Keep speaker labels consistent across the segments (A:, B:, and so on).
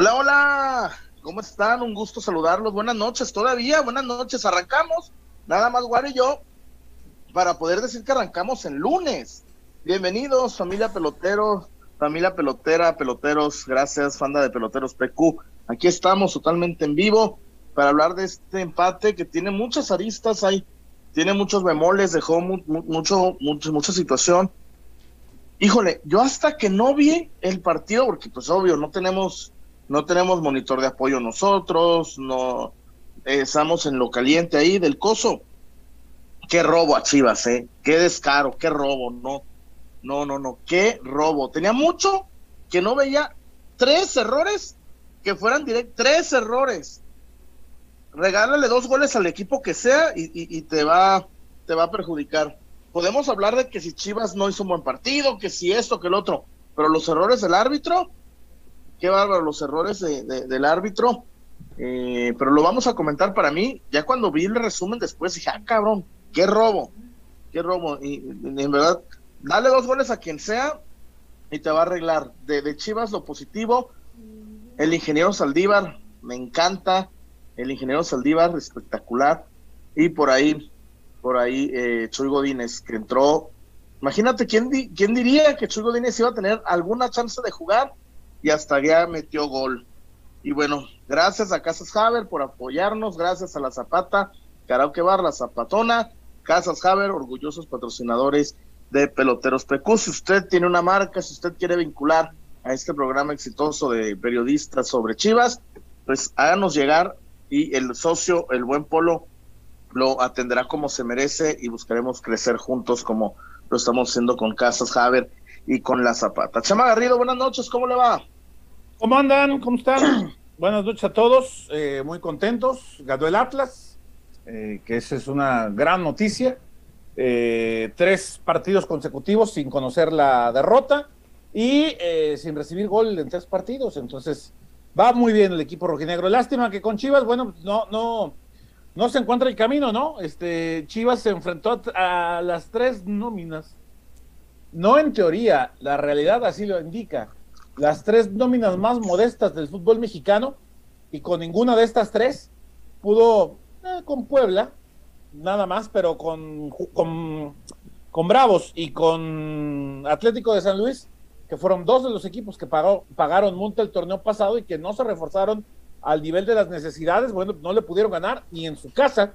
A: Hola, hola, ¿cómo están? Un gusto saludarlos. Buenas noches todavía, buenas noches. Arrancamos, nada más Guaro y yo, para poder decir que arrancamos en lunes. Bienvenidos, familia pelotero, familia pelotera, peloteros, gracias, fanda de peloteros PQ. Aquí estamos totalmente en vivo para hablar de este empate que tiene muchas aristas, hay, tiene muchos bemoles, dejó mucho, mucho, mucha situación. Híjole, yo hasta que no vi el partido, porque pues obvio, no tenemos no tenemos monitor de apoyo nosotros, no eh, estamos en lo caliente ahí del coso. Qué robo a Chivas, eh, qué descaro, qué robo, no, no, no, no, qué robo. Tenía mucho que no veía tres errores que fueran directos, tres errores. Regálale dos goles al equipo que sea y, y, te va, te va a perjudicar. Podemos hablar de que si Chivas no hizo un buen partido, que si esto, que el otro, pero los errores del árbitro, qué bárbaro los errores del árbitro. Eh, pero lo vamos a comentar para mí. Ya cuando vi el resumen después dije, ah, cabrón, qué robo, qué robo. Y, en verdad, dale dos goles a quien sea y te va a arreglar. De, Chivas lo positivo, el ingeniero Saldívar, me encanta. El ingeniero Saldívar, espectacular. Y por ahí, por ahí, eh, Chuy Godínez, que entró. Imagínate, ¿quién, ¿quién diría que Chuy Godínez iba a tener alguna chance de jugar? Y hasta ya metió gol. Y bueno, gracias a Casas Haber por apoyarnos, gracias a la Zapata, Karaoke Bar, la Zapatona, Casas Haber, orgullosos patrocinadores de Peloteros PQ. Si usted tiene una marca, si usted quiere vincular a este programa exitoso de periodistas sobre Chivas, pues háganos llegar y el socio, el buen Polo, lo atenderá como se merece y buscaremos crecer juntos como lo estamos haciendo con Casas Haber y con la Zapata. Chama Garrido, buenas noches, ¿cómo le va?
B: ¿Cómo andan? ¿Cómo están? buenas noches a todos, eh, muy contentos. Ganó el Atlas, eh, que esa es una gran noticia. Eh, tres partidos consecutivos sin conocer la derrota y sin recibir gol en tres partidos. Entonces, va muy bien el equipo rojinegro. Lástima que con Chivas, bueno, no, no, no se encuentra el camino, ¿no? Este, Chivas se enfrentó a las tres nóminas no en teoría, la realidad así lo indica. Las tres nóminas más modestas del fútbol mexicano y con ninguna de estas tres pudo, eh, con Puebla, nada más, pero con, con, con, Bravos y con Atlético de San Luis, que fueron dos de los equipos que pagó, pagaron multa el torneo pasado y que no se reforzaron al nivel de las necesidades, bueno, no le pudieron ganar ni en su casa.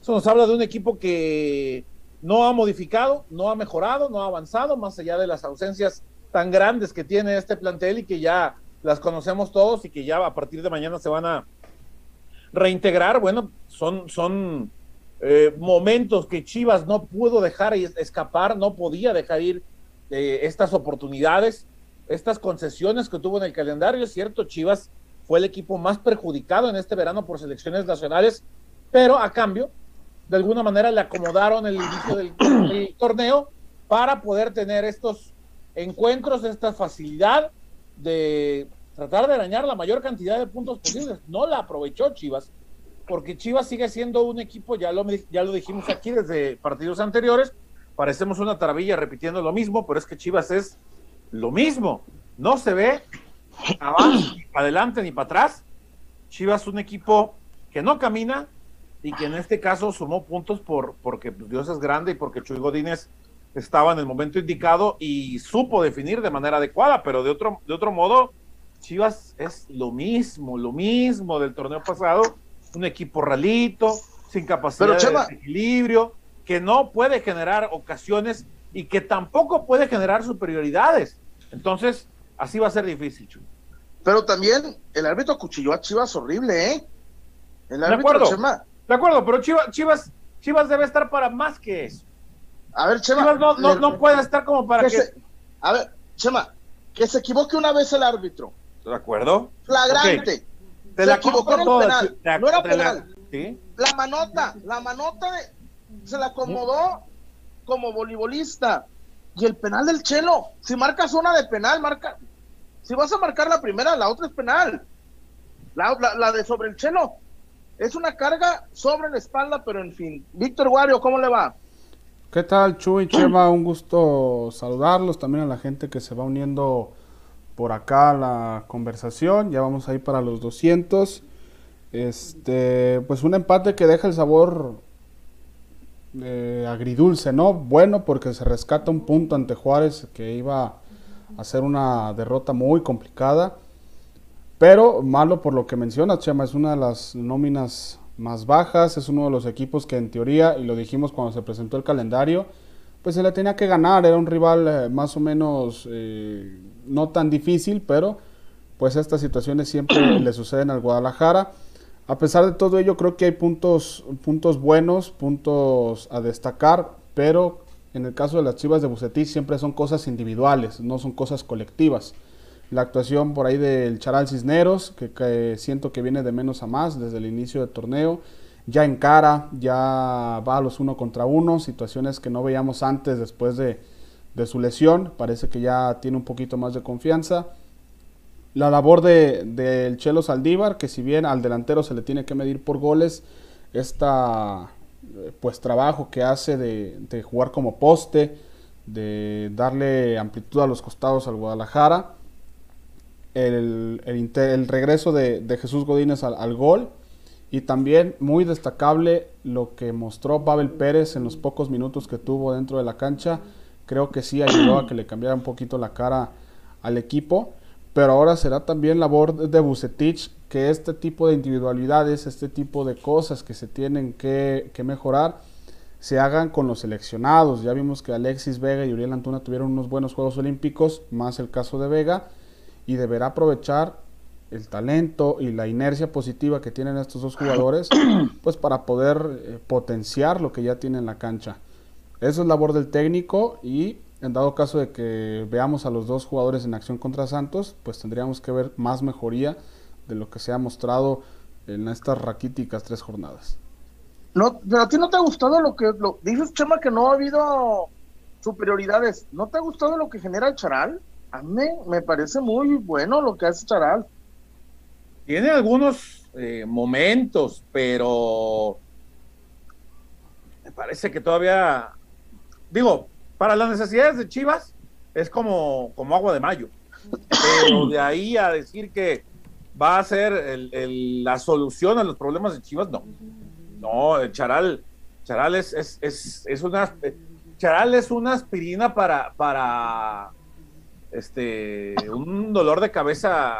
B: Eso nos habla de un equipo que no ha modificado, no ha mejorado, no ha avanzado, más allá de las ausencias tan grandes que tiene este plantel y que ya las conocemos todos y que ya a partir de mañana se van a reintegrar. Bueno, son, son eh, momentos que Chivas no pudo dejar escapar, no podía dejar ir eh, estas oportunidades, estas concesiones que tuvo en el calendario. Es cierto, Chivas fue el equipo más perjudicado en este verano por selecciones nacionales, pero a cambio de alguna manera le acomodaron el inicio del, torneo para poder tener estos encuentros, esta facilidad de tratar de arañar la mayor cantidad de puntos posibles. No la aprovechó Chivas, porque Chivas sigue siendo un equipo, ya lo, ya lo dijimos aquí desde partidos anteriores, parecemos una taravilla repitiendo lo mismo, pero es que Chivas es lo mismo. No se ve ni para adelante, ni para atrás. Chivas es un equipo que no camina, y que en este caso sumó puntos por, porque Dios es grande y porque Chuy Godínez estaba en el momento indicado y supo definir de manera adecuada, pero de otro, de otro modo, Chivas es lo mismo, lo mismo del torneo pasado, un equipo ralito, sin capacidad de equilibrio, que no puede generar ocasiones y que tampoco puede generar superioridades. Entonces, así va a ser difícil, Chuy.
A: Pero también el árbitro cuchilló a Chivas horrible, ¿eh?
B: El árbitro Chema, de acuerdo, pero Chivas, Chivas, Chivas debe estar para más que eso.
A: A ver, Chema.
B: Chivas no, no, puede estar como para que.
A: a ver, Chema, que se equivoque una vez el árbitro.
B: ¿De acuerdo?
A: Flagrante.
B: Te se equivocó en el penal.
A: no era penal. La manota, la manota se la acomodó como voleibolista. Y el penal del Chelo, si marcas una de penal, marca. Si vas a marcar la primera, la otra es penal. La, la, la de sobre el Chelo es una carga sobre la espalda, pero en fin. Víctor Guario, ¿cómo le va?
C: ¿Qué tal, Chuy, Chema? Un gusto saludarlos, también a la gente que se va uniendo por acá la conversación. Ya vamos ahí para los 200. Este, pues un empate que deja el sabor eh, agridulce, ¿no? Bueno, porque se rescata un punto ante Juárez que iba a ser una derrota muy complicada. Pero malo por lo que mencionas, Chema, es una de las nóminas más bajas, es uno de los equipos que en teoría, y lo dijimos cuando se presentó el calendario, pues se le tenía que ganar, era un rival eh, más o menos eh, no tan difícil, pero pues estas situaciones siempre le suceden al Guadalajara. A pesar de todo ello, creo que hay puntos, puntos buenos, puntos a destacar, pero en el caso de las Chivas de Bucetich siempre son cosas individuales, no son cosas colectivas. La actuación por ahí del Charal Cisneros, que, siento que viene de menos a más desde el inicio del torneo, ya en cara, ya va a los uno contra uno, situaciones que no veíamos antes después de, de su lesión, parece que ya tiene un poquito más de confianza. La labor del de, Chelo Saldívar, que si bien al delantero se le tiene que medir por goles, esta eh, pues trabajo que hace de, jugar como poste, de darle amplitud a los costados al Guadalajara, el, el, regreso de, Jesús Godínez al, gol. Y también muy destacable lo que mostró Pavel Pérez en los pocos minutos que tuvo dentro de la cancha, creo que sí ayudó a que le cambiara un poquito la cara al equipo, pero ahora será también labor de Bucetich que este tipo de individualidades, este tipo de cosas que se tienen que, mejorar, se hagan con los seleccionados. Ya vimos que Alexis Vega y Uriel Antuna tuvieron unos buenos Juegos Olímpicos, más el caso de Vega, y deberá aprovechar el talento y la inercia positiva que tienen estos dos jugadores, pues para poder eh, potenciar lo que ya tienen en la cancha. Eso es labor del técnico y en dado caso de que veamos a los dos jugadores en acción contra Santos, pues tendríamos que ver más mejoría de lo que se ha mostrado en estas raquíticas tres jornadas.
A: No, pero a ti no te ha gustado lo que lo, dices, Chema, que no ha habido superioridades. ¿No te ha gustado lo que genera el Charal? A mí me parece muy bueno lo que hace Charal.
B: Tiene algunos eh, momentos, pero me parece que todavía, digo, para las necesidades de Chivas es como, como agua de mayo. Pero de ahí a decir que va a ser la solución a los problemas de Chivas, no. No, el Charal, Charal es, es, es, una Charal es una aspirina para, para este un dolor de cabeza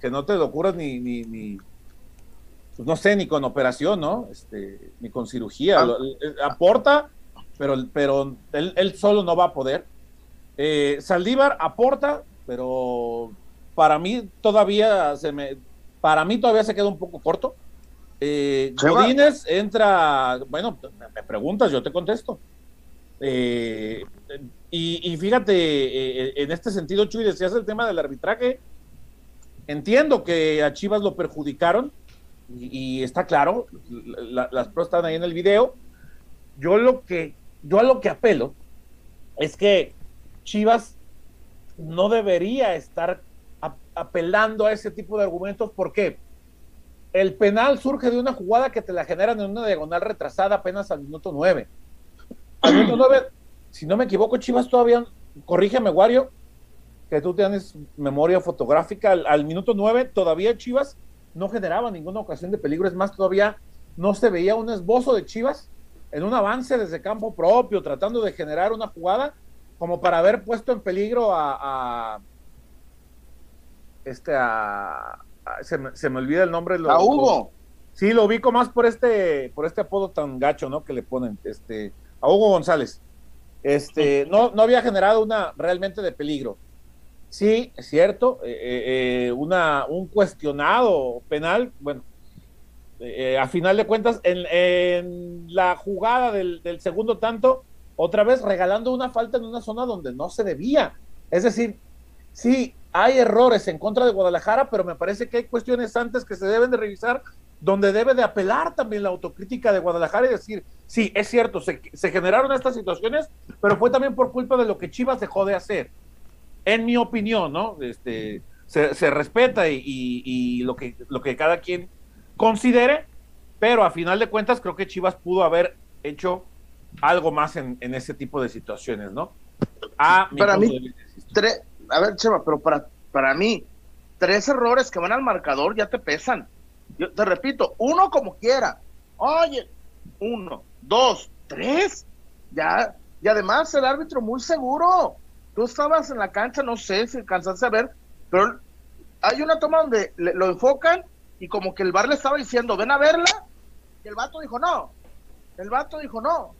B: que no te lo curas ni, ni, ni pues no sé, ni con operación, ¿no? Este, ni con cirugía. Ah. Eh, aporta, pero, pero él, solo no va a poder. Eh, Saldívar aporta, pero para mí todavía se me, para mí todavía se queda un poco corto. Eh, Godínez entra, bueno, me preguntas, yo te contesto. Eh, y, fíjate, eh, en este sentido, Chuy, decías el tema del arbitraje. Entiendo que a Chivas lo perjudicaron, y, está claro, las pruebas están ahí en el video. Yo lo que, yo a lo que apelo es que Chivas no debería estar apelando a ese tipo de argumentos. ¿Por qué? El penal surge de una jugada que te la generan en una diagonal retrasada apenas al minuto 9. 9, si no me equivoco, Chivas todavía, corrígeme, Wario, que tú tienes memoria fotográfica, al, minuto 9 todavía Chivas no generaba ninguna ocasión de peligro, es más, todavía no se veía un esbozo de Chivas en un avance desde campo propio, tratando de generar una jugada como para haber puesto en peligro a este a, se, me, se, me, olvida el nombre
A: a Hugo.
B: Sí lo ubico más por este por este apodo tan gacho no que le ponen este a Hugo González. Este no no había generado una realmente de peligro. Sí es cierto eh, eh, eh, una un cuestionado penal bueno a final de cuentas en, en la jugada del, del segundo tanto otra vez regalando una falta en una zona donde no se debía. Es decir sí hay errores en contra de Guadalajara, pero me parece que hay cuestiones antes que se deben de revisar donde debe de apelar también la autocrítica de Guadalajara y decir, sí, es cierto, se, generaron estas situaciones, pero fue también por culpa de lo que Chivas dejó de hacer. En mi opinión, ¿no? Este, se, respeta y, lo, que, lo que cada quien considere, pero a final de cuentas creo que Chivas pudo haber hecho algo más en, ese tipo de situaciones, ¿no?
A: Para mí, tres a ver, Chema, pero para para mí, tres errores que van al marcador ya te pesan. Te repito, uno como quiera. Oye, uno, dos, tres, ya. Y además el árbitro muy seguro. Tú estabas en la cancha, no sé si alcanzaste a ver, pero hay una toma donde lo enfocan y como que el bar le estaba diciendo, ven a verla, y el vato dijo no. El vato dijo no.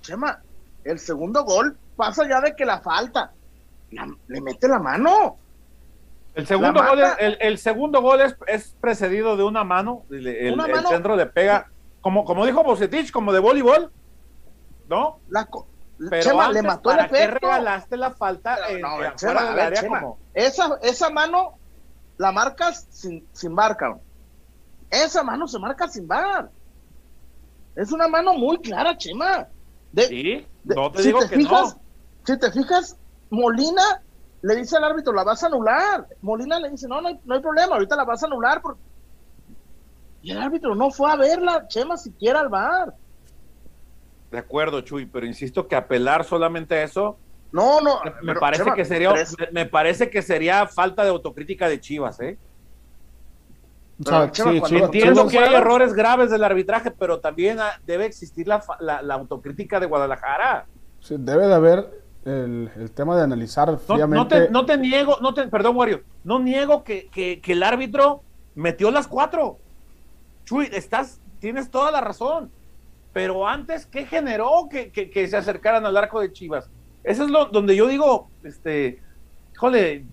A: Chema, el segundo gol pasa ya de que la falta. le mete la mano.
B: El segundo gol, es, el, segundo gol es, precedido de una mano. El, centro le pega, como, como dijo Bocetich, como de voleibol. ¿No?
A: La, Chema, le mató el efecto.
B: qué regalaste la falta
A: esa, esa mano la marcas sin, sin marca. Esa mano se marca sin bar. Es una mano muy clara, Chema.
B: sí, no te digo que
A: fijas, Si te fijas, Molina le dice al árbitro, la vas a anular. Molina le dice, no, no hay, no hay problema, ahorita la vas a anular. Y el árbitro no fue a verla, Chema, siquiera al bar.
B: De acuerdo, Chuy, pero insisto que apelar solamente a eso.
A: No, no.
B: Me, parece que sería, me, parece que sería falta de autocrítica de Chivas, ¿eh? entiendo que hay errores graves del arbitraje, pero también debe existir la, la, autocrítica de Guadalajara.
C: Sí, debe de haber el, tema de analizar
B: fríamente. No, te, niego, no te, perdón, Wario, no niego que, que, el árbitro metió las cuatro. Chuy, estás, tienes toda la razón. Pero antes, ¿qué generó que, que, se acercaran al arco de Chivas? Eso es lo donde yo digo, este, híjole,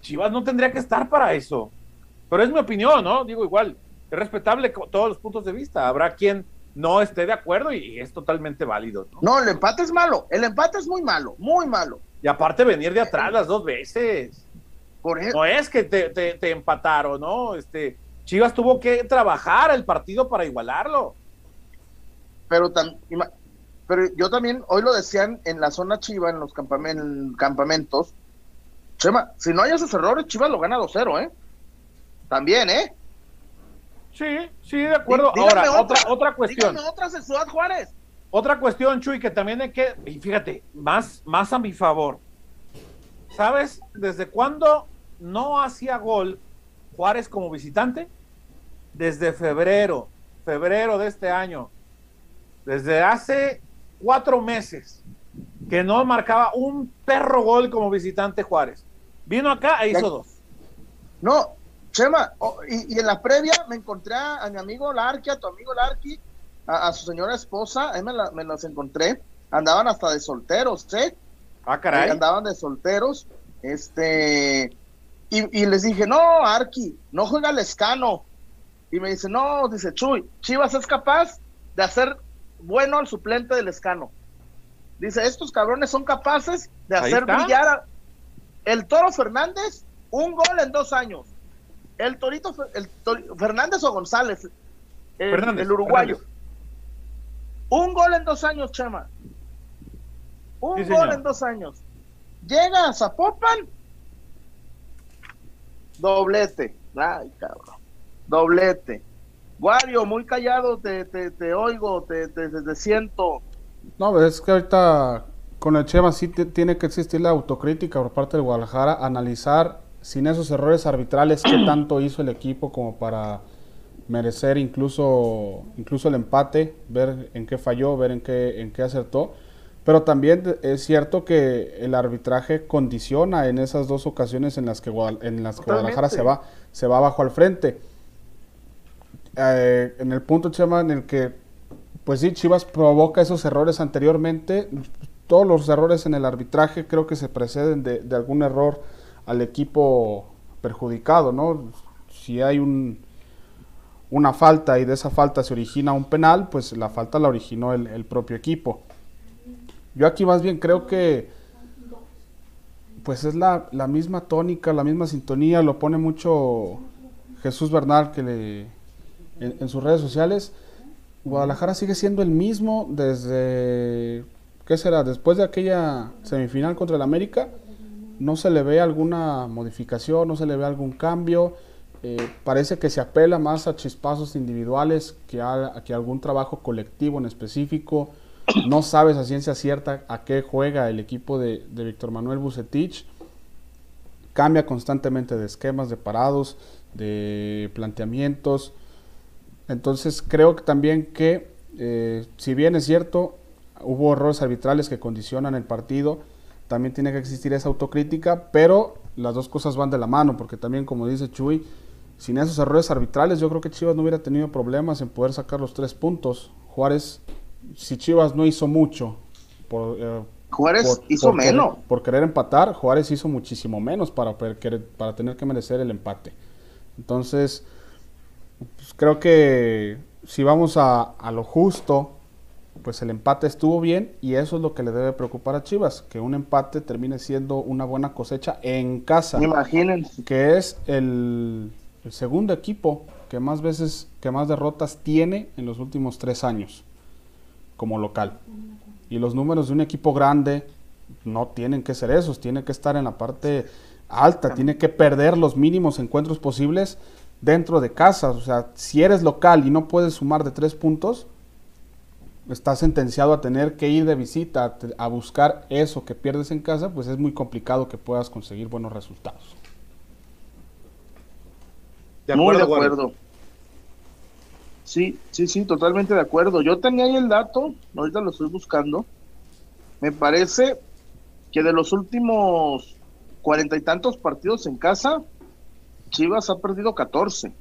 B: Chivas no tendría que estar para eso. Pero es mi opinión, ¿no? Digo igual, es respetable todos los puntos de vista. Habrá quien no esté de acuerdo y es totalmente válido.
A: ¿no? no, el empate es malo. El empate es muy malo, muy malo.
B: Y aparte venir de atrás las dos veces. Por No es que te, te, empataron, ¿no? Este, Chivas tuvo que trabajar el partido para igualarlo.
A: Pero, pero yo también, hoy lo decían en la zona Chiva, en los campamentos. Chema, si no hay esos errores, Chivas lo gana 2-0, ¿eh? También, ¿eh?
B: Sí, sí, de acuerdo. Ahora, otra, otra, cuestión.
A: otra Juárez.
B: Otra cuestión, Chuy, que también hay que, y fíjate, más, más a mi favor. ¿Sabes desde cuándo no hacía gol Juárez como visitante? Desde febrero, febrero de este año. Desde hace cuatro meses que no marcaba un perro gol como visitante Juárez. Vino acá e hizo dos.
A: No, Chema, oh, y, en la previa me encontré a, mi amigo Larky, a tu amigo Larky, a, su señora esposa, ahí me, los encontré, andaban hasta de solteros, ¿eh?
B: Ah, caray.
A: andaban de solteros, este, y, les dije, no, Arqui, no juega el escano. Y me dice, no, dice Chuy, Chivas es capaz de hacer bueno al suplente del escano. Dice, estos cabrones son capaces de hacer brillar a... el Toro Fernández un gol en dos años. El Torito, el Fernández o González, el, uruguayo. Un gol en dos años, Chema. Un gol en dos años. Llega a Zapopan, doblete. Ay, cabrón. Doblete. Wario, muy callado, te, te, te oigo, te, te, te, siento.
C: No, es que ahorita con el Chema sí tiene que existir la autocrítica por parte de Guadalajara, analizar sin esos errores arbitrales, qué tanto hizo el equipo como para merecer incluso, incluso el empate, ver en qué falló, ver en qué, en qué acertó. Pero también es cierto que el arbitraje condiciona en esas dos ocasiones en las que, en las que Guadalajara se va, se va abajo al frente. Eh, en el punto, Chema, en el que, pues sí, Chivas provoca esos errores anteriormente. Todos los errores en el arbitraje creo que se preceden de, de algún error al equipo perjudicado, ¿no? Si hay un, una falta y de esa falta se origina un penal, pues la falta la originó el, propio equipo. Yo aquí más bien creo que pues es la, misma tónica, la misma sintonía, lo pone mucho Jesús Bernal que le, en, en, sus redes sociales. Guadalajara sigue siendo el mismo desde, ¿qué será? Después de aquella semifinal contra el América no se le ve alguna modificación, no se le ve algún cambio. Eh, parece que se apela más a chispazos individuales que a, que algún trabajo colectivo en específico. No sabes a ciencia cierta a qué juega el equipo de, Víctor Manuel Bucetich. cambia constantemente de esquemas, de parados, de planteamientos. Entonces creo que también que, eh, si bien es cierto, hubo errores arbitrales que condicionan el partido, también tiene que existir esa autocrítica, pero las dos cosas van de la mano, porque también, como dice Chuy, sin esos errores arbitrales, yo creo que Chivas no hubiera tenido problemas en poder sacar los tres puntos. Juárez, si Chivas no hizo mucho, por,
A: eh, Juárez hizo menos.
C: por querer empatar, Juárez hizo muchísimo menos para, para tener que merecer el empate. Entonces, pues, creo que si vamos a, a lo justo, pues el empate estuvo bien y eso es lo que le debe preocupar a Chivas, que un empate termine siendo una buena cosecha en casa.
A: Imagínense.
C: Que es el, el segundo equipo que más veces, que más derrotas tiene en los últimos tres años como local. Y los números de un equipo grande no tienen que ser esos, tiene que estar en la parte alta, tiene que perder los mínimos encuentros posibles dentro de casa. O sea, si eres local y no puedes sumar de tres puntos, estás sentenciado a tener que ir de visita a, buscar eso que pierdes en casa, pues es muy complicado que puedas conseguir buenos resultados.
A: De acuerdo, muy de acuerdo. Sí, sí, sí, totalmente de acuerdo. Yo tenía ahí el dato, ahorita lo estoy buscando. Me parece que de los últimos cuarenta y tantos partidos en casa, Chivas ha perdido 14.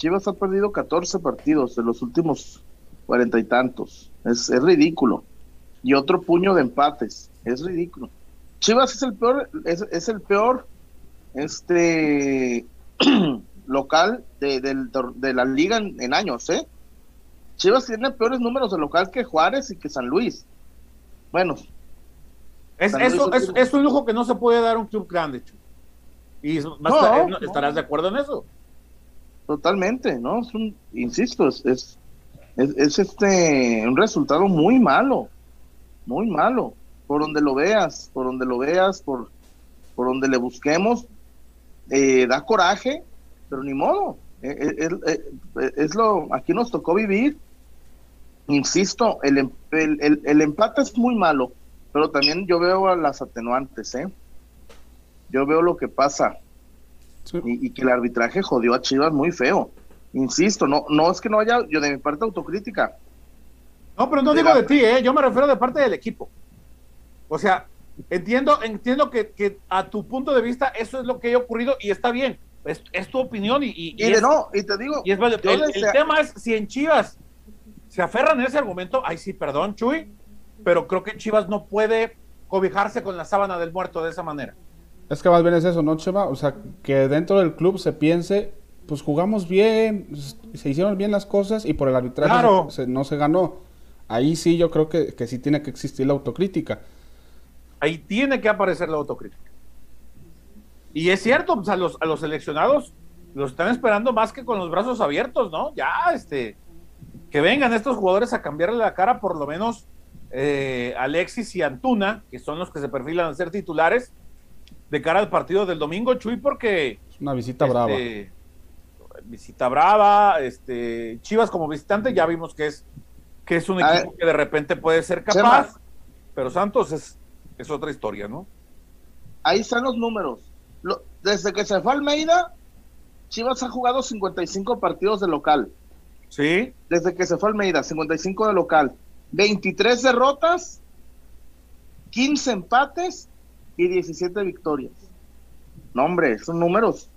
A: Chivas ha perdido 14 partidos de los últimos cuarenta y tantos. Es, ridículo. Y otro puño de empates. Es ridículo. Chivas es el peor, es, el peor este local de, la liga en, años, ¿eh? Chivas tiene peores números de local que Juárez y que San Luis. Bueno.
B: Es, eso, es, un lujo que no se puede dar un club grande, Y estarás de acuerdo en eso.
A: Totalmente, ¿no? Es un, insisto, es, es, es, este un resultado muy malo, muy malo, por donde lo veas, por donde lo veas, por, por donde le busquemos, eh, da coraje, pero ni modo, eh, eh, es lo, aquí nos tocó vivir, insisto, el, em, el, el, el, empate es muy malo, pero también yo veo a las atenuantes, ¿eh? Yo veo lo que pasa y, que el arbitraje jodió a Chivas muy feo. Insisto, no, no es que no haya, yo de mi parte autocrítica.
B: No, pero no digo de ti, ¿eh? yo me refiero de parte del equipo. O sea, entiendo, entiendo que, que, a tu punto de vista eso es lo que ha ocurrido y está bien. Es, es tu opinión y, y,
A: no, y te digo.
B: Es, el, el tema es si en Chivas se aferran a ese argumento, ay sí, perdón, Chuy, pero creo que Chivas no puede cobijarse con la sábana del muerto de esa manera.
C: Es que más bien es eso, ¿no, Chema? O sea, que dentro del club se piense, pues jugamos bien, se hicieron bien las cosas y por el arbitraje no se ganó. Ahí sí yo creo que, que sí tiene que existir la autocrítica.
B: Ahí tiene que aparecer la autocrítica. Y es cierto, pues a los, a los seleccionados los están esperando más que con los brazos abiertos, ¿no? Ya, este, que vengan estos jugadores a cambiarle la cara, por lo menos eh, Alexis y Antuna, que son los que se perfilan a ser titulares, de cara al partido del domingo, Chuy, porque...
C: Es una visita brava.
B: Este, visita brava, este, Chivas como visitante ya vimos que es, que es un equipo que de repente puede ser capaz, pero Santos es, es otra historia, ¿no?
A: Ahí están los números. desde que se fue Almeida, Chivas ha jugado 55 partidos de local.
B: Sí.
A: Desde que se fue Almeida, 55 de local. 23 derrotas, 15 empates y 17 victorias. No, hombre, son números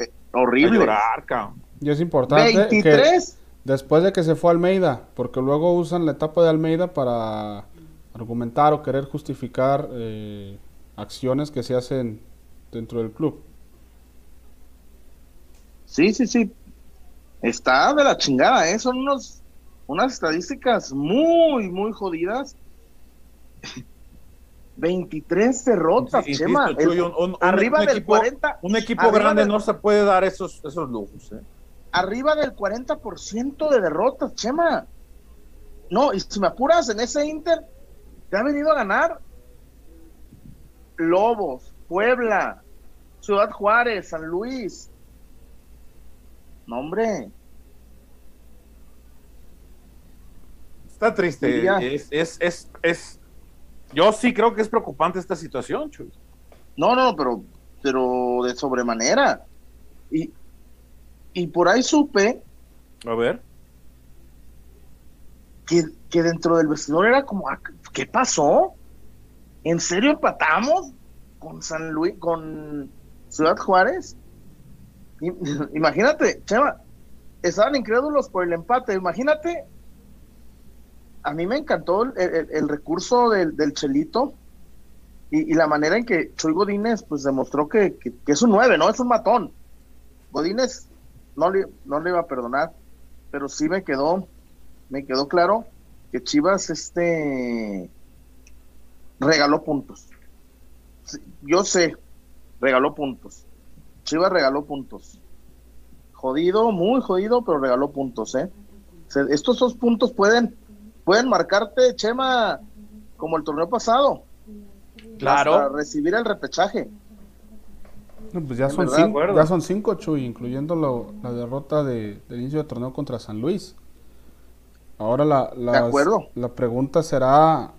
A: eh, horribles.
C: Y es importante 23. después de que se fue Almeida, porque luego usan la etapa de Almeida para argumentar o querer justificar eh, acciones que se hacen dentro del club.
A: Sí, sí, sí. Está de la chingada, ¿eh? Son unos, unas estadísticas muy, muy jodidas 23 derrotas, Chema. arriba del 40.
B: Un equipo grande no se puede dar esos, esos lujos. ¿eh?
A: Arriba del 40% de derrotas, Chema. No, y si me apuras en ese Inter, te ha venido a ganar Lobos, Puebla, Ciudad Juárez, San Luis. No, hombre.
B: Está triste. Es, es, es, es yo sí creo que es preocupante esta situación, Chuy.
A: No, no, pero, pero de sobremanera. Y, y por ahí supe.
B: A ver.
A: Que, que dentro del vestidor era como, ah, ¿qué pasó? ¿En serio empatamos con San Luis, con Ciudad Juárez? Imagínate, Chema, estaban incrédulos por el empate. Imagínate, a mí me encantó el, recurso del, Chelito y, la manera en que Chuy Godínez pues demostró que, es un 9, ¿no? Es un matón. Godínez no le, no le iba a perdonar, pero sí me quedó, me quedó claro que Chivas este regaló puntos. Yo sé, regaló puntos. Chivas regaló puntos. Jodido, muy jodido, pero regaló puntos, ¿eh? estos dos puntos pueden, pueden marcarte, Chema, como el torneo pasado.
B: Claro. Para
A: recibir el repechaje.
C: pues ya son, cinco, ya son cinco, Chuy, incluyendo la derrota de, del inicio del torneo contra San Luis. Ahora la, la pregunta será,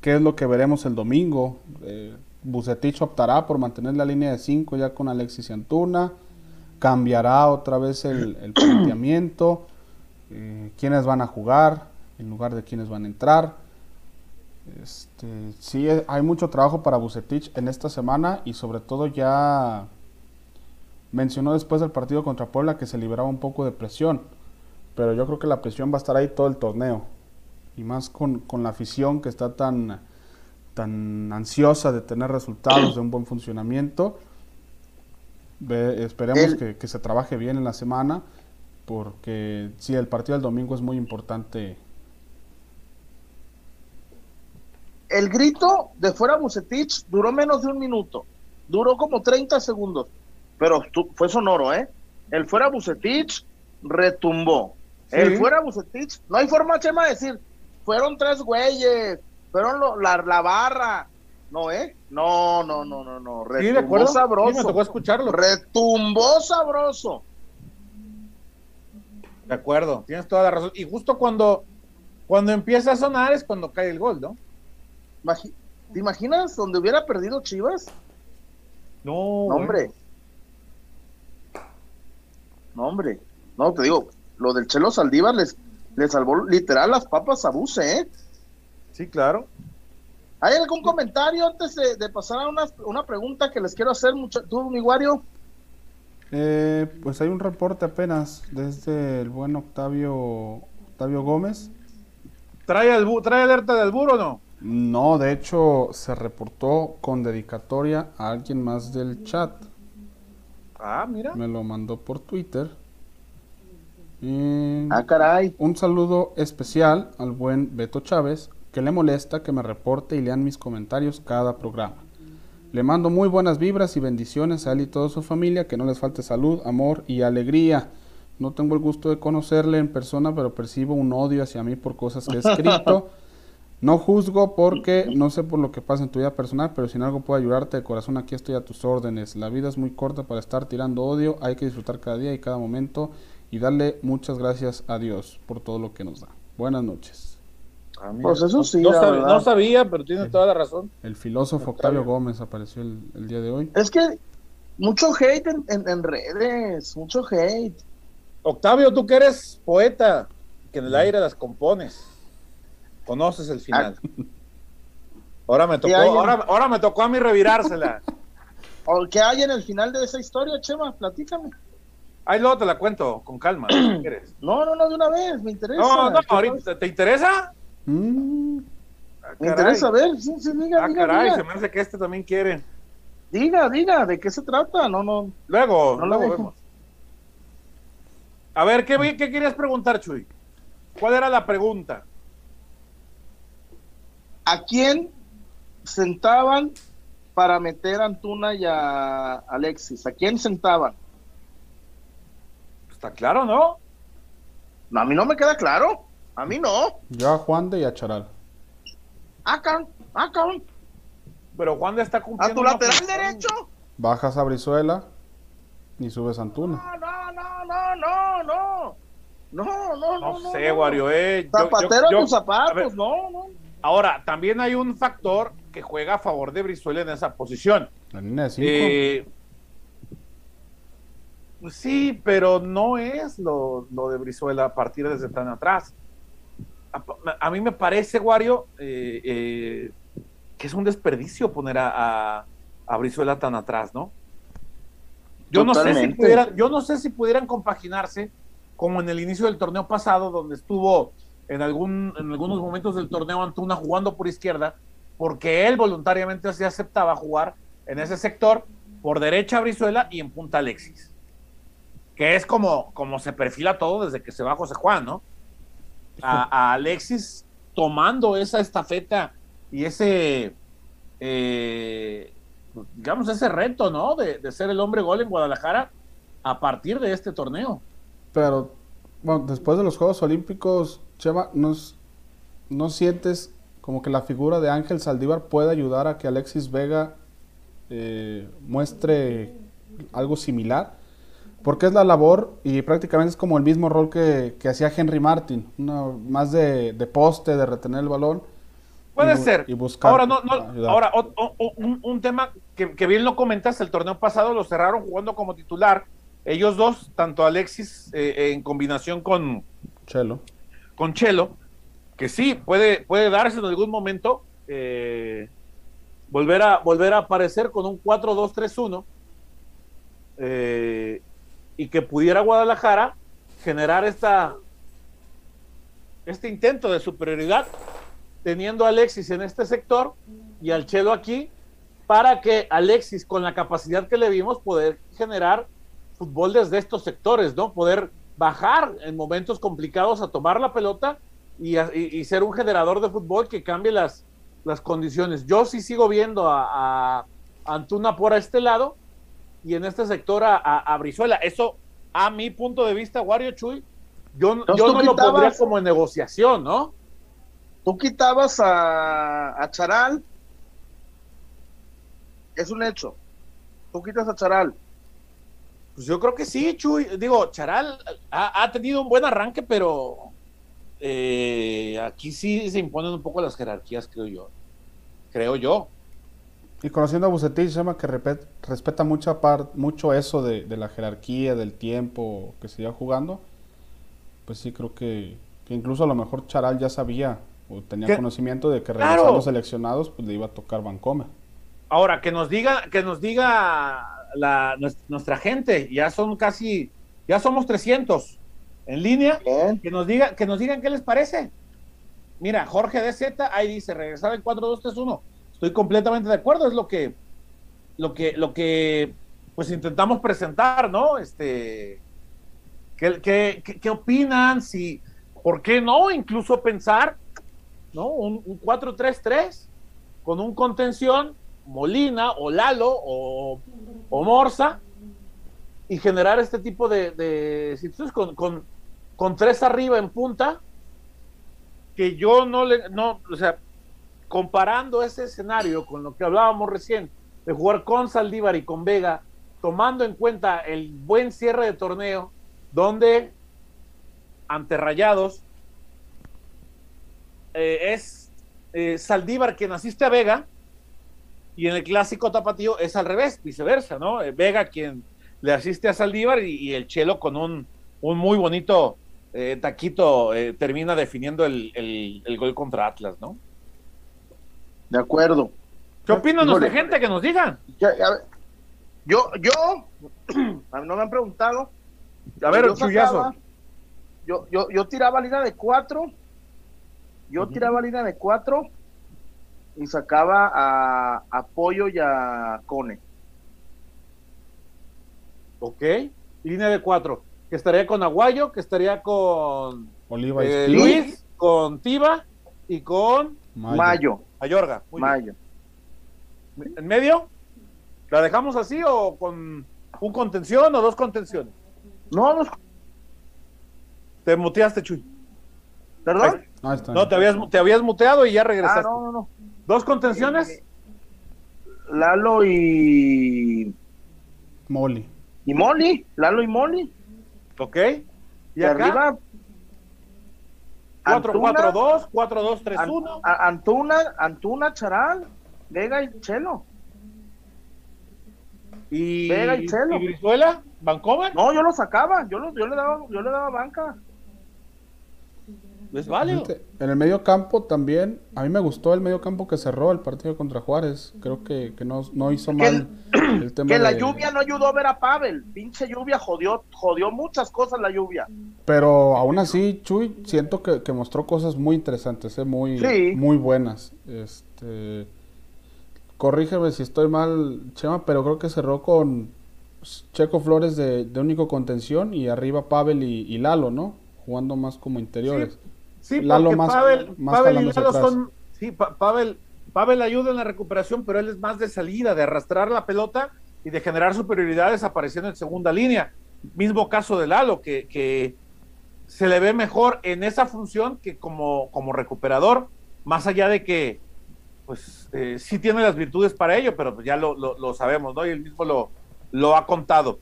C: ¿qué es lo que veremos el domingo? Eh, Bucetich optará por mantener la línea de 5 ya con Alexis y Antuna. Cambiará otra vez el, planteamiento. Eh, quiénes van a jugar en lugar de quiénes van a entrar. Este, sí, eh, hay mucho trabajo para Bucetich en esta semana y sobre todo ya mencionó después del partido contra Puebla que se liberaba un poco de presión. Pero yo creo que la presión va a estar ahí todo el torneo. Y más con, con la afición que está tan tan ansiosa de tener resultados, de un buen funcionamiento. esperemos que, se trabaje bien en la semana, porque sí, el partido del domingo es muy importante.
A: El grito de fuera Bucetich duró menos de un minuto, duró como 30 segundos, pero fue sonoro, ¿eh? El fuera Bucetich retumbó. El fuera Bucetich, no hay forma, Chema, de decir, fueron tres güeyes, fueron la, la barra. No, ¿eh? No, no, no, no, no.
B: Retumbó sabroso. me tocó escucharlo.
A: Retumbó sabroso.
B: De acuerdo, tienes toda la razón. Y justo cuando, cuando empieza a sonar es cuando cae el gol, ¿no?
A: ¿Te imaginas donde hubiera perdido Chivas?
B: No.
A: no hombre. No, hombre. No, te digo, lo del Chelo Saldívar les, les salvó literal las papas a buce, ¿eh?
B: Sí, claro.
A: ¿Hay algún comentario antes de, pasar a una, pregunta que les quiero hacer, mucho, tú, mi Wario?
C: Eh, pues hay un reporte apenas desde el buen Octavio Octavio Gómez.
B: ¿Trae, el, ¿Trae alerta del buro o no?
C: No, de hecho se reportó con dedicatoria a alguien más del chat.
B: Ah, mira.
C: Me lo mandó por Twitter.
A: ah, caray.
C: Un saludo especial al buen Beto Chávez, que le molesta que me reporte y lean mis comentarios cada programa. Le mando muy buenas vibras y bendiciones a él y toda su familia, que no les falte salud, amor y alegría. No tengo el gusto de conocerle en persona, pero percibo un odio hacia mí por cosas que he escrito. No juzgo porque no sé por lo que pasa en tu vida personal, pero si en algo puedo ayudarte de corazón, aquí estoy a tus órdenes. La vida es muy corta para estar tirando odio, hay que disfrutar cada día y cada momento y darle muchas gracias a Dios por todo lo que nos da. Buenas noches.
A: Pues eso sí.
B: No, sabía, pero tiene toda la razón.
C: El filósofo Octavio, Gómez apareció el, día de hoy.
A: Es que mucho hate en, redes, mucho hate.
B: Octavio, tú que eres poeta, que en el aire las compones, conoces el final. Ah. Ahora me tocó, ahora, me tocó a mí revirársela.
A: ¿Qué hay en el final de esa historia, Chema? Platícame.
B: Ahí luego te la cuento con calma.
A: no, no, no, de una vez, me interesa.
B: No, no, ahorita, ¿te interesa?
A: Mm. me interesa ver, sí, sí, diga,
B: ah, caray, se me hace que este también quiere.
A: Diga, diga, ¿de qué se trata? No, no.
B: Luego, no luego vemos. A ver, ¿qué, ¿qué querías preguntar, Chuy? ¿Cuál era la pregunta?
A: ¿A quién sentaban para meter a Antuna y a Alexis? ¿A quién sentaban?
B: Está claro, ¿no?
A: no a mí no me queda claro. A mí no.
C: Yo a Juan de y a Charal.
A: Acá, ah, acá. Ah,
B: Pero Juan de está cumpliendo.
A: ¿A tu lateral derecho?
C: Bajas a Brizuela y subes a Antuna.
A: No, no, no, no, no, no. No, no, no.
B: No sé, Wario, eh.
A: Zapatero tus zapatos, no, no.
B: Ahora, también hay un factor que juega a favor de Brizuela en esa posición.
C: La línea de 5.
B: Eh, pues sí, pero no es lo, lo de Brizuela a partir desde tan atrás. A, a mí me parece, Wario, eh, eh, que es un desperdicio poner a, a, a Brizuela tan atrás, ¿no? Yo no, sé si pudieran, yo no sé si pudieran compaginarse como en el inicio del torneo pasado, donde estuvo en, algún, en algunos momentos del torneo Antuna jugando por izquierda, porque él voluntariamente se aceptaba jugar en ese sector, por derecha Brizuela y en punta Alexis. Que es como, como se perfila todo desde que se va José Juan, ¿no? A, Alexis tomando esa estafeta y ese, eh, digamos, ese reto, ¿no? De, de, ser el hombre gol en Guadalajara a partir de este torneo.
C: Pero, bueno, después de los Juegos Olímpicos, Cheva, ¿nos, ¿no sientes como que la figura de Ángel Saldívar puede ayudar a que Alexis Vega eh, muestre algo similar? Porque es la labor y prácticamente es como el mismo rol que, que hacía Henry Martin, una, más de, de, poste, de retener el balón.
B: Puede y, ser. Y buscar ahora, no, no, ahora o, o, un, un, tema que, que, bien lo comentaste, el torneo pasado lo cerraron jugando como titular. Ellos dos, tanto Alexis eh, en combinación con
C: Chelo.
B: Con Chelo, que sí, puede, puede darse en algún momento eh, volver, a, volver a aparecer con un 4-2-3-1. Eh, y que pudiera Guadalajara generar esta este intento de superioridad teniendo a Alexis en este sector y al Chelo aquí para que Alexis con la capacidad que le vimos poder generar fútbol desde estos sectores, ¿no? Poder bajar en momentos complicados a tomar la pelota y, a, y, y ser un generador de fútbol que cambie las, las condiciones. Yo sí sigo viendo a, a Antuna por este lado y en este sector a, a, a, Brizuela. Eso, a mi punto de vista, Wario Chuy, yo, yo no lo pondría como en negociación, ¿no?
A: Tú quitabas a, a Charal, es un hecho. Tú quitas a Charal.
B: Pues yo creo que sí, Chuy. Digo, Charal ha, ha tenido un buen arranque, pero eh, aquí sí se imponen un poco las jerarquías, creo yo. Creo yo.
C: Y conociendo a Bucetich, se llama que respeta mucha par, mucho eso de, de, la jerarquía, del tiempo que se iba jugando. Pues sí, creo que, que, incluso a lo mejor Charal ya sabía o tenía ¿Qué? conocimiento de que regresando claro. seleccionados, pues le iba a tocar Vancouver.
B: Ahora, que nos diga, que nos diga la, nuestra gente, ya son casi, ya somos 300 en línea, Bien. que nos, diga, que nos digan qué les parece. Mira, Jorge DZ, ahí dice, regresar en 4-2-3-1 estoy completamente de acuerdo, es lo que, lo que, lo que pues intentamos presentar, ¿no? Este, ¿qué, qué, qué, qué opinan? Si, ¿por qué no? Incluso pensar, ¿no? Un, un 4-3-3 con un contención, Molina o Lalo o, o Morsa, y generar este tipo de, situaciones con, con, con, tres arriba en punta, que yo no le, no, o sea, comparando ese escenario con lo que hablábamos recién, de jugar con Saldívar y con Vega, tomando en cuenta el buen cierre de torneo, donde ante Rayados eh, es eh, Saldívar quien asiste a Vega, y en el clásico tapatío es al revés, viceversa, ¿no? Eh, Vega quien le asiste a Saldívar y, y el Chelo con un, un muy bonito eh, taquito termina definiendo el, el, el gol contra Atlas, ¿no?
A: De acuerdo.
B: ¿Qué opinan nuestra gente? Que nos digan.
A: Yo, yo, no me han preguntado.
B: A ver, yo, sacaba,
A: yo, yo, yo tiraba línea de cuatro. Yo uh -huh. tiraba línea de cuatro y sacaba a, a Pollo y a Cone.
B: Ok, línea de cuatro. Que estaría con Aguayo, que estaría con
C: Oliva
B: eh, Luis, con Tiba y con
A: Mayo. Mayo.
B: Mayorga.
A: Mayo.
B: Bien. ¿En medio? ¿La dejamos así o con un contención o dos contenciones?
A: No, no.
B: Te muteaste, Chuy.
A: ¿Perdón?
B: No, no te, habías, te habías muteado y ya regresaste.
A: Ah, no, no, no.
B: ¿Dos contenciones?
A: Eh, Lalo y.
C: Molly.
A: Y Molly. Lalo y Molly.
B: Ok.
A: ¿Y, y acá? arriba
B: 4-4-2, 4-2-3-1.
A: Antuna, Antuna, Charal, Vega y Chelo.
B: ¿Y,
A: Vega y Chelo.
B: ¿y Brizuela? ¿Vancomer?
A: No, yo lo sacaba, yo, lo, yo, le, daba, yo le daba banca.
B: Es válido.
C: En el medio campo también, a mí me gustó el medio campo que cerró el partido contra Juárez. Creo que, que no, no hizo
A: Que
C: mal el tema
A: Que la
C: de-
A: lluvia no ayudó a ver a Pavel. Pinche lluvia jodió, jodió muchas cosas la lluvia.
C: Pero aún así, Chuy, siento que, que mostró cosas muy interesantes, eh, muy,
A: Sí.
C: muy buenas. Este, corrígeme si estoy mal, Chema, pero creo que cerró con Checo Flores de, de único contención y arriba Pavel y, y Lalo, ¿no? Jugando más como interiores.
B: Sí,
C: Lalo
B: porque
C: más-
B: Pavel,
C: más
B: Pavel y Lalo son. Sí, Pa- Pavel, Pavel ayuda en la recuperación, pero él es más de salida, de arrastrar la pelota y de generar superioridades apareciendo en segunda línea. Mismo caso de Lalo, que, que se le ve mejor en esa función que como, como recuperador, más allá de que, pues, eh, sí tiene las virtudes para ello, pero pues ya lo, lo- lo sabemos, ¿no? Y él mismo lo, lo ha contado.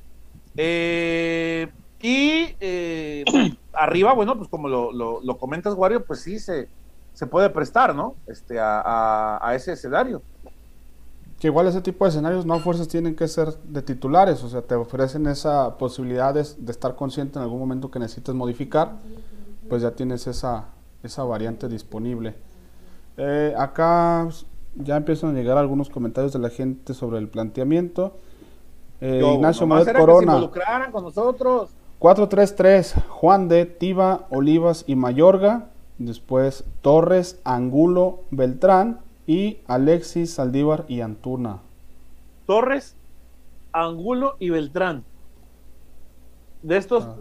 B: Eh, y eh, arriba, bueno, pues como lo, lo, lo comentas, Wario, pues sí se, se puede prestar, ¿no? Este, a, a- a ese escenario.
C: Que igual ese tipo de escenarios no a fuerzas tienen que ser de titulares, o sea, te ofrecen esa posibilidad de, de estar consciente en algún momento que necesites modificar, pues ya tienes esa, esa variante disponible. Eh, acá ya empiezan a llegar algunos comentarios de la gente sobre el planteamiento. Eh,
B: Yo,
C: Ignacio
B: que se
C: Corona,
B: involucraran con nosotros.
C: 4-3-3, Juan de, Tiva, Olivas y Mayorga. Después Torres, Angulo, Beltrán y Alexis, Saldívar y Antuna.
B: Torres, Angulo y Beltrán. De estos,
C: Ah.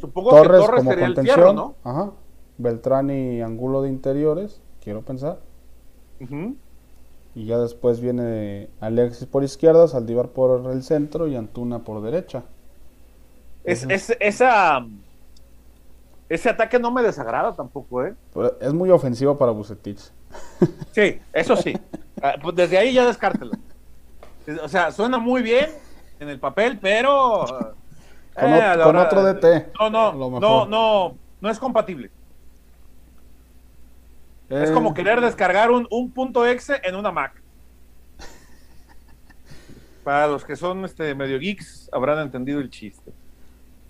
B: Supongo
C: Torres,
B: que Torres
C: como
B: sería el
C: contención.
B: fierro, ¿no?
C: Ajá. Beltrán y Angulo de interiores, quiero pensar. Y ya después viene Alexis por izquierda, Saldívar por el centro y Antuna por derecha.
B: Es, esa, ese ataque no me desagrada tampoco, ¿eh?
C: Pero es muy ofensivo para Bucetich.
B: Sí, eso sí. Ah, pues desde ahí ya descártelo. O sea, suena muy bien en el papel, pero.
C: Con,
B: eh,
C: con
B: hora-
C: otro DT.
B: No, no, no, no, no es compatible. Es
C: Eh,
B: como querer descargar un, un punto exe en una Mac. Para los que son este, medio geeks, habrán entendido el chiste.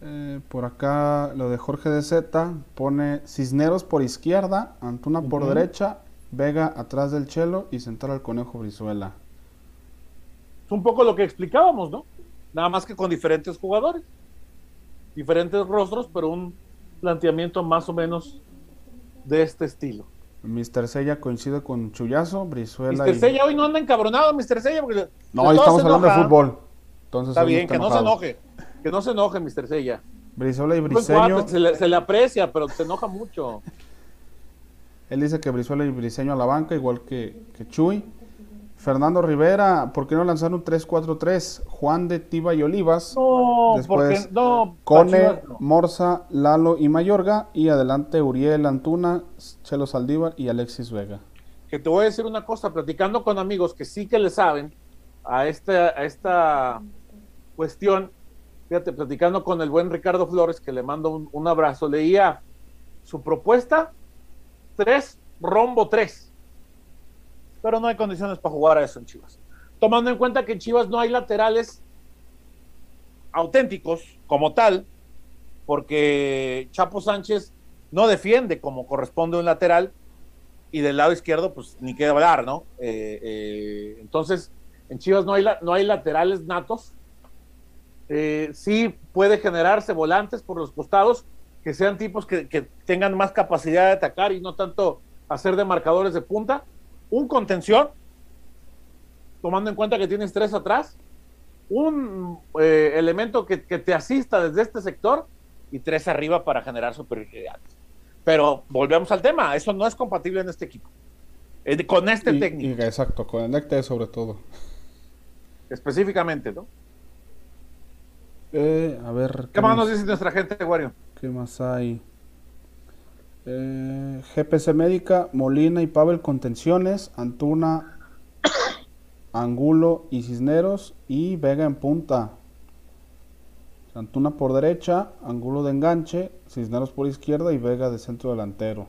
C: Eh, por acá lo de Jorge de Z pone Cisneros por izquierda, Antuna por derecha, Vega atrás del Chelo y central al Conejo Brizuela.
B: Es un poco lo que explicábamos, ¿no? Nada más que con diferentes jugadores. Diferentes rostros, pero un planteamiento más o menos de este estilo.
C: Mr. Sella coincide con Chuyazo, Brizuela
B: Mr.
C: y...
B: Sella hoy no anda encabronado, Mr. Sella, porque
C: No, hoy estamos hablando de fútbol. Entonces
B: Está bien,
C: está
B: que no se enoje. Que no se enoje, Mr. Sella.
C: Brizuela y Briseño.
B: se, le, se le aprecia, pero se enoja mucho.
C: Él dice que Brizuela y Briseño a la banca, igual que, que Chuy. Fernando Rivera, ¿por qué no lanzar un 3-4-3? Juan de Tiva y Olivas.
B: No,
C: Después,
B: porque no.
C: Cone,
B: no.
C: Morza, Lalo y Mayorga. Y adelante Uriel Antuna, Chelo Saldívar y Alexis Vega.
B: Que te voy a decir una cosa, platicando con amigos que sí que le saben a esta, a esta cuestión, fíjate, platicando con el buen Ricardo Flores, que le mando un, abrazo, leía su propuesta, 3, rombo 3. Pero no hay condiciones para jugar a eso en Chivas. Tomando en cuenta que en Chivas no hay laterales auténticos como tal, porque Chapo Sánchez no defiende como corresponde un lateral y del lado izquierdo pues ni qué hablar, ¿no? Eh, eh, entonces, en Chivas no hay, no hay laterales natos. Eh, sí puede generarse volantes por los costados que sean tipos que, que tengan más capacidad de atacar y no tanto hacer de marcadores de punta. Un contención, tomando en cuenta que tienes tres atrás. Un eh, elemento que, que te asista desde este sector y tres arriba para generar superioridad. Pero volvemos al tema, eso no es compatible en este equipo. Eh, con este
C: Y-
B: técnico,
C: y- exacto, con el DT sobre todo.
B: específicamente, ¿no?
C: Eh, a ver.
B: ¿Qué más nos dice nuestra gente, Wario?
C: ¿Qué más hay? Eh, GPC Médica, Molina y Pavel Contenciones, Antuna, Angulo y Cisneros y Vega en punta. Antuna por derecha, Angulo de enganche, Cisneros por izquierda y Vega de centro delantero.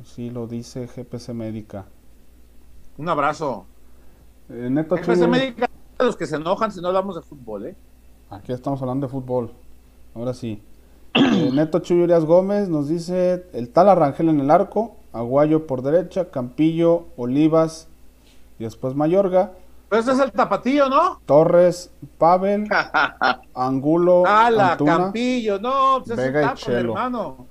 C: Así lo dice GPC Médica.
B: Un abrazo.
C: Eh, Neto
B: GPC Médica, los que se enojan si no hablamos de fútbol, ¿eh?
C: Aquí estamos hablando de fútbol. Ahora sí. Eh, Neto Chuyo Urias Gómez nos dice el tal Arrangel en el arco, Aguayo por derecha, Campillo, Olivas y después Mayorga.
B: Pero ese es el tapatillo, ¿no?
C: Torres, Pavel, Angulo,
B: ¡Hala,
C: Antuna.
B: Campillo! No, pues
C: Vega y
B: tapa, mi
C: Chelo.
B: hermano.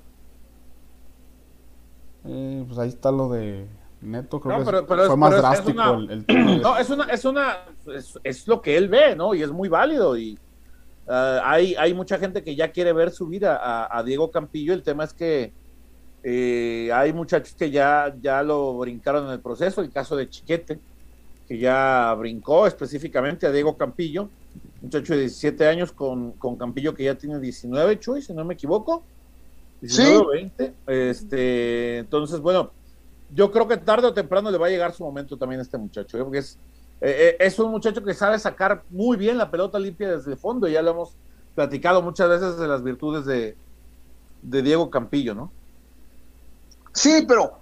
C: Eh, pues ahí está lo de Neto, creo
B: No,
C: que
B: pero-
C: es- fue más
B: es-
C: drástico
B: una-
C: el, el
B: No, es una, es una, es, es lo que él ve, ¿no? Y es muy válido. Y ah, hay, hay mucha gente que ya quiere ver subir a, a- a Diego Campillo. El tema es que eh, hay muchachos que ya, ya lo brincaron en el proceso. El caso de Chiquete, que ya brincó específicamente a Diego Campillo, muchacho de 17 años con, con Campillo que ya tiene 19, Chuy, si no me equivoco. 19 o 20. Este, entonces, bueno, yo creo que tarde o temprano le va a llegar su momento también a este muchacho, ¿eh? porque es, eh, eh, es un muchacho que sabe sacar muy bien la pelota limpia desde el fondo, ya lo hemos platicado muchas veces de las virtudes de, Diego Campillo, ¿no?
A: Sí, pero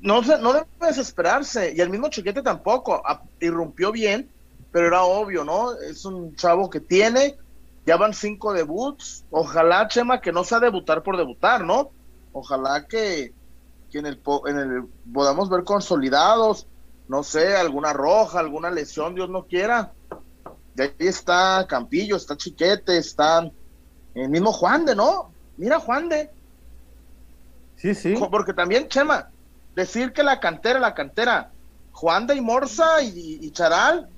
A: no, no debe desesperarse. Y el mismo Chiquete tampoco. irrumpió bien, pero era obvio, ¿no? Es un chavo que tiene, ya van cinco debuts. Ojalá, Chema, que no sea debutar por debutar, ¿no? Ojalá que, en, el, en el podamos ver consolidados, no sé, alguna roja, alguna lesión, Dios no quiera. De ahí está Campillo, está Chiquete, está el mismo Juan de, ¿no? Mira Juan de.
B: Sí, sí.
A: Porque también, Chema, decir que la cantera, la cantera, Juan de y Morza y, y Charal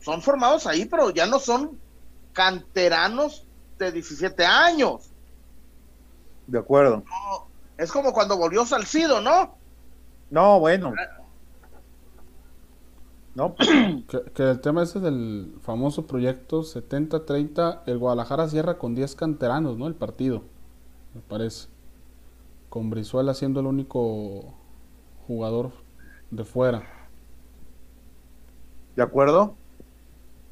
A: son formados ahí, pero ya no son canteranos de 17 años.
B: De acuerdo.
A: Es como cuando volvió Salcido, ¿no?
B: No, bueno. No, pues,
C: Que, que el tema ese del famoso proyecto 70-30, el Guadalajara cierra con 10 canteranos, ¿no? El partido, me parece. Con Brizuela siendo el único jugador de fuera.
B: de acuerdo.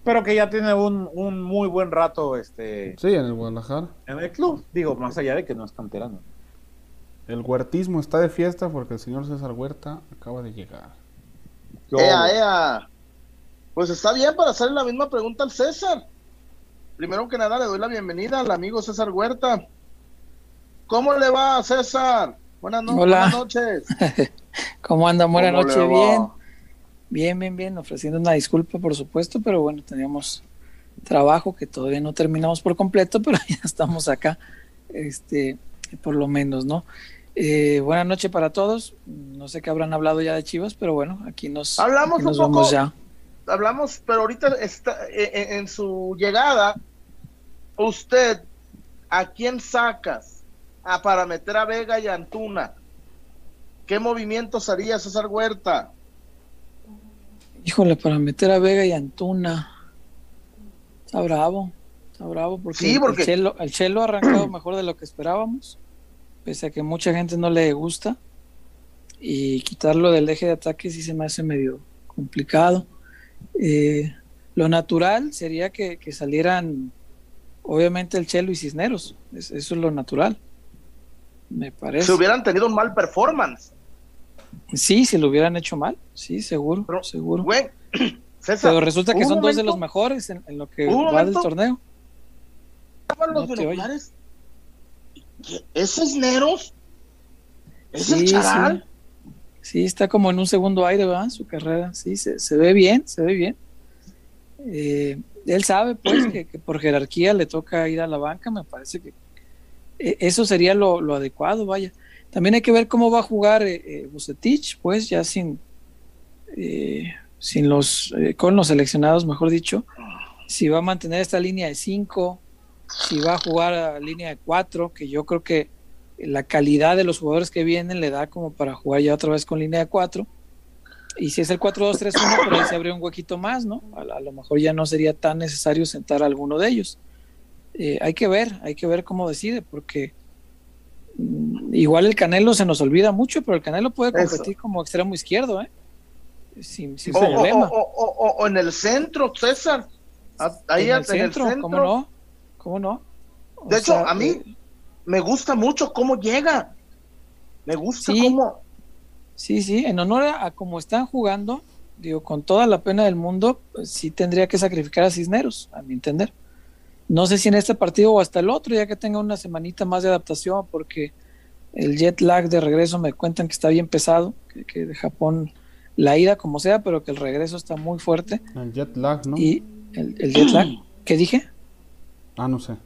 B: Pero que ya tiene un, un muy buen rato este,
C: Sí, en el Guadalajara.
B: en el club. Digo, más allá de que no es canterano.
C: El huertismo está de fiesta porque el señor César Huerta acaba de llegar.
A: Ea, ea. Pues está bien para hacerle la misma pregunta al César. Primero que nada, le doy la bienvenida al amigo César Huerta. ¿Cómo le va, César? Buenas, no-
D: Hola.
A: buenas noches.
D: ¿Cómo andan? Buenas
A: ¿Cómo
D: noches, bien. Bien, bien, bien. Ofreciendo una disculpa, por supuesto, pero bueno, teníamos trabajo que todavía no terminamos por completo, pero ya estamos acá, este, por lo menos, ¿no? Eh, buenas noches para todos. No sé qué habrán hablado ya de Chivas, pero bueno, aquí nos,
A: Hablamos
D: aquí
A: un poco-
D: vamos ya.
A: hablamos, pero ahorita está eh, en, en su llegada, usted, ¿a quién sacas a para meter a Vega y a Antuna? ¿Qué movimientos haría César Huerta?
D: Híjole, para meter a Vega y Antuna. Está bravo, está bravo porque,
A: Sí, porque-
D: El, Chelo, el Chelo ha arrancado mejor de lo que esperábamos, pese a que mucha gente no le gusta. Y quitarlo del eje de ataque sí se me hace medio complicado. Eh, lo natural sería que, que salieran, obviamente, el Chelo y Cisneros. Es- eso es lo natural. Me parece.
A: Si hubieran tenido un mal performance.
D: Sí, si lo hubieran hecho mal, sí, seguro,
A: Pero,
D: seguro.
A: Güey, César,
D: Pero resulta que son dos de los mejores en, en lo que va del torneo.
A: estaban los
D: no.
A: ¿Es Cisneros? ¿Es
D: Sí,
A: el Charal?
D: Sí, está como en un segundo aire, ¿verdad? Su carrera, sí, se, se ve bien, se ve bien. Eh, él sabe, pues, que, que por jerarquía le toca ir a la banca, me parece que eh, eso sería lo, lo adecuado, vaya. También hay que ver cómo va a jugar eh, eh, Vucetich, pues, ya sin, sin los, con los seleccionados, mejor dicho, si va a mantener esta línea de 5, si va a jugar a línea de 4, que yo creo que la calidad de los jugadores que vienen le da como para jugar ya otra vez con línea de 4. Y si es el 4-2-3-1, por ahí se abre un huequito más, ¿no? A, a lo mejor ya no sería tan necesario sentar a alguno de ellos. Eh, hay que ver, hay que ver cómo decide, porque mm, igual el Canelo se nos olvida mucho, pero el Canelo puede
A: Eso.
D: competir como extremo izquierdo, ¿eh? Sin, sin
A: O,
D: problema.
A: o- o- o- o en el centro, César. Ahí
D: en
A: en
D: el centro, ¿cómo no? ¿Cómo no? O
A: De hecho,
D: sea,
A: a mí
D: eh,
A: me gusta mucho cómo llega. Me gusta
D: Sí.
A: cómo.
D: Sí, sí, en honor a, a cómo están jugando, digo, con toda la pena del mundo, pues, sí tendría que sacrificar a Cisneros, a mi entender. No sé si en este partido o hasta el otro, ya que tenga una semanita más de adaptación, porque el jet lag de regreso me cuentan que está bien pesado, que, que de Japón la ida como sea, pero que el regreso está muy fuerte.
C: El jet lag, ¿no?
D: Y el, el jet lag, ¿qué dije?
C: Ah, no sé.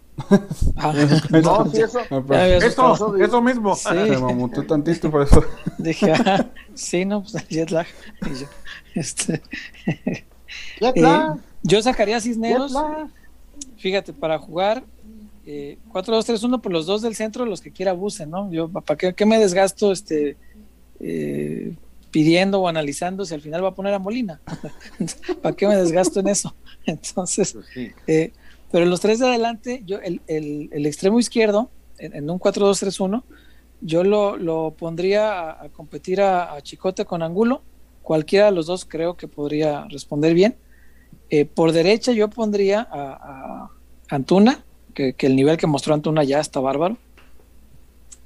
D: Ah,
A: No, sí, eso.
B: Eso, eso mismo.
D: Sí,
C: Se mamutó tantito por eso.
D: dije, ah, sí, no, pues el jet lag. Y yo, este,
A: Ya
D: eh,
A: está.
D: yo sacaría a Cisneros, fíjate, para jugar eh, 4-2-3-1 por los dos del centro, los que quiera abusen, ¿no? Yo, ¿para qué, qué me desgasto este, eh, pidiendo o analizando si al final va a poner a Molina? ¿Para qué me desgasto en eso? Entonces,
B: Pues sí.
D: eh, pero los tres de adelante, yo el, el- el extremo izquierdo, en, en un 4-2-3-1, yo lo, lo pondría a, a competir a, a Chicote con Angulo. Cualquiera de los dos creo que podría responder bien. Eh, por derecha yo pondría a, a Antuna, que, que el nivel que mostró Antuna ya está bárbaro.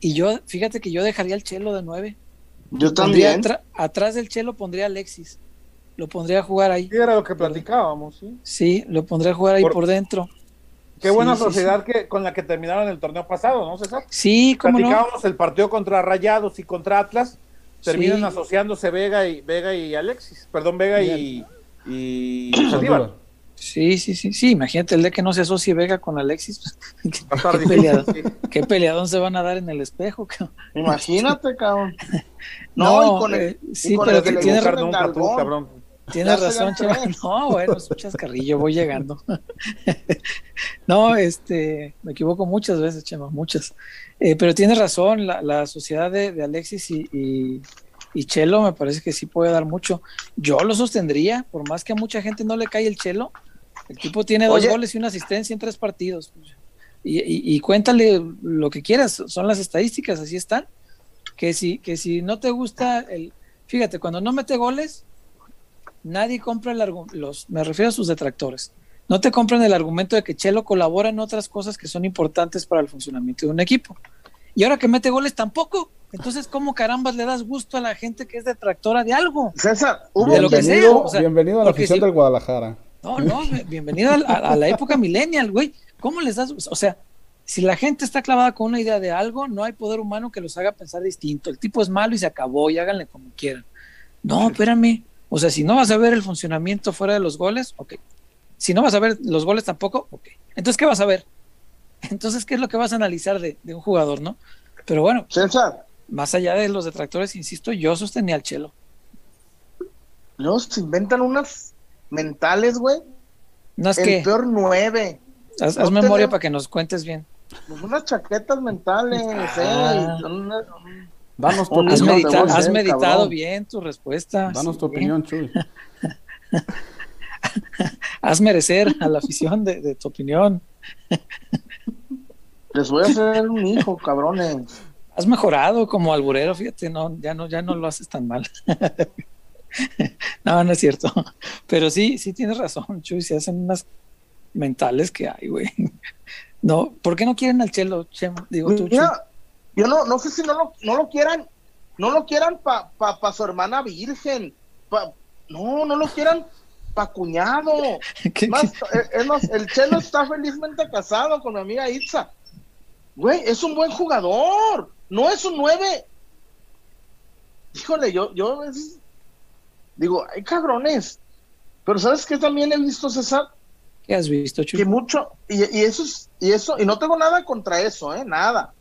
D: Y yo, fíjate que yo dejaría el Chelo de 9.
A: Yo también.
D: atrás del Chelo pondría a Alexis. Lo pondría a jugar ahí.
B: Sí, era lo que platicábamos, sí.
D: Sí, lo pondría a jugar ahí
B: Por-
D: por, dentro.
B: Qué
D: Sí,
B: buena
D: sí,
B: sociedad que con la que terminaron el torneo pasado, ¿no, César?
D: Sí, cómo no.
B: Platicábamos el partido contra Rayados y contra Atlas. Terminan
D: Sí.
B: asociándose Vega y Vega y Alexis. Perdón, Vega y, y.
D: Sí, sí, sí, sí. Imagínate el de que no se asocie Vega con Alexis.
B: Estar
D: Qué peleado.
B: sí.
D: ¿Qué peleadón se van a dar en el espejo? cabrón?
A: Imagínate, cabrón.
D: No,
A: No, y con el-
D: eh,
A: y
D: sí,
A: con
D: pero
A: el
D: que
A: que
B: tú,
A: Nalgón.
B: cabrón.
D: Tienes razón,
A: tres.
D: No, bueno, es un chascarrillo, voy llegando. no, este, me equivoco muchas veces, Chema, muchas. Eh, pero tienes razón, la, la sociedad de, de Alexis y, y, y Chelo me parece que sí puede dar mucho. Yo lo sostendría, por más que a mucha gente no le cae el Chelo. El tipo tiene dos goles y una asistencia en tres partidos. Y, y- y cuéntale lo que quieras, son las estadísticas, así están. Que si, que si no te gusta el. Fíjate, cuando no mete goles, nadie compra el argumento. Los, me refiero a sus detractores. No te compran el argumento de que Chelo colabora en otras cosas que son importantes para el funcionamiento de un equipo. Y ahora que mete goles tampoco. Entonces, ¿cómo carambas le das gusto a la gente que es detractora de algo?
A: César, hubo
D: De lo que sea,
C: Bienvenido,
D: o sea,
C: bienvenido a la afición
D: si-
C: del Guadalajara.
D: No, no, bienvenido a, a- a la época millennial, güey. ¿Cómo les das? O sea, si la gente está clavada con una idea de algo, no hay poder humano que los haga pensar distinto. El tipo es malo y se acabó y háganle como quieran. No, espérame. O sea, si no vas a ver el funcionamiento fuera de los goles, ok. Si no vas a ver los goles tampoco, ok. Entonces, ¿qué vas a ver? Entonces, ¿qué es lo que vas a analizar de, de un jugador, no? Pero bueno,
A: César,
D: más allá de los detractores, insisto, yo sostenía al Chelo.
A: luego se inventan unas mentales, güey.
D: No es
A: El
D: que
A: peor nueve.
D: haz,
A: no
D: haz memoria para que nos cuentes bien.
A: Pues unas chaquetas mentales,
D: Ah.
A: eh. Son una-
C: Danos tu
D: Has,
C: opinión.
D: medita-
A: voy a
D: has meditado
A: cabrón.
D: bien tu respuesta.
C: Danos tu opinión, Chuy.
D: Haz merecer a la afición de, de tu opinión.
A: Les voy a hacer un hijo, cabrones.
D: Has mejorado como alburero, fíjate, no, ya no, ya no lo haces tan mal. no, no es cierto. Pero sí, sí tienes razón, Chuy, se hacen unas mentales que hay, güey. No, ¿por qué no quieren al Chelo, Chema? Digo tú, Chuy.
A: Mira, yo no, no sé si no lo, no lo quieran, no lo quieran para pa, pa su hermana virgen. pa- no, no lo quieran pa cuñado.
D: ¿Qué-
A: Más,
D: qué?
A: eh, es más, el Chelo está felizmente casado con mi amiga Itza. Güey, es un buen jugador. No es un nueve. Híjole, yo, yo digo, ay cabrones. Pero ¿sabes qué también he visto, César?
D: ¿Qué has visto, Chuy?
A: Que mucho, y, y eso es, y eso, y no tengo nada contra eso, eh, nada.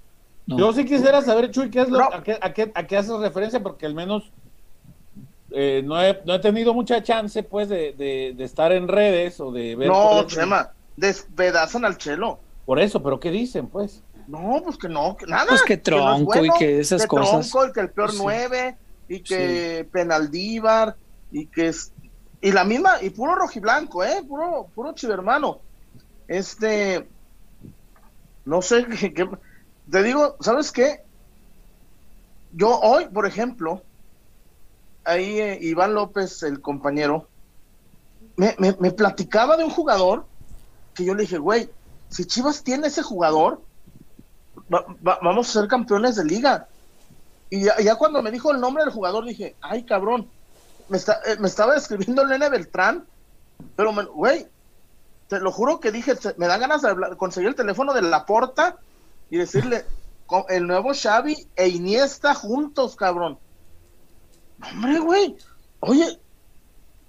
D: No.
B: Yo sí quisiera saber, Chuy, ¿qué es lo,
A: No.
B: a, qué, a, qué, a qué haces referencia? Porque al menos eh, no, he, no he tenido mucha chance, pues, de, de, de estar en redes o de ver.
A: No. Chema, despedazan al Chelo.
B: Por eso, pero ¿qué dicen, pues?
A: No, pues que no, que nada.
D: Pues que
A: no es
D: tronco y que esas
A: que
D: cosas.
A: Tronco, y que el peor
D: sí.
A: nueve, y que Penaldívar, y que es. Y la misma, y puro rojiblanco, ¿eh? Puro, puro chivermano. Este. No sé, qué, qué- te digo, ¿sabes qué? Yo hoy, por ejemplo, ahí eh, Iván López, el compañero, me, me, me platicaba de un jugador que yo le dije, güey, si Chivas tiene ese jugador, va- va- vamos a ser campeones de liga. Y ya, ya cuando me dijo el nombre del jugador dije, ay cabrón, me, está, eh, me estaba escribiendo el nene Beltrán, pero, güey, te lo juro que dije, me da ganas de hablar- conseguir el teléfono de la porta y decirle, el nuevo Xavi e Iniesta juntos, cabrón. Hombre, güey, oye,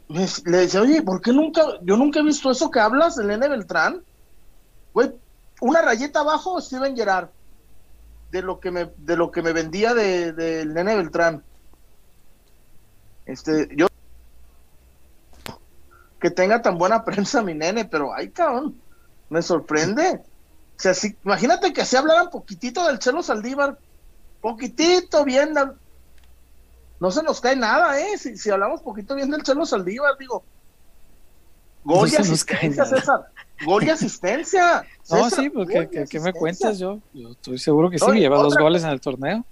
A: me- le decía, oye, ¿por qué nunca, yo nunca he visto eso que hablas del nene Beltrán? Güey, una rayeta abajo, Steven Gerrard, de lo que me, de lo que me vendía de- del nene Beltrán. Este, yo que tenga tan buena prensa mi nene, pero ay cabrón, me sorprende. O sea, si, imagínate que así hablaran poquitito del Chelo Saldívar, poquitito bien, no se nos cae nada, eh, si, si hablamos poquito bien del Chelo Saldívar, digo, gol
D: No
A: y asistencia. César, gol y asistencia.
D: No, sí, porque ¿qué, qué me cuentas yo? Yo estoy seguro que sí,
A: No,
D: lleva dos
A: otra
D: goles en el torneo.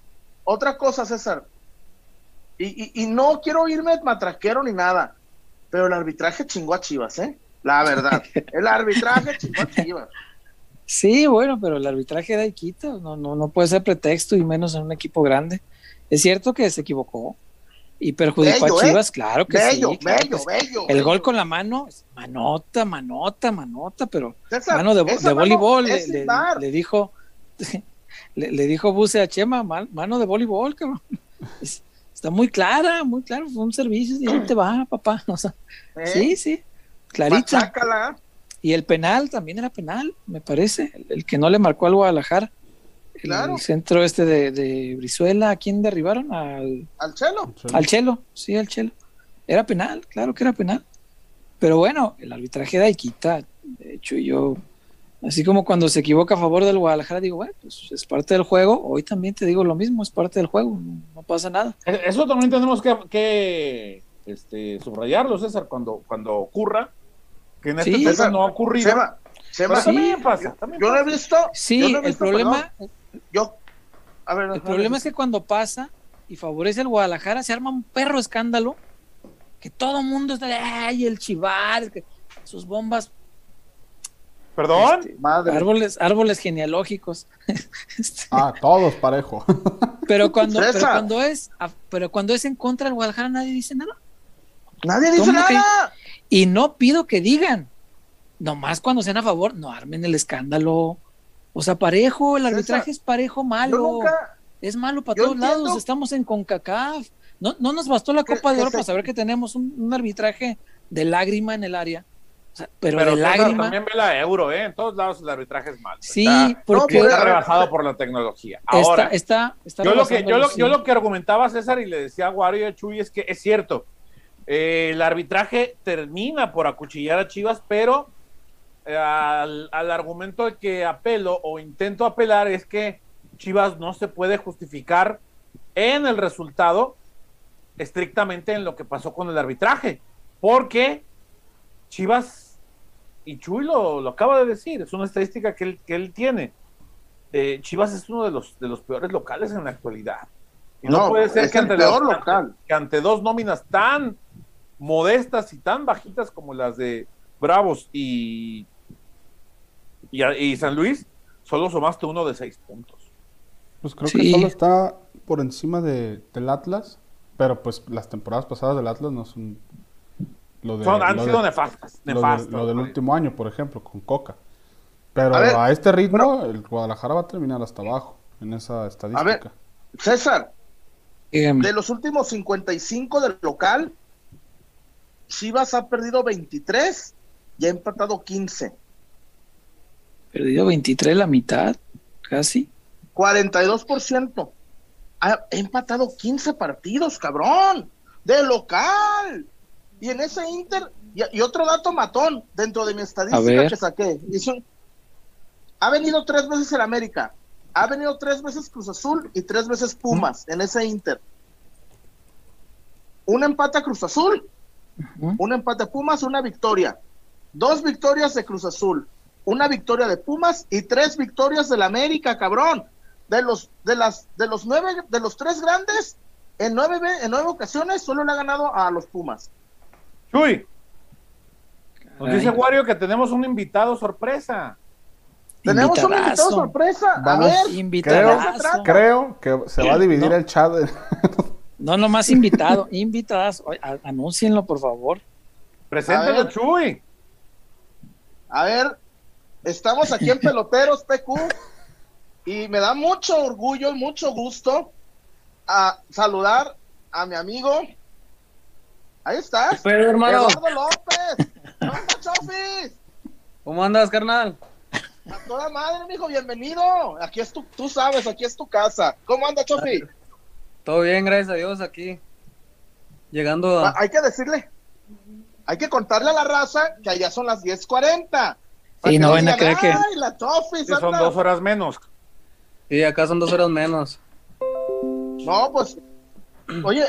A: Otra cosa, César, y, y, y no quiero irme matraquero ni nada, pero el arbitraje chingó a Chivas, ¿eh? La verdad, el arbitraje chingó a Chivas.
D: Sí, bueno, pero el arbitraje da y quita, no, no, no puede ser pretexto y menos en un equipo grande. Es cierto que se equivocó y perjudicó
A: Bello,
D: a
A: ¿eh?
D: Chivas, claro que
A: bello,
D: sí. claro
A: bello, bello.
D: El gol con la mano, manota, manota, manota, pero mano de, de
A: mano
D: voleibol, le, dijo, le, le dijo Buse a Chema, "Man- mano de voleibol, cabrón. Es- está muy clara, muy claro, fue un servicio y ahí te va, papá. O sea,
A: ¿eh?
D: sí, sí, clarita. Y el penal también era penal, me parece, el, el que no le marcó al Guadalajara. El
A: Claro.
D: centro este de, de Brizuela, ¿a quién derribaron? Al,
A: al Chelo.
D: al Chelo, sí, al Chelo. Era penal, claro que era penal. Pero bueno, el arbitraje da y quita. De hecho, yo, así como cuando se equivoca a favor del Guadalajara, digo, bueno, pues es parte del juego. Hoy también te digo lo mismo, es parte del juego, no, no pasa nada.
B: Eh, Eso también tenemos que, que, este, subrayarlo, César, cuando, cuando ocurra, que en este
D: Sí.
B: tema no ha ocurrido. Pero
D: Sí.
B: pasa, también
A: yo no he visto.
D: Sí,
A: yo no he
D: el problema,
A: perdón, yo. A ver,
D: El problema es que cuando pasa y favorece al Guadalajara, se arma un perro escándalo que todo el mundo está de, ay, el chivar, que sus bombas,
B: ¿Perdón?
D: este,
A: Madre.
D: árboles, árboles genealógicos. Este,
C: Ah, todos parejo.
D: pero cuando, pero
A: César.
D: cuando es, pero cuando es en contra del Guadalajara, nadie dice nada.
A: Nadie dice
D: ¿Cómo que-
A: nada.
D: Y no pido que digan, nomás cuando sean a favor, no armen el escándalo. O sea, parejo, el arbitraje es parejo malo.
A: nunca.
D: Es malo para todos
A: entiendo-
D: lados, estamos en CONCACAF. No, no nos bastó la Copa de Oro para saber que tenemos un, un arbitraje de lágrima en el área. O sea, pero,
B: Pero
D: de lágrima.
B: también ve la euro, ¿eh? En todos lados el arbitraje es malo.
D: Sí,
B: Está-
D: porque
B: está rebasado por la tecnología.
D: está,
B: Ahora,
D: está, está
B: yo lo, que, yo, lo, yo lo que argumentaba César y le decía a Wario y a Chuy es que es cierto. Eh, el arbitraje termina por acuchillar a Chivas, pero eh, al, al argumento de que apelo o intento apelar es que Chivas no se puede justificar en el resultado estrictamente en lo que pasó con el arbitraje, porque Chivas, y Chuy lo, lo acaba de decir, es una estadística que él, que él tiene. Eh, Chivas es uno de los, de los peores locales en la actualidad. Y no,
A: No,
B: puede ser
A: es
B: que
A: el
B: ante,
A: peor
B: dos,
A: local.
B: que ante dos nóminas tan modestas y tan bajitas como las de Bravos y, y, y San Luis, solo sumaste uno de seis puntos.
C: Pues creo
D: Sí.
C: que solo está por encima de, del Atlas, pero pues las temporadas pasadas del Atlas no son lo de,
B: Son- han
C: lo
B: sido
C: de-
B: nefastas.
C: lo de-
B: nefastas,
C: lo del último año, por ejemplo, con Coca. Pero
A: A
C: este ritmo, el Guadalajara va a terminar hasta abajo en esa estadística.
A: César,
D: Dígame.
A: de los últimos 55 del local, Chivas ha perdido 23 y ha empatado 15.
D: Perdido 23 la mitad, casi.
A: 42%. Ha empatado 15 partidos, cabrón. De local. Y en ese Inter, y, y otro dato matón dentro de mi estadística que saqué. un- ha venido tres veces el América. Ha venido tres veces Cruz Azul y tres veces Pumas en ese Inter. Un empate a Cruz Azul, Un empate a Pumas, una victoria. Dos victorias de Cruz Azul, una victoria de Pumas y tres victorias del América, cabrón. De los, de las, de los nueve, de los tres grandes, en nueve, ve- en nueve ocasiones solo le ha ganado a los Pumas.
B: Chuy, nos dice Wario que tenemos un invitado sorpresa.
A: Tenemos un invitado sorpresa.
C: Vamos.
A: A ver, trata?
C: Creo que se va a dividir
B: No.
C: el chat.
D: No, nomás invitado, invitadas. Anúncienlo, por favor.
B: Preséntalo, Chuy.
A: A ver, estamos aquí en Peloteros PQ y me da mucho orgullo y mucho gusto a saludar a mi amigo. Ahí estás.
E: Pero, hermano.
A: Eduardo López. ¿Cómo
E: ¿Cómo andas, carnal?
A: A toda madre, mijo, bienvenido. Aquí es tu, tú sabes, aquí es tu casa. ¿Cómo anda, Chofi?
E: Todo bien, gracias a Dios, aquí. Llegando a...
A: Ah, hay que decirle, hay que contarle a la raza que allá son las 10.40.
D: Y no van a creer que...
A: la
B: sí, son dos horas menos.
E: Sí, acá son dos horas menos.
A: No, pues, oye,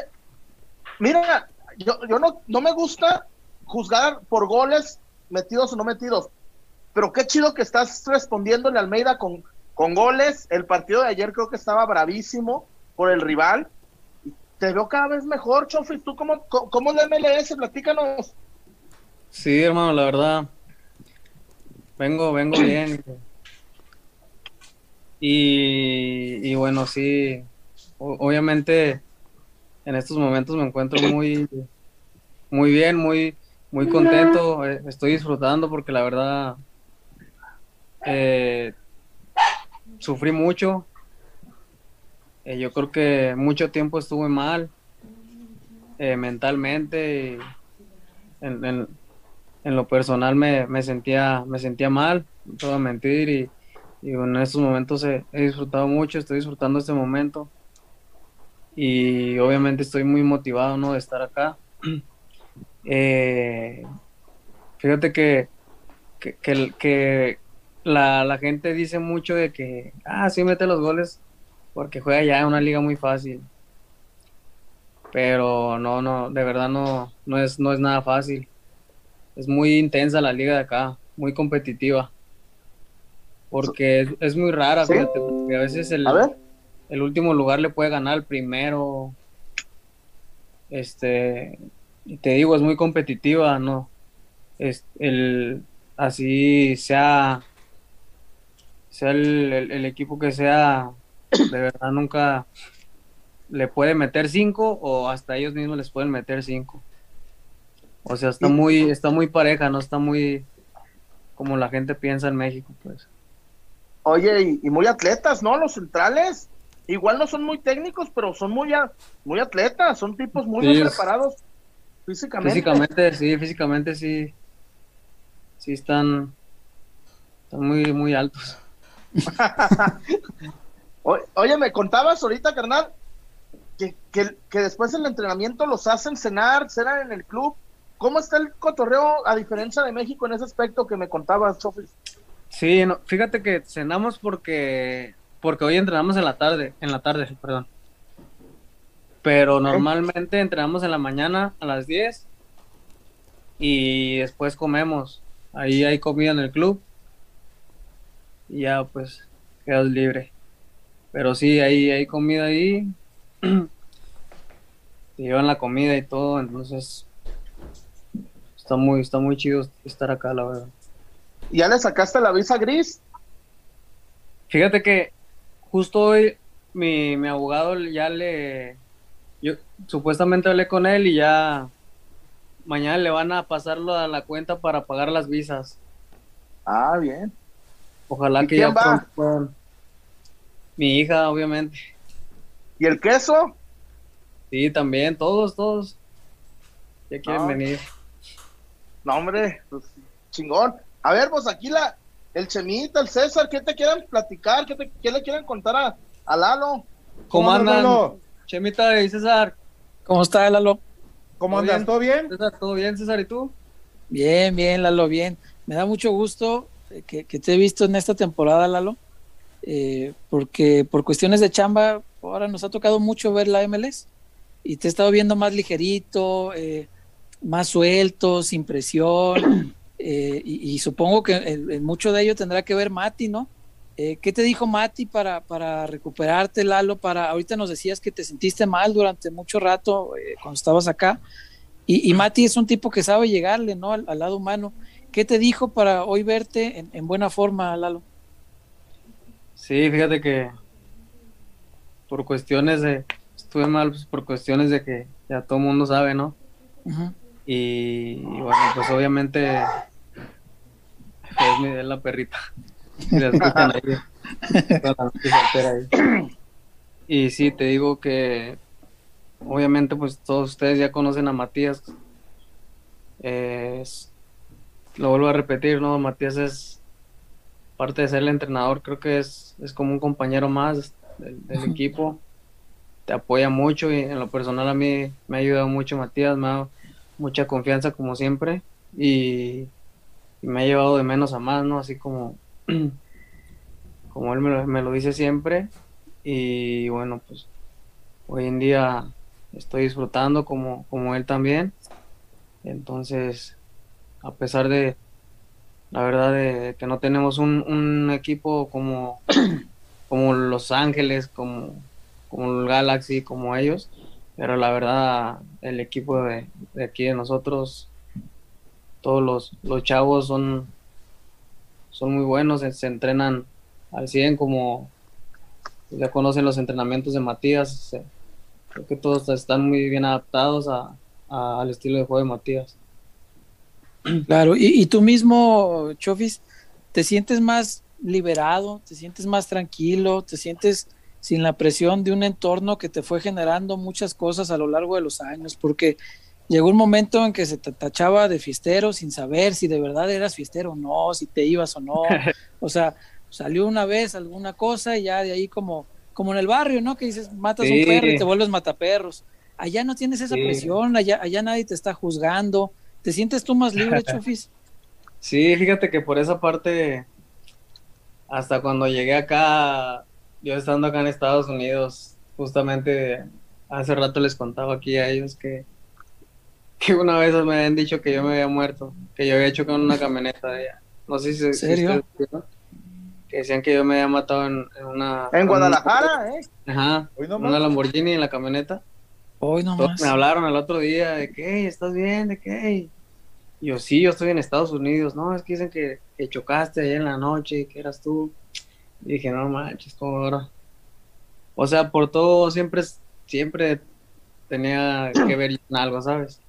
A: mira, yo, yo no, no me gusta juzgar por goles metidos o no metidos, pero qué chido que estás respondiéndole a Almeida con, con goles. El partido de ayer creo que estaba bravísimo por el rival. Te veo cada vez mejor, Chofis. ¿Tú cómo, cómo es la MLS? Platícanos.
E: Sí, hermano, la verdad. Vengo, vengo bien. Y, y bueno, sí, obviamente en estos momentos me encuentro muy, muy bien, muy, muy contento. Eh, estoy disfrutando porque la verdad eh, sufrí mucho. Eh, yo creo que mucho tiempo estuve mal mentalmente. En, en, lo personal me, me, sentía, me sentía mal, no a mentir. Y, y en estos momentos he, disfrutado mucho, estoy disfrutando este momento. Y obviamente estoy muy motivado ¿no? de estar acá. fíjate que, que, que, que la, la, gente dice mucho de que, ah, sí mete los goles porque juega ya en una liga muy fácil. Pero no, no, de verdad no, no, es, no es nada fácil. Es muy intensa la liga de acá, muy competitiva. Porque es, muy rara, fíjate, porque a veces el, el último lugar le puede ganar al primero. Este, y te digo, es muy competitiva, ¿no? Es el, así sea sea el, equipo que sea, de verdad nunca le puede meter cinco o hasta ellos mismos les pueden meter cinco. O sea, está muy, está muy pareja, no está muy como la gente piensa en México, pues.
A: Oye, y, muy atletas, ¿no? Los centrales, igual no son muy técnicos, pero son muy, muy atletas, son tipos muy preparados físicamente.
E: Físicamente, sí, físicamente sí, sí están, están muy, muy altos.
A: Oye, me contabas ahorita, carnal, que, que, después del entrenamiento los hacen cenar, cenar en el club. ¿Cómo está el cotorreo a diferencia de México en ese aspecto que me contabas, Sofis?
E: Sí, fíjate que cenamos porque porque hoy entrenamos en la tarde, en la tarde, perdón. Pero normalmente entrenamos en la mañana a las 10 y después comemos. Ahí hay comida en el club y ya pues quedas libre. Pero sí, hay, hay comida ahí. Te llevan la comida y todo, entonces está muy, está muy chido estar acá, la verdad.
A: ¿Ya le sacaste la visa gris?
E: Fíjate que justo hoy mi, mi abogado ya le, yo supuestamente hablé con él y ya mañana le van a pasarlo a la cuenta para pagar las visas.
A: Ah, bien.
E: Ojalá que ya pronto Mi hija, obviamente.
A: ¿Y el queso?
E: Sí, también, todos, todos. Ya quieren venir.
A: No, hombre, pues, chingón. A ver, pues aquí la, el Chemita, el César, ¿qué te quieren platicar? ¿Qué, te, qué le quieren contar a, a Lalo?
E: ¿Cómo, andan? Chemita y César.
D: ¿Cómo está, Lalo?
B: ¿Cómo andas? ¿Todo bien?
E: César, ¿todo bien, César? ¿Y tú?
D: Bien, bien, Lalo, bien. Me da mucho gusto que, te he visto en esta temporada, Lalo, eh, porque por cuestiones de chamba, ahora nos ha tocado mucho ver la MLS y te he estado viendo más ligerito, eh, más suelto, sin presión, eh, y, supongo que en, mucho de ello tendrá que ver Mati, ¿no? ¿Qué te dijo Mati para, para recuperarte, Lalo? Para, ahorita nos decías que te sentiste mal durante mucho rato cuando estabas acá, y, y, Mati es un tipo que sabe llegarle, ¿no? al lado humano. ¿Qué te dijo para hoy verte en, buena forma, Lalo?
E: Sí, fíjate que por cuestiones de estuve mal pues, por cuestiones de que ya todo el mundo sabe, ¿no? Y, y bueno, pues obviamente es mi es la perrita. Si la escuchan ahí. Y sí, te digo que obviamente pues todos ustedes ya conocen a Matías. Es- lo vuelvo a repetir, ¿no? Matías es parte de ser el entrenador, creo que es, es como un compañero más del, equipo. Te apoya mucho y en lo personal a mí me ha ayudado mucho Matías, me ha dado mucha confianza como siempre y, y me ha llevado de menos a más, ¿no? Así como, como él me lo, me lo dice siempre y bueno, pues hoy en día estoy disfrutando como, como él también. Entonces, a pesar de, la verdad, de que no tenemos un, un equipo como, como Los Ángeles, como, como el Galaxy, como ellos, pero la verdad, el equipo de, aquí de nosotros, todos los, los chavos son, son muy buenos, se, entrenan al 100 como ya conocen los entrenamientos de Matías, creo que todos están muy bien adaptados a- al estilo de juego de Matías.
D: Claro, y, y tú mismo, Chofis, ¿te sientes más liberado, te sientes más tranquilo, te sientes sin la presión de un entorno que te fue generando muchas cosas a lo largo de los años? Porque llegó un momento en que se te tachaba de fiestero sin saber si de verdad eras fiestero o no, si te ibas o no. O sea, salió una vez alguna cosa y ya de ahí como, como en el barrio, ¿no? Que dices, matas
E: Sí.
D: un perro y te vuelves mataperros. Allá no tienes esa
E: Sí.
D: presión, allá, allá nadie te está juzgando. ¿Te sientes tú más libre, Chofis?
E: Sí, fíjate que por esa parte, hasta cuando llegué acá, yo estando acá en Estados Unidos, justamente hace rato les contaba aquí a ellos que, que una vez me habían dicho que yo me había muerto, que yo había hecho con una camioneta de allá. No sé si, si
D: serio?
E: que decían que yo me había matado en, en una...
A: En Guadalajara, ¿eh?
E: Ajá,
B: Hoy no
E: una. Lamborghini en la camioneta.
D: Hoy
E: me hablaron el otro día de que, "Hey, ¿estás bien? ¿De qué? Y yo, sí, yo estoy en Estados Unidos. No, es que dicen que, que chocaste ayer en la noche, que eras tú. Y dije, no manches, ¿cómo ahora? O sea, por todo siempre, siempre tenía que ver en algo, ¿sabes?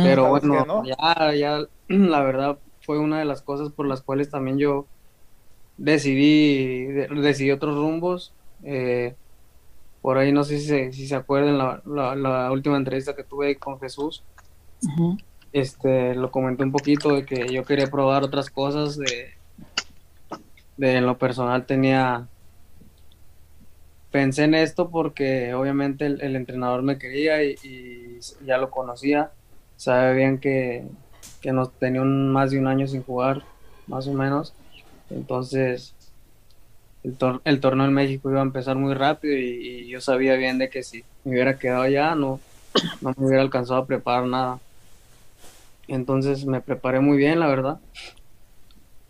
E: Pero
B: ¿Sabes
E: bueno,
B: no?
E: ya, ya, la verdad fue una de las cosas por las cuales también yo decidí, de- decidí otros rumbos. Eh, por ahí no sé si se, si se acuerdan la, la, la última entrevista que tuve con Jesús. Este, lo comenté un poquito de que yo quería probar otras cosas de, de en lo personal tenía pensé en esto porque obviamente el, el entrenador me quería y, y ya lo conocía sabe bien que, que nos tenía un, más de un año sin jugar más o menos entonces el, tor- el torneo en México iba a empezar muy rápido y, yo sabía bien de que si me hubiera quedado allá no, no me hubiera alcanzado a preparar nada entonces me preparé muy bien, la verdad.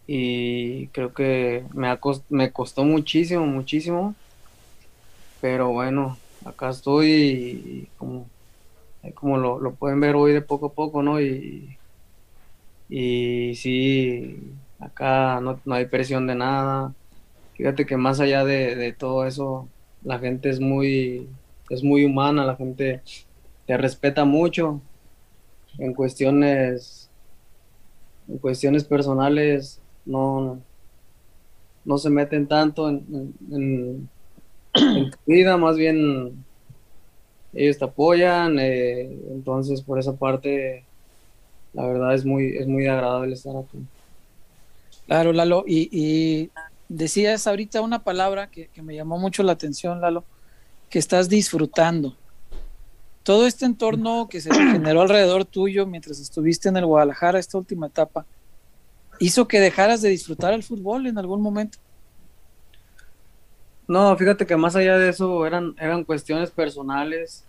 E: Y creo que me, ha cos- me costó muchísimo, muchísimo. Pero bueno, acá estoy y como, como lo, lo pueden ver hoy de poco a poco, ¿no? Y, y sí, acá no, no hay presión de nada. Fíjate que más allá de, de todo eso, la gente es muy, es muy humana, la gente te respeta mucho en cuestiones en cuestiones personales no no se meten tanto en, en- tu vida más bien ellos te apoyan eh, entonces por esa parte la verdad es muy es muy agradable estar aquí
D: Claro, Lalo. Y decías ahorita una palabra que, que me llamó mucho la atención, Lalo, que estás disfrutando. Todo este entorno que se generó alrededor tuyo mientras estuviste en el Guadalajara, esta última etapa, hizo que dejaras de disfrutar el fútbol en algún momento.
E: No, fíjate que más allá de eso eran, eran cuestiones personales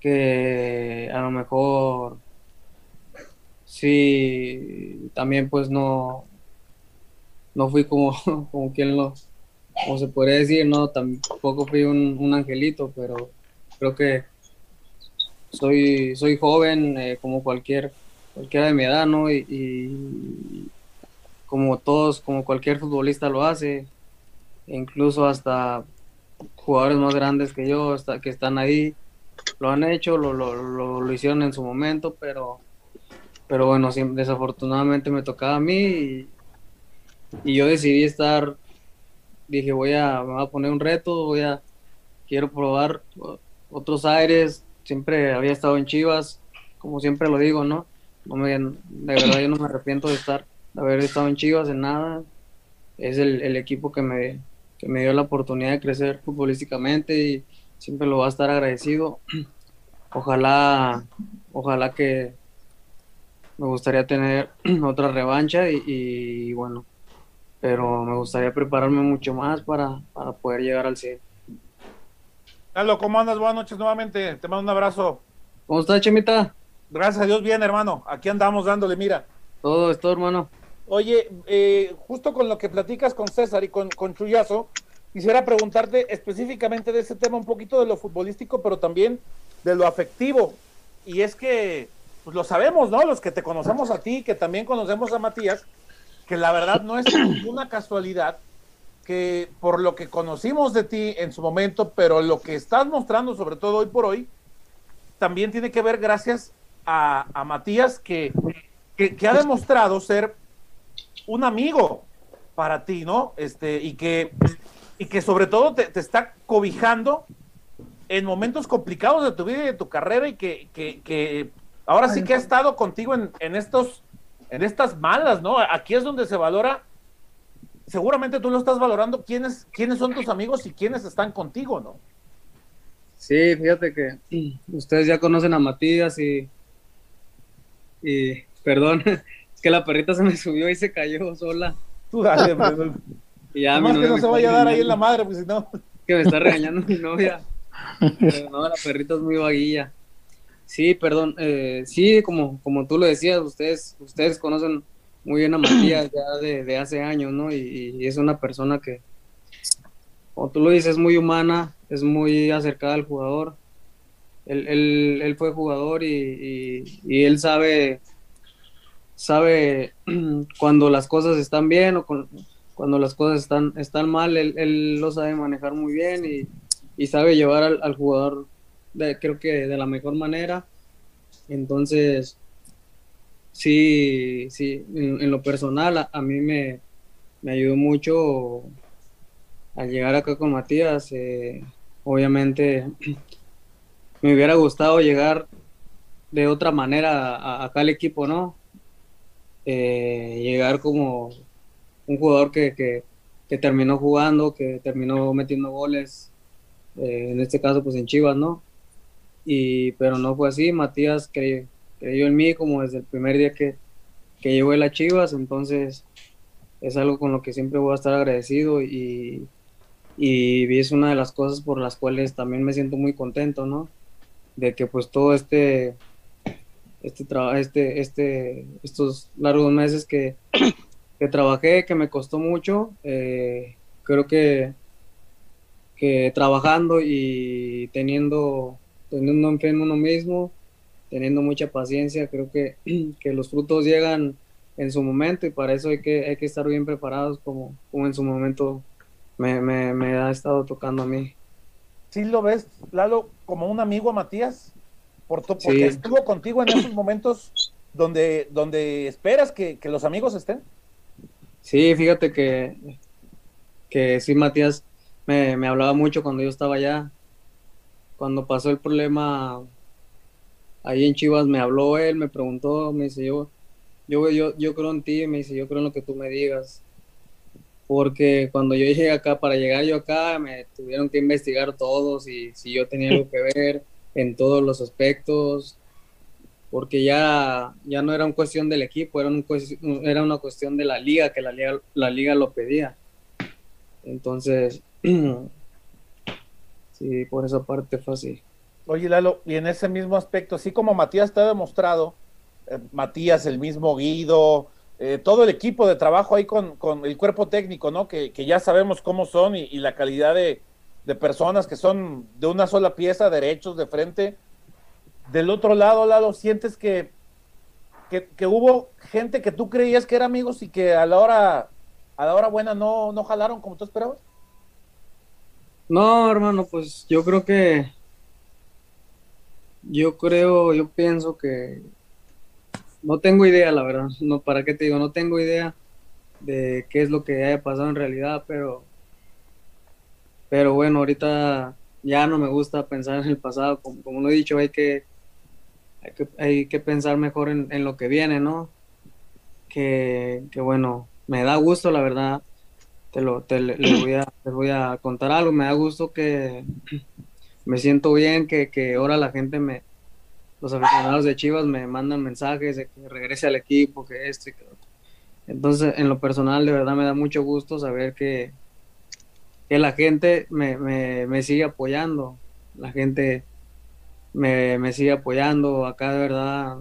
E: que a lo mejor sí, también pues no, no fui como, como quien lo, como se podría decir, no, tampoco fui un, un angelito, pero creo que soy, soy joven eh, como cualquier, cualquiera de mi edad, ¿no? Y, como todos, como cualquier futbolista lo hace, e incluso hasta jugadores más grandes que yo está, que están ahí. Lo han hecho, lo, lo, lo, hicieron en su momento, pero, pero bueno, desafortunadamente me tocaba a mí y, y yo decidí estar, dije voy a, me voy a poner un reto, voy a, quiero probar otros aires, siempre había estado en Chivas, como siempre lo digo, ¿no? no me, de verdad yo no me arrepiento de estar, de haber estado en Chivas, en nada, es el, el equipo que me, que me dio la oportunidad de crecer futbolísticamente y siempre lo va a estar agradecido. Ojalá, ojalá que me gustaría tener otra revancha y, y bueno, pero me gustaría prepararme mucho más para, para poder llegar al 100.
B: Lalo, ¿cómo andas? Buenas noches nuevamente. Te mando un abrazo.
E: ¿Cómo estás, Chemita?
B: Gracias a Dios, bien, hermano. Aquí andamos dándole, mira.
E: Todo esto, hermano.
B: Oye, eh, justo con lo que platicas con César y con, con Chuyazo, quisiera preguntarte específicamente de ese tema, un poquito de lo futbolístico, pero también de lo afectivo. Y es que, pues lo sabemos, ¿no? Los que te conocemos a ti, que también conocemos a Matías, que la verdad no es ninguna casualidad que por lo que conocimos de ti en su momento, pero lo que estás mostrando, sobre todo hoy por hoy, también tiene que ver gracias a, a Matías, que, que, que, ha demostrado ser un amigo para ti, ¿no? Este, y que, y que sobre todo te, te está cobijando en momentos complicados de tu vida y de tu carrera y que, que, que ahora sí que ha estado contigo en, en, estos, en estas malas, ¿no? Aquí es donde se valora, seguramente tú lo estás valorando, quiénes, quiénes son tus amigos y quiénes están contigo, ¿no?
E: Sí, fíjate que ustedes ya conocen a Matías y, y perdón, es que la perrita se me subió y se cayó sola.
B: Tú dale.
E: Y ya
B: que no se vaya a dar ahí en la madre, pues si no.
E: Que me está regañando mi novia. Pero no, la perrita es muy vaguilla. Sí, perdón. eh, sí, como, como tú lo decías, ustedes, ustedes conocen muy bien a Matías ya de, de hace años, ¿no? Y, y es una persona que, como tú lo dices, es muy humana, es muy acercada al jugador. Él, él, él fue jugador y, y, y él sabe, sabe cuando las cosas están bien o con- cuando las cosas están, están mal, él, él lo sabe manejar muy bien y, y sabe llevar al, al jugador, creo que de la mejor manera. Entonces, sí, sí, en, lo personal a, a mí me, me ayudó mucho al llegar acá con Matías. eh, obviamente me hubiera gustado llegar de otra manera acá al equipo, ¿no? Eh, llegar como un jugador que, que, que terminó jugando, que terminó metiendo goles, eh, en este caso pues en Chivas, ¿no? Y, pero no fue así, Matías cre- creyó en mí como desde el primer día que, que llegó Chivas, entonces es algo con lo que siempre voy a estar agradecido y, es una de las cosas por las cuales también me siento muy contento, ¿no? De que pues todo este, este, traba- este, este, estos largos meses que, que trabajé, que me costó mucho, eh, creo que, que trabajando y teniendo, teniendo fe en uno mismo, teniendo mucha paciencia, creo que, que los frutos llegan en su momento y para eso hay que, hay que estar bien preparados como, como en su momento me, me, me ha estado tocando a mí.
B: ¿Sí lo ves, Lalo, como un amigo a Matías? Por tu- porque
E: Sí.
B: estuvo contigo en esos momentos donde, donde esperas que, que los amigos estén.
E: Sí, fíjate que, que sí, Matías me, me hablaba mucho cuando yo estaba allá. Cuando pasó el problema ahí en Chivas, me habló él, me preguntó, me dice, yo, yo, yo, yo creo en ti, me dice, yo creo en lo que tú me digas. Porque cuando yo llegué acá, para llegar yo acá, me tuvieron que investigar todos y si yo tenía algo que ver en todos los aspectos, porque ya, ya no era una cuestión del equipo, era, un era una cuestión de la liga, que la liga, la liga lo pedía. Entonces, sí, por esa parte fue así.
B: Oye, Lalo, y en ese mismo aspecto, así como Matías te ha demostrado, eh, Matías, el mismo Guido, eh, todo el equipo de trabajo ahí con, con el cuerpo técnico, ¿no? Que, que ya sabemos cómo son y, la calidad de, de personas que son de una sola pieza, derechos, de frente. Del otro lado, Lalo, sientes que, que, que hubo gente que tú creías que era amigos y que a la hora, a la hora buena no, no jalaron como tú esperabas.
E: No, hermano, pues yo creo que yo creo, yo pienso que no tengo idea, la verdad. No, ¿para qué te digo? No tengo idea de qué es lo que haya pasado en realidad, pero pero bueno, ahorita ya no me gusta pensar en el pasado, como, como lo he dicho, hay que hay que, hay que pensar mejor en, en, lo que viene, ¿no? Que, que, bueno, me da gusto, la verdad, te lo te, les, voy a, les voy a contar algo, me da gusto que me siento bien, que, que ahora la gente me, los aficionados de Chivas me mandan mensajes de que regrese al equipo, que esto y que. Entonces, en lo personal, de verdad me da mucho gusto saber que, que la gente me, me, me sigue apoyando, la gente me, me, sigue apoyando, acá de verdad,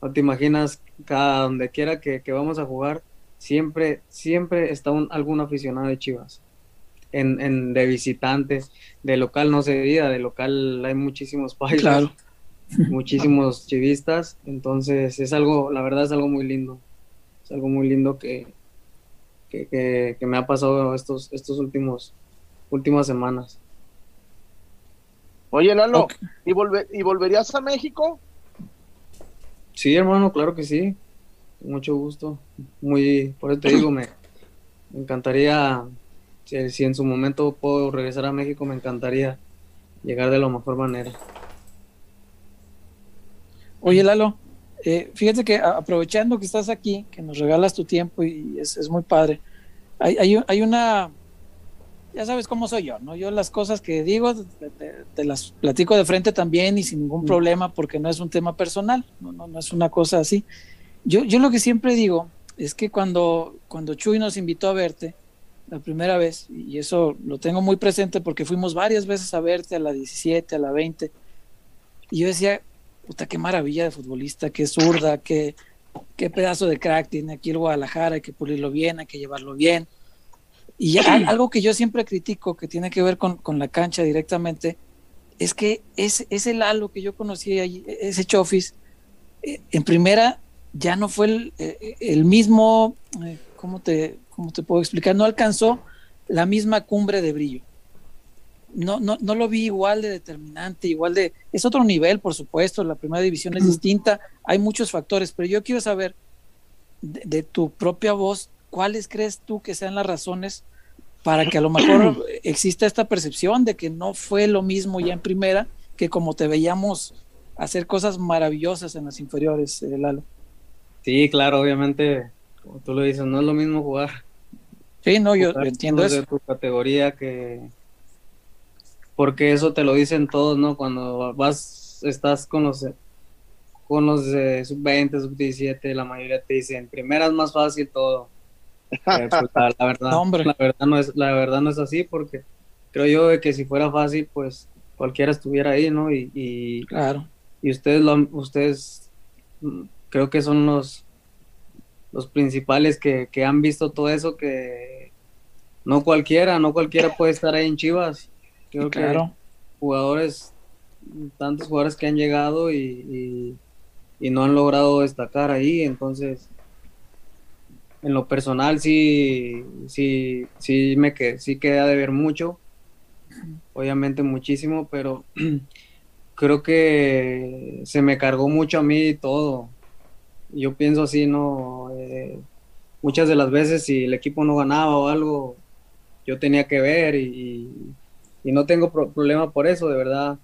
E: no te imaginas, cada donde quiera que, que vamos a jugar, siempre, siempre está un, algún aficionado de Chivas. En, en, de visitantes, de local no se diga, de local hay muchísimos países,
D: claro.
E: muchísimos chivistas, entonces es algo, la verdad es algo muy lindo, es algo muy lindo que, que, que, que me ha pasado estos, estos últimos, últimas semanas.
A: Oye, Lalo, okay. ¿y, volver, ¿y volverías a México?
E: Sí, hermano, claro que sí. Mucho gusto. Muy, por eso te digo, me, me encantaría, si, si, en su momento puedo regresar a México, me encantaría llegar de la mejor manera.
D: Oye, Lalo, eh, fíjate que aprovechando que estás aquí, que nos regalas tu tiempo y es, es muy padre, hay, hay, hay una ya sabes cómo soy yo, ¿no? Yo las cosas que digo te, te, te las platico de frente también y sin ningún problema porque no es un tema personal, no, no, no es una cosa así. Yo, yo lo que siempre digo es que cuando, cuando Chuy nos invitó a verte la primera vez, y eso lo tengo muy presente porque fuimos varias veces a verte a la 17, a la 20, y yo decía, puta, qué maravilla de futbolista, qué zurda, qué, qué pedazo de crack tiene aquí el Guadalajara, hay que pulirlo bien, hay que llevarlo bien. Y algo que yo siempre critico, que tiene que ver con, con la cancha directamente, es que es, ese Lalo que yo conocí allí, ese Chofis, eh, en primera ya no fue el, eh, el mismo, eh, ¿cómo te, ¿cómo te puedo explicar? No alcanzó la misma cumbre de brillo. No, no, no lo vi igual de determinante, igual de... Es otro nivel, por supuesto, la primera división es distinta, hay muchos factores, pero yo quiero saber de, de tu propia voz, ¿cuáles crees tú que sean las razones para que a lo mejor exista esta percepción de que no fue lo mismo ya en primera que como te veíamos hacer cosas maravillosas en las inferiores, eh, Lalo.
E: Sí, claro, obviamente, como tú lo dices, no es lo mismo jugar.
D: Sí, no, yo, yo entiendo eso.
E: De tu categoría que... Porque eso te lo dicen todos, ¿no? Cuando vas, estás con los con los de sub-20, sub-17, la mayoría te dicen, primera es más fácil todo eh, pues, la, la, verdad, no, la, verdad no es, la verdad no es así porque creo yo de que si fuera fácil, pues cualquiera estuviera ahí, ¿no? Y, y
D: claro.
E: Y ustedes, lo, ustedes creo que son los, los principales que, que, han visto todo eso que no cualquiera, no cualquiera puede estar ahí en Chivas. Creo
D: claro.
E: que jugadores, tantos jugadores que han llegado y, y, y no han logrado destacar ahí, entonces en lo personal sí, sí, sí me que sí queda de ver mucho, obviamente muchísimo, pero creo que se me cargó mucho a mí todo. Yo pienso así, no, eh, muchas de las veces si el equipo no ganaba o algo, yo tenía que ver y, y no tengo pro problema por eso, de verdad.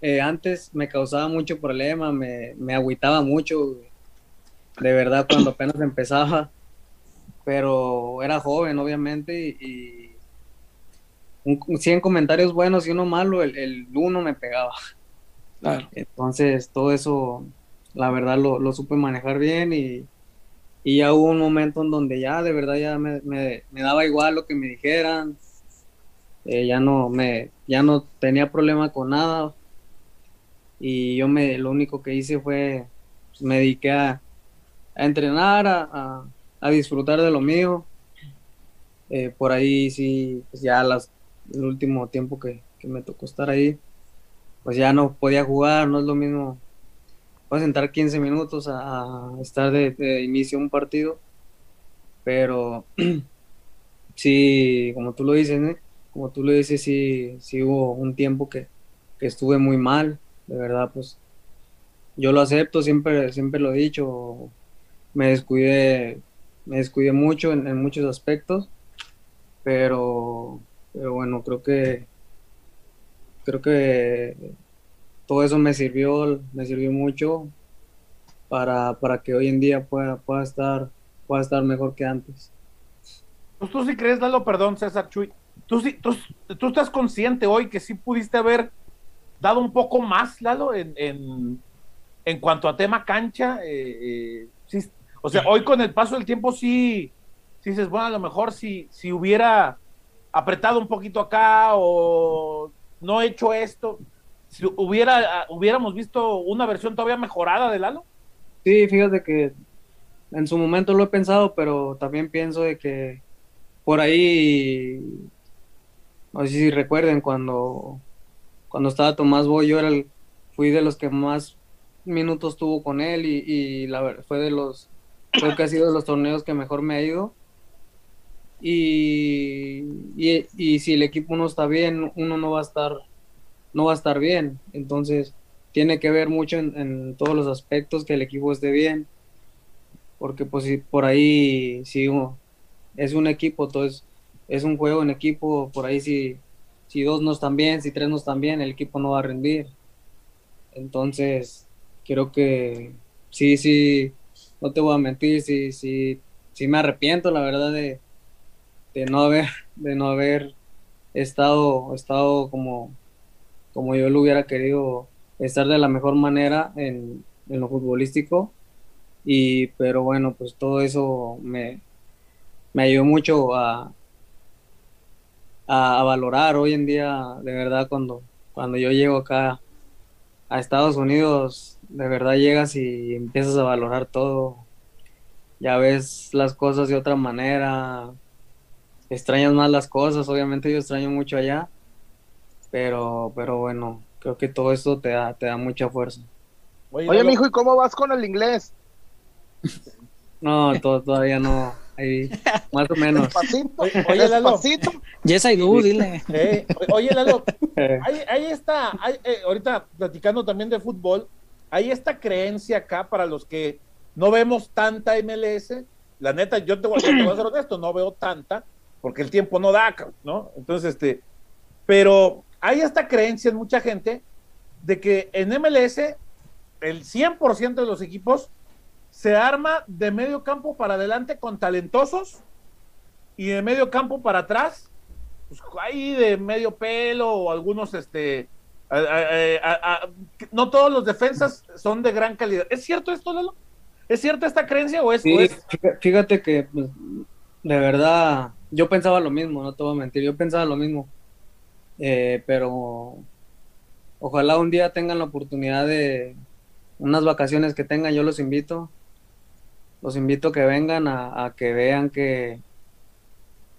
E: Eh, antes me causaba mucho problema, me, me agüitaba mucho, de verdad, cuando apenas empezaba pero era joven, obviamente, y, un, 100 comentarios buenos y uno malo, el, el uno me pegaba.
D: Claro.
E: Entonces, todo eso, la verdad, lo, lo supe manejar bien y, y, ya hubo un momento en donde ya, de verdad, ya me, me, me daba igual lo que me dijeran, eh, ya no me, ya no tenía problema con nada y yo me, lo único que hice fue, pues, me dediqué a, a entrenar, a, a disfrutar de lo mío. Eh, por ahí sí, pues ya las, el último tiempo que, que, me tocó estar ahí, pues ya no podía jugar, no es lo mismo. Puedes sentar 15 minutos a, a estar de, de, inicio un partido, pero sí, como tú lo dices, como tú lo dices, sí, sí hubo un tiempo que, que estuve muy mal, de verdad, pues yo lo acepto, siempre, siempre lo he dicho, me descuidé, me descuidé mucho en, en muchos aspectos, pero, pero bueno, creo que creo que todo eso me sirvió, me sirvió mucho para, para que hoy en día pueda, pueda estar, pueda estar mejor que antes.
B: Pues tú sí crees, Lalo, perdón, César Chuy. Tú, sí, tú, tú estás consciente hoy que sí pudiste haber dado un poco más, Lalo, en, en, en cuanto a tema cancha. Eh, eh, sí, o sea, hoy con el paso del tiempo sí, sí dices, bueno, a lo mejor si, si hubiera apretado un poquito acá o no hecho esto, si hubiera, hubiéramos visto una versión todavía mejorada de Lalo.
E: Sí, fíjate que en su momento lo he pensado, pero también pienso de que por ahí, no sé si recuerden cuando, cuando estaba Tomás Boy, yo era el, fui de los que más minutos tuvo con él y, y la fue de los, creo que ha sido de los torneos que mejor me ha ido. Y, y, y, si el equipo no está bien, uno no va a estar, no va a estar bien. Entonces, tiene que ver mucho en, todos los aspectos que el equipo esté bien. Porque pues si por ahí, si uno, es un equipo, entonces es un juego en equipo, por ahí si, si dos no están bien, si tres no están bien, el equipo no va a rendir. Entonces, creo que sí, sí, no te voy a mentir, sí, sí, sí me arrepiento, la verdad, de, de no haber, de no haber estado, estado como, como yo lo hubiera querido estar de la mejor manera en, en lo futbolístico. Y, pero bueno, pues todo eso me, me ayudó mucho a, a, a, valorar hoy en día, de verdad, cuando, cuando yo llego acá a Estados Unidos, de verdad llegas y empiezas a valorar todo. Ya ves las cosas de otra manera, extrañas más las cosas, obviamente yo extraño mucho allá, pero, pero bueno, creo que todo esto te da, te da mucha fuerza.
A: Oye, Oye mijo, ¿y cómo vas con el inglés?
E: No, todavía no. Ahí, más o menos.
A: Despacito, oye, Lalo.
D: Yes, I do, dile.
B: Eh, oye, Lalo, ahí, ahí está, ahí, eh, ahorita platicando también de fútbol, hay esta creencia acá para los que no vemos tanta MLS. La neta, yo te voy, yo te voy a ser honesto, no veo tanta, porque el tiempo no da, ¿no? Entonces, este, pero hay esta creencia en mucha gente de que en MLS el 100% de los equipos se arma de medio campo para adelante con talentosos y de medio campo para atrás, pues ahí de medio pelo o algunos, este, a, a, a, no todos los defensas son de gran calidad. ¿Es cierto esto, Lalo? ¿Es cierta esta creencia o es?
E: Sí,
B: o es...
E: Fíjate que pues, de verdad yo pensaba lo mismo, no te voy a mentir, yo pensaba lo mismo, eh, pero ojalá un día tengan la oportunidad de unas vacaciones que tengan, yo los invito, los invito a que vengan a, a que vean que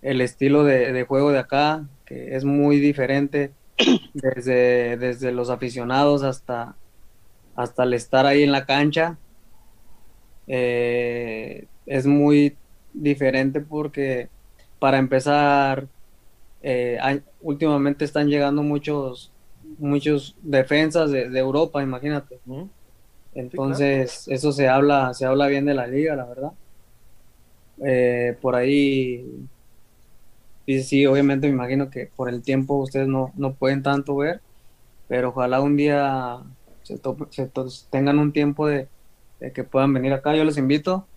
E: el estilo de, de, juego de acá, que es muy diferente desde, desde los aficionados hasta, hasta el estar ahí en la cancha. Eh, es muy diferente porque para empezar, eh, hay, últimamente están llegando muchos muchos defensas de, de Europa, imagínate. Entonces, sí, claro. eso se habla, se habla bien de la liga, la verdad. Eh, por ahí, sí, sí, obviamente me imagino que por el tiempo ustedes no, no pueden tanto ver, pero ojalá un día se, se tengan un tiempo de, de, que puedan venir acá. Yo los invito.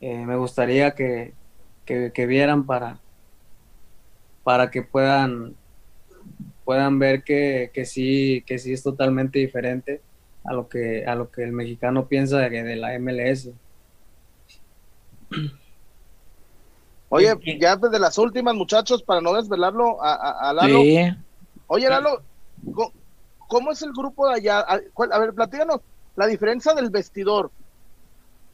E: Eh, me gustaría que, que, que, vieran para, para que puedan, puedan ver que, que, sí, que sí es totalmente diferente a lo que a lo que el mexicano piensa de, de la MLS.
A: Oye, ya desde las últimas, muchachos, para no desvelarlo a, a, a Lalo. Sí. Oye, Lalo, ¿cómo es el grupo de allá? A, a ver, platícanos la diferencia del vestidor.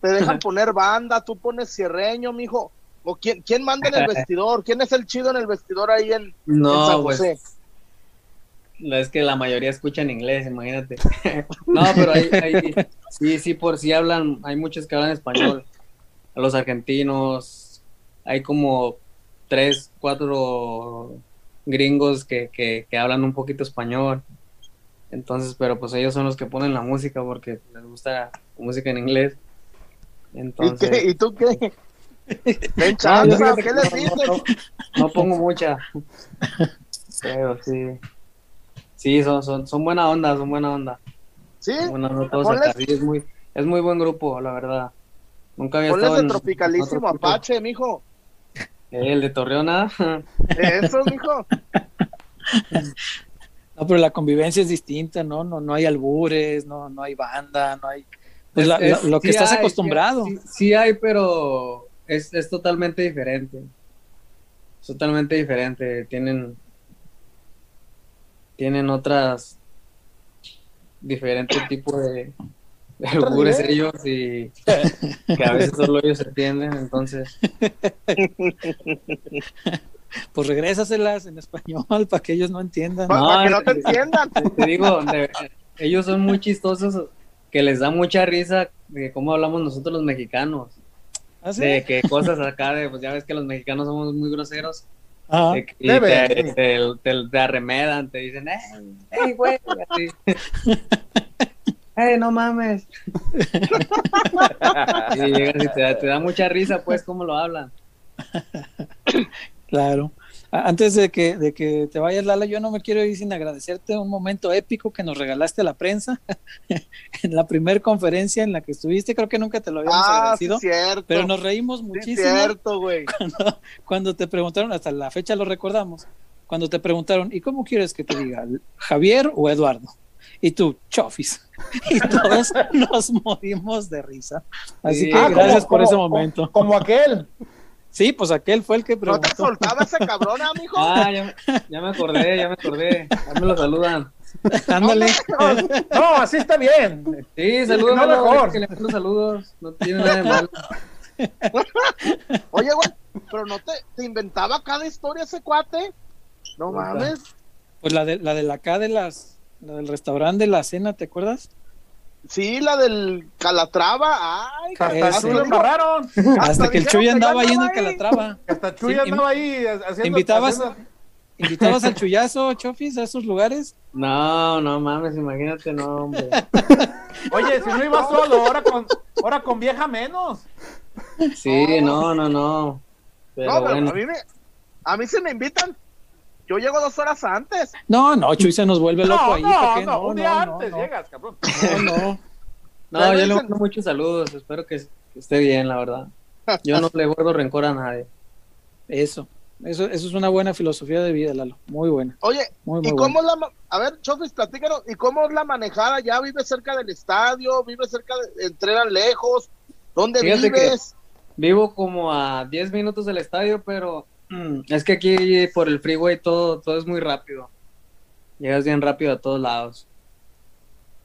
A: Te dejan poner banda, tú pones cierreño, mijo. ¿O quién, quién manda en el vestidor? ¿Quién es el chido en el vestidor ahí en,
E: no,
A: en San José?
E: Pues, es que la mayoría escucha en inglés, imagínate. no, pero hay, hay, sí, sí, por si sí hablan, hay muchos que hablan español. Los argentinos, hay como tres, cuatro gringos que, que, que hablan un poquito español. Entonces, pero pues ellos son los que ponen la música porque les gusta la música en inglés.
A: ¿Y,
E: Entonces,
A: qué? ¿Y tú qué?
E: No, pongo mucha. Pero sí. Sí, son, son, son buena onda, son buena onda.
A: ¿Sí?
E: Buena onda todos
A: Ponles-
E: acá. Sí, es muy, es muy buen grupo, la verdad. Nunca había estado en
A: tropicalísimo. Apache, mijo.
E: El de Torreón, ¿ah?
A: Eso, mijo.
D: No, pero la convivencia es distinta, ¿no? No, no hay albures, no, no hay banda, no hay... Pues la-
E: Es-
D: la- lo que
E: sí
D: estás
E: hay,
D: acostumbrado.
E: Sí, sí hay, pero es, es totalmente diferente. Es totalmente diferente. Tienen, tienen otras diferentes tipos de, de albures ellos y que a veces solo ellos entienden. Entonces,
D: Pues regrésaselas en español para que ellos no entiendan.
E: No,
A: para que no te entiendan.
E: te, te digo, de- ellos son muy chistosos, que les da mucha risa de cómo hablamos nosotros los mexicanos.
D: ¿Ah, sí?
E: De que cosas acá, de, pues ya ves que los mexicanos somos muy groseros.
D: Ajá.
E: de y
B: Debe,
E: te,
B: sí.
E: te, te- te arremedan, te dicen, ¡eh, hey, güey! así. ¡Eh, no mames! y llegas y te da mucha risa, pues, cómo lo hablan.
D: Claro. Antes de que, de que te vayas, Lala, yo no me quiero ir sin agradecerte un momento épico que nos regalaste a la prensa en la primera conferencia en la que estuviste. Creo que nunca te lo habíamos
A: Ah, sí,
D: agradecido,
A: cierto.
D: pero nos reímos
A: Sí,
D: muchísimo
A: cierto, güey.
D: cuando, cuando te preguntaron, hasta la fecha lo recordamos, cuando te preguntaron, ¿y cómo quieres que te diga? ¿Javier o Eduardo? Y tú, Chofis. Y todos nos morimos de risa. Así
E: Sí.
D: que
E: Ah,
D: gracias
B: como-
D: por ese
B: como-
D: momento.
B: Como aquel.
D: Sí, pues aquel fue el que
A: ¿No
D: preguntó.
A: te soltaba ese cabrón, ah, mijo?
E: Ah, ya, me- ya me acordé, ya me acordé. Ya me lo saludan.
D: Ándale.
B: No, así está bien.
E: Sí, saludos,
B: No, mejor.
E: que le mando saludos. No tiene nada de malo.
A: Oye, güey, pero no te, te inventaba cada historia ese cuate. No mames.
D: Pues la de la de la acá de las la del restaurante de la cena, ¿te acuerdas?
A: Sí, la del Calatrava. Ay,
B: Hasta Chuy lo embarraron.
D: Hasta que el Chuy andaba ahí en el. Calatrava.
B: Hasta Chuy
D: Sí,
B: andaba ahí haciendo.
D: Invitabas,
B: haciendo-
D: invitabas al chullazo, Chofis, a esos lugares.
E: No, no mames, imagínate, no, hombre.
B: Oye, si no iba solo, ahora con, ahora con vieja menos.
E: Sí, no, no, no. Pero
A: no, pero
E: bueno.
A: a mí, me, a mí se me invitan. Yo llego dos horas antes.
D: No, no, Chuy se nos vuelve loco
B: No,
D: ahí. ¿para
B: no,
D: qué?
B: no, un día
D: no,
B: antes
D: no,
B: llegas, cabrón.
D: No, no.
E: No, yo le mando muchos saludos. Espero que, que esté bien, la verdad. Yo no le guardo rencor a nadie.
D: Eso, eso, eso es una buena filosofía de vida, Lalo. Muy buena,
A: Oye,
D: muy, muy
A: ¿y
D: buena.
A: cómo es la... ma- A ver, Chofis, platícanos. ¿Y cómo es la manejada? ¿Ya vives cerca del estadio? ¿Vives cerca de... entrenan lejos? ¿Dónde
E: Fíjate
A: vives?
E: Vivo como a 10 minutos del estadio, pero mm, es que aquí por el freeway todo, todo es muy rápido. Llegas bien rápido a todos lados.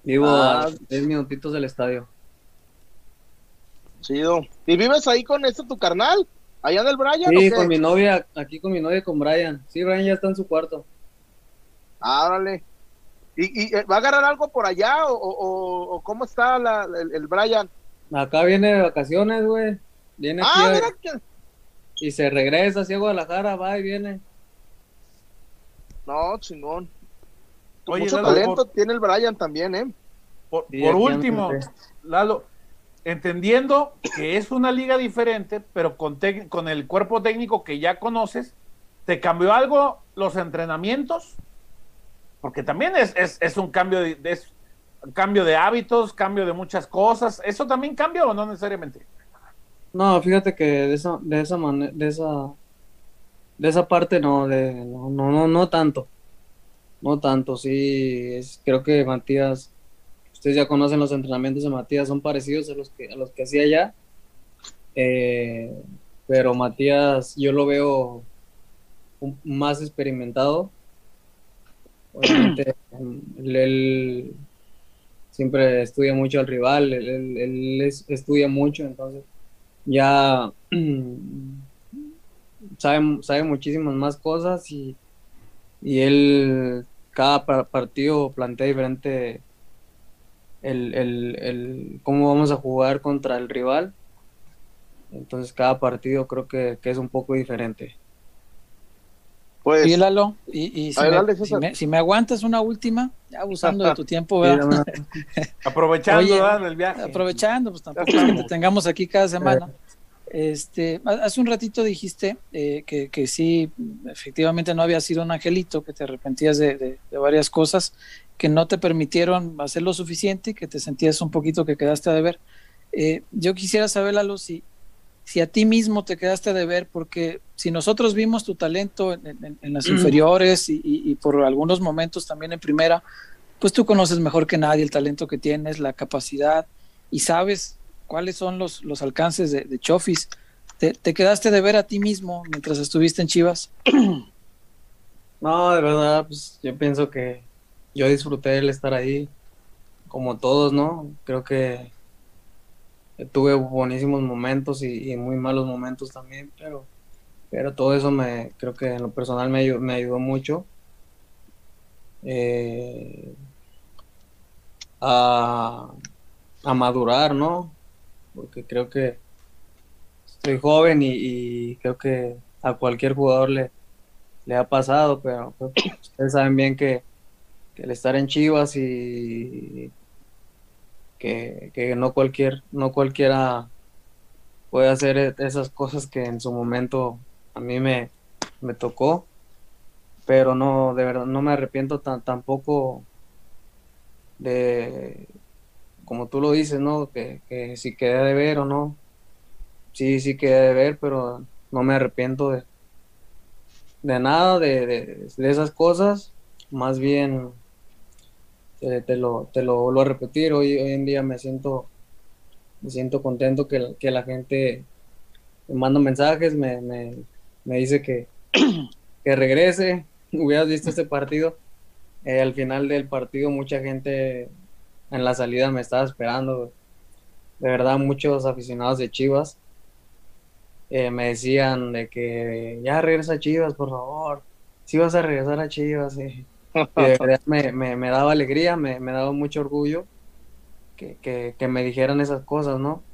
E: Vivo
A: Ah.
E: a 10 minutitos del estadio.
A: Chido. ¿Y vives ahí con este tu carnal? ¿Allá en el Brian? o
E: Sí, con mi novia, aquí con mi novia con Brian. Sí, Brian ya está en su cuarto.
A: Ah, órale. ¿Y, y, eh, va a agarrar algo por allá o, o- cómo está la- el, el Brian?
E: Acá viene de vacaciones, güey. Viene aquí
A: Ah,
E: a-
A: mira que...
E: y se regresa hacia Guadalajara, va y viene.
A: No, chingón.
B: Oye,
A: Mucho
B: Lalo,
A: talento
B: por-
A: tiene el Brian también, ¿eh?
B: Por,
E: Sí,
B: por
E: aquí
B: último, Lalo, entendiendo que es una liga diferente, pero con, el cuerpo técnico que ya conoces, ¿te cambió algo los entrenamientos? Porque también es, es, es un cambio de, de- es un cambio de hábitos, cambio de muchas cosas. ¿Eso también cambia o no necesariamente?
E: No, fíjate que de esa, de esa manera, de esa, de esa parte no, de, no, no, no, no tanto. No tanto, sí, es, creo que Matías, ustedes ya conocen los entrenamientos de Matías, son parecidos a los que, a los que hacía allá. Eh, pero Matías, yo lo veo un- más experimentado. Obviamente, él, él siempre estudia mucho al rival, él, él- él es- estudia mucho, entonces ya sabe, sabe muchísimas más cosas y, y él cada pa- partido plantea diferente el, el, el cómo vamos a jugar contra el rival. Entonces cada partido creo que, que es un poco diferente.
A: Pues,
D: Sí, Lalo, y, y si,
A: ver,
D: me,
A: dale,
D: si, me, si me aguantas una última, ya abusando de tu tiempo, ¿verdad?
B: Aprovechando
D: Oye,
B: ¿verdad? el viaje.
D: aprovechando, pues tampoco es que te tengamos aquí cada semana. Este, ha- hace un ratito dijiste eh, que, que sí, efectivamente no había sido un angelito, que te arrepentías de, de- de varias cosas que no te permitieron hacer lo suficiente y que te sentías un poquito que quedaste a deber. Eh, yo quisiera saber, Lalo, si, si a ti mismo te quedaste a deber, porque si nosotros vimos tu talento en, en- en las inferiores y, y- y por algunos momentos también en primera, pues tú conoces mejor que nadie el talento que tienes, la capacidad y sabes cuáles son los, los alcances de, de Chofis. ¿Te, te quedaste de ver a ti mismo mientras estuviste en Chivas?
E: No, de verdad, pues yo pienso que yo disfruté el estar ahí, como todos, ¿no? Creo que tuve buenísimos momentos y, muy malos momentos también, pero, pero todo eso me, creo que en lo personal me, ayu- me ayudó mucho eh, a, a madurar, ¿no? Porque creo que estoy joven y, creo que a cualquier jugador le, le ha pasado, pero pues, ustedes saben bien que el estar en Chivas y que, no cualquier, no cualquiera puede hacer e- esas cosas que en su momento a mí me, me tocó, pero no, de verdad, no me arrepiento tampoco de, como tú lo dices, ¿no? Que, si quedé de ver o no, sí, sí quedé de ver, pero no me arrepiento de, de nada de- de esas cosas, más bien te, te lo, te lo vuelvo a repetir, hoy, hoy en día me siento, me siento contento que, que la gente me manda mensajes, me, me, me dice que, que regrese, hubieras visto este partido, Eh, al final del partido mucha gente en la salida me estaba esperando, de verdad muchos aficionados de Chivas eh, me decían de que ya regresa a Chivas, por favor. Si vas a regresar a Chivas. Y, y de verdad me, me- me daba alegría, me, me daba mucho orgullo que, que- que me dijeran esas cosas, ¿no?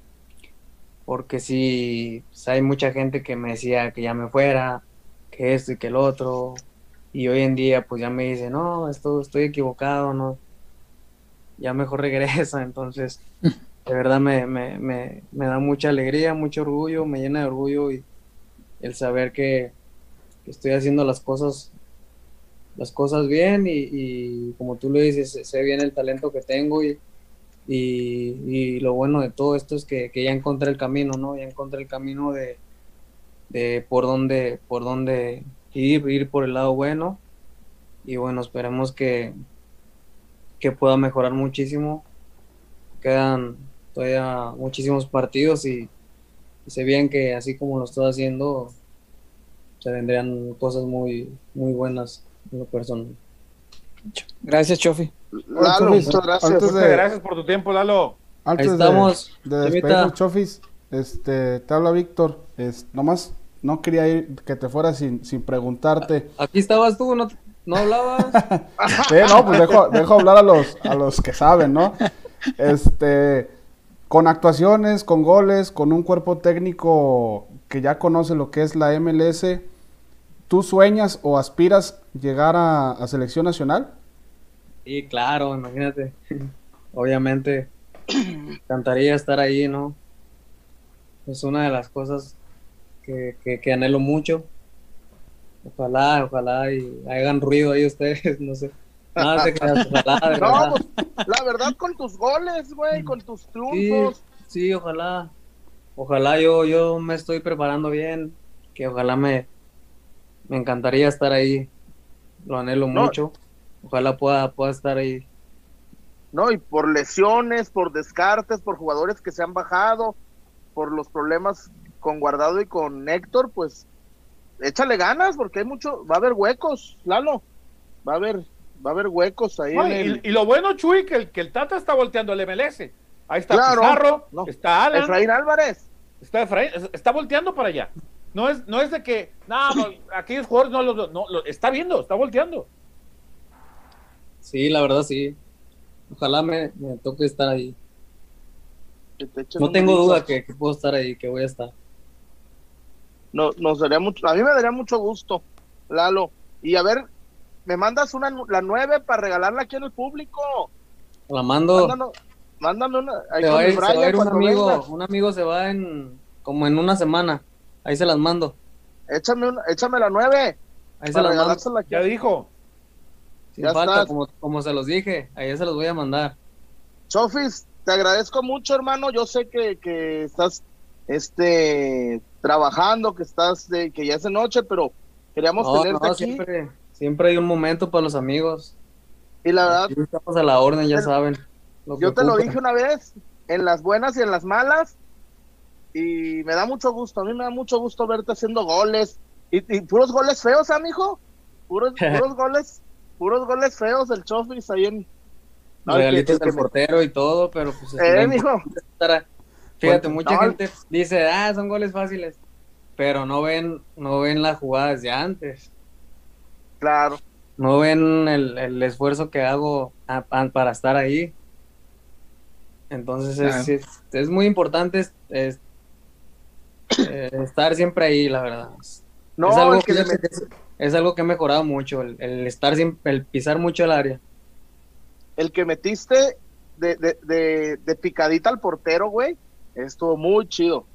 E: Porque sí, pues, hay mucha gente que me decía que ya me fuera, que esto y que el otro. Y hoy en día, pues ya me dice, no, esto, estoy equivocado, no. Ya mejor regresa. Entonces, de verdad me, me, me, me da mucha alegría, mucho orgullo, me llena de orgullo y el saber que, que estoy haciendo las cosas las cosas bien y, como tú lo dices, sé- bien el talento que tengo y, y, y lo bueno de todo esto es que, que ya encontré el camino, ¿no? Ya encontré el camino de, de por dónde, por dónde ir, ir por el lado bueno y bueno, esperemos que, que pueda mejorar muchísimo. Quedan todavía muchísimos partidos y, y sé bien que así como lo estoy haciendo, se vendrían cosas muy, muy buenas en lo personal.
D: Gracias, Chofi.
A: Lalo,
C: Chofis,
A: muchas gracias.
C: antes
B: Muchas
C: de-
B: gracias por tu tiempo, Lalo.
C: Antes
E: Ahí estamos,
C: de, despedirnos, Chofis, este, te habla Víctor. Es, nomás no quería ir que te fueras sin, sin preguntarte.
E: Aquí estabas tú, no, no hablabas.
C: Sí, no, pues dejo, dejo hablar a los, a los que saben, ¿no? Este, con actuaciones, con goles, con un cuerpo técnico que ya conoce lo que es la MLS, ¿tú sueñas o aspiras llegar a, a selección nacional?
E: Sí, claro, imagínate. Obviamente, encantaría estar ahí, ¿no? Es una de las cosas que, que, que anhelo mucho. Ojalá, ojalá y hagan ruido ahí ustedes, no sé. Nada te creas, ojalá, de
A: No,
E: verdad.
A: pues, la verdad, con tus goles, güey, con tus triunfos.
E: Sí, ojalá. Ojalá yo, yo me estoy preparando bien, que ojalá me, me encantaría estar ahí. Lo anhelo
A: No.
E: mucho. Ojalá pueda, pueda estar ahí.
A: ¿no? Y por lesiones, por descartes, por jugadores que se han bajado, por los problemas con Guardado y con Héctor, pues échale ganas porque hay mucho, va a haber huecos, Lalo, va a haber, va a haber huecos ahí.
B: No,
A: en
B: y,
A: el-
B: y lo bueno, Chuy, que el, que el Tata está volteando al MLS. Ahí está
A: Claro.
B: Pizarro,
A: No.
B: está Alan,
A: Efraín Álvarez,
B: está Efraín, es- está volteando para allá. No es, no es de que, no, no, aquellos jugadores no los, no, lo- está viendo, está volteando.
E: Sí, la verdad sí. Ojalá me, me toque estar ahí.
A: te
E: No tengo duda que, que puedo estar ahí, que voy a estar.
A: No, nos daría mucho, a mí me daría mucho gusto Lalo. Y a ver, me mandas una la nueve para regalarla aquí en el público.
E: La mando.
A: Mándanos, mándame una. ahí
E: Se
A: con
E: va, se a ir un amigo, un amigo se va en como en una semana. Ahí se las mando.
A: Échame, una, échame la nueve
E: Ahí se las mando.
B: Ya dijo.
E: Sin
A: ya
E: falta,
A: estás.
E: como, como se los dije. Ahí se los voy a mandar.
A: Chofis, te agradezco mucho, hermano. Yo sé que, que estás este trabajando, que estás de, que ya es de noche, pero queríamos
E: No,
A: tenerte
E: no,
A: aquí.
E: siempre, siempre hay un momento para los amigos.
A: Y la verdad,
E: Aquí estamos a la orden, ya saben.
A: yo te lo dije una vez, en las buenas y en las malas, y me da mucho gusto. A mí me da mucho gusto verte haciendo goles. Y, y puros goles feos, amigo. Puros, puros goles, puros goles feos del Chofis ahí en. No,
E: Regalitos del portero y todo, pero pues
A: Eh, mijo.
E: Fíjate, mucha
A: no,
E: gente dice, ah, son goles fáciles, pero no ven, no ven las jugadas de antes,
A: Claro.
E: no ven el, el esfuerzo que hago a- a- para estar ahí. Entonces es, es, es muy importante es- eh, estar siempre ahí, la verdad.
A: No,
E: es, algo
A: que
E: fíjate, es, es algo que he mejorado mucho, el, el estar siempre, el pisar mucho el área.
A: el que metiste de, de, de, de picadita al portero, güey, estuvo muy chido.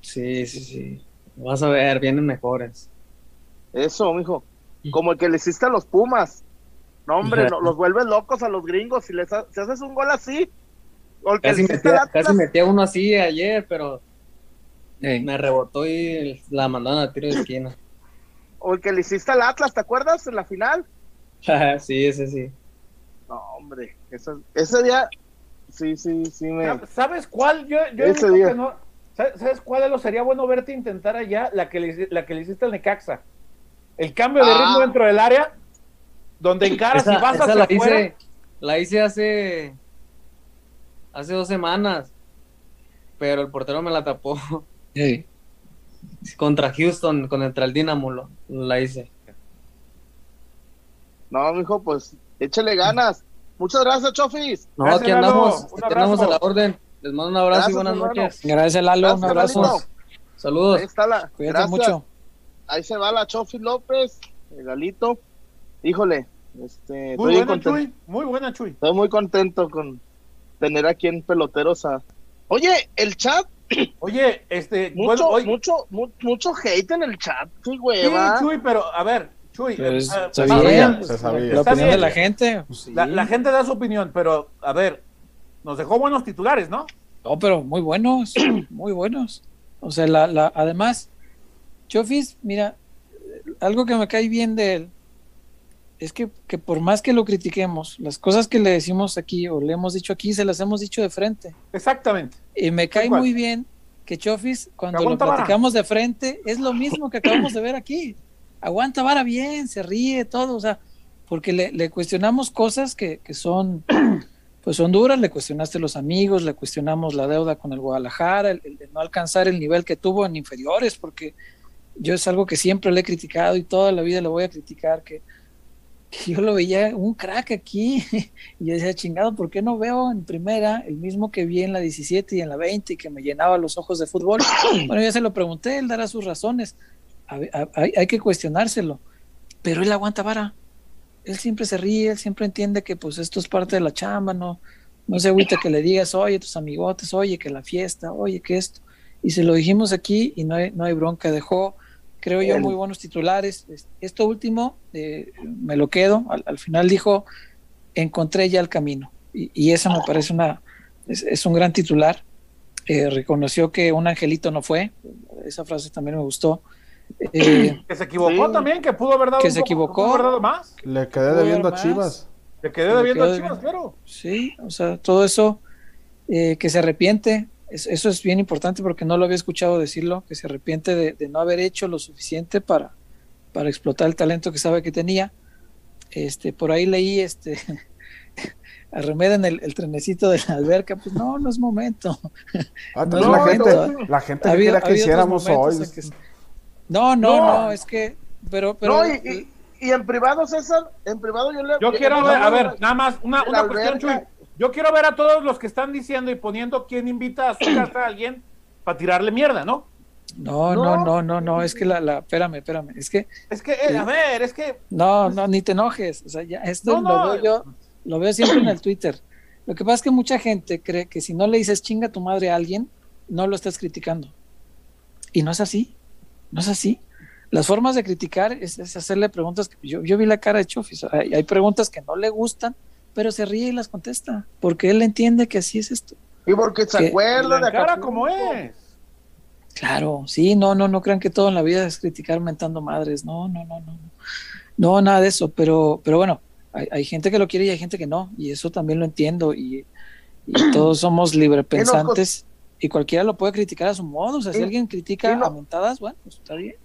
E: Sí, sí, sí. Vas a ver, vienen mejores.
A: Eso, mijo. Como el que le hiciste a los Pumas. No, hombre, no, los vuelves locos a los gringos. Si les ha- si haces un gol así, o el que
E: Casi metía, casi metía uno así ayer, pero
D: Ey.
E: me rebotó y la mandaron a tiro de esquina.
A: o el que le hiciste al Atlas, ¿te acuerdas? En la final.
E: sí, ese sí.
A: No, hombre, eso- ese día, sí, sí, sí me...
B: ¿Sab- ¿Sabes cuál? Yo, yo he
A: Ese día.
B: que no. ¿Sabes sabes cuál de los sería bueno verte intentar allá? La que le, la que le hiciste al Necaxa. El cambio de
A: Ah.
B: ritmo dentro del área, donde encaras
E: Esa,
B: y vas hacia
E: la
B: afuera.
E: hice, la hice hace hace dos semanas, pero el portero me la tapó
D: Ey.
E: contra Houston, contra el Dinamo lo- la hice.
A: No, mijo, pues échale ganas. Muchas gracias, Chofis.
E: No,
B: Gracias,
E: aquí andamos, aquí andamos a la orden. Les mando un abrazo
A: Gracias,
E: y buenas noches.
D: Gracias, Lalo. Un abrazo.
E: Saludos.
A: Ahí está la...
D: Cuídate
A: gracias.
D: mucho.
A: Ahí se va la Chofis López, el Galito. Híjole, este,
B: Muy buena,
A: contento,
B: Chuy. Muy buena, Chuy.
A: estoy muy contento con tener aquí en Peloteros a... Oye, el chat,
B: Oye, este.
A: mucho,
B: bueno, hoy,
A: mucho, mu- mucho hate en el chat,
B: sí,
A: hueva.
B: Chuy, pero a ver, Chuy.
D: Pero
B: eh,
D: es-
B: eh,
C: bien, se sabía.
D: La
B: Está
D: opinión de la gente. pues, sí.
B: La, la gente da su opinión, pero a ver, nos dejó buenos titulares, ¿no?
D: No, pero muy buenos, muy buenos. O sea, la, la, además, Chofis, mira, algo que me cae bien de él es que, que por más que lo critiquemos, las cosas que le decimos aquí o le hemos dicho aquí, se las hemos dicho de frente.
B: Exactamente.
D: Y me cae muy bien que Chofis, cuando lo
B: vara.
D: platicamos de frente, es lo mismo que acabamos de ver aquí. Aguanta vara bien, se ríe, todo, o sea, porque le, le cuestionamos cosas que, que son, pues son duras, le cuestionaste los amigos, le cuestionamos la deuda con el Guadalajara, el, el de no alcanzar el nivel que tuvo en inferiores, porque yo es algo que siempre le he criticado y toda la vida le voy a criticar, que, que yo lo veía un crack aquí y yo decía, chingado, ¿por qué no veo en primera el mismo que vi en la 17 y en la 20 y que me llenaba los ojos de fútbol? Bueno, ya se lo pregunté, él dará sus razones, A ver, a- hay, hay que cuestionárselo, pero él aguanta vara, él siempre se ríe, él siempre entiende que pues esto es parte de la chamba, no, no se agüita que le digas, oye, tus amigotes, oye, que la fiesta, oye, que esto, y se lo dijimos aquí y no hay, no hay bronca, dejó, creo yo, muy buenos titulares. Es- Esto último, eh, me lo quedo, al, al final dijo, encontré ya el camino, y, y eso me parece una, es, es un gran titular, Eh, reconoció que un angelito no fue, esa frase también me gustó. Eh,
B: Que se equivocó
A: Sí.
B: también, que pudo haber dado
D: Que
B: un
D: se
B: poco-
D: equivocó.
B: pudo haber dado más.
C: Le quedé debiendo a. Chivas.
B: Le quedé debiendo a Chivas, claro.
D: Sí, o sea, todo eso eh, que se arrepiente, eso es bien importante porque no lo había escuchado decirlo, que se arrepiente de, de no haber hecho lo suficiente para, para explotar el talento que sabe que tenía. Este, por ahí leí, este, arremeden el, el trenecito de la alberca, pues no, no es momento.
C: Ah,
D: No,
C: la, gente, la gente
D: Ha
C: que
D: habido-
C: hiciéramos hoy.
D: que- No, no,
A: No.
D: no, es que, pero, pero
A: no, y, y, y en privado, César, en privado yo le...
B: Yo quiero
A: yo-
B: ver, a ver, nada más, una, una cuestión, Chuy. Yo quiero ver a todos los que están diciendo y poniendo quién invita a su casa a alguien para tirarle mierda, ¿no?
D: No, no, no, no, no, es que la, la, espérame, espérame, es que,
B: Es que, eh, a ver, es que.
D: no, no, ni te enojes, o sea, ya, esto
B: No,
D: lo veo yo, lo veo siempre en el Twitter. Lo que pasa es que mucha gente cree que si no le dices chinga tu madre a alguien, no lo estás criticando. Y no es así, no es así. Las formas de criticar es, es hacerle preguntas que yo, yo vi la cara de Chofis, hay, hay preguntas que no le gustan, pero se ríe y las contesta, porque él entiende que así es esto.
A: Y porque se
D: Que-
A: acuerda de
B: cara como es.
D: Claro, sí, no, no, no crean que todo en la vida es criticar mentando madres, no, no, no, no, no, nada de eso, pero, pero bueno, hay, hay gente que lo quiere y hay gente que no, y eso también lo entiendo, y, y todos somos librepensantes, y cualquiera lo puede criticar a su modo, o sea, si
A: Y-
D: alguien critica
A: no-
D: a mentadas, bueno, pues está bien,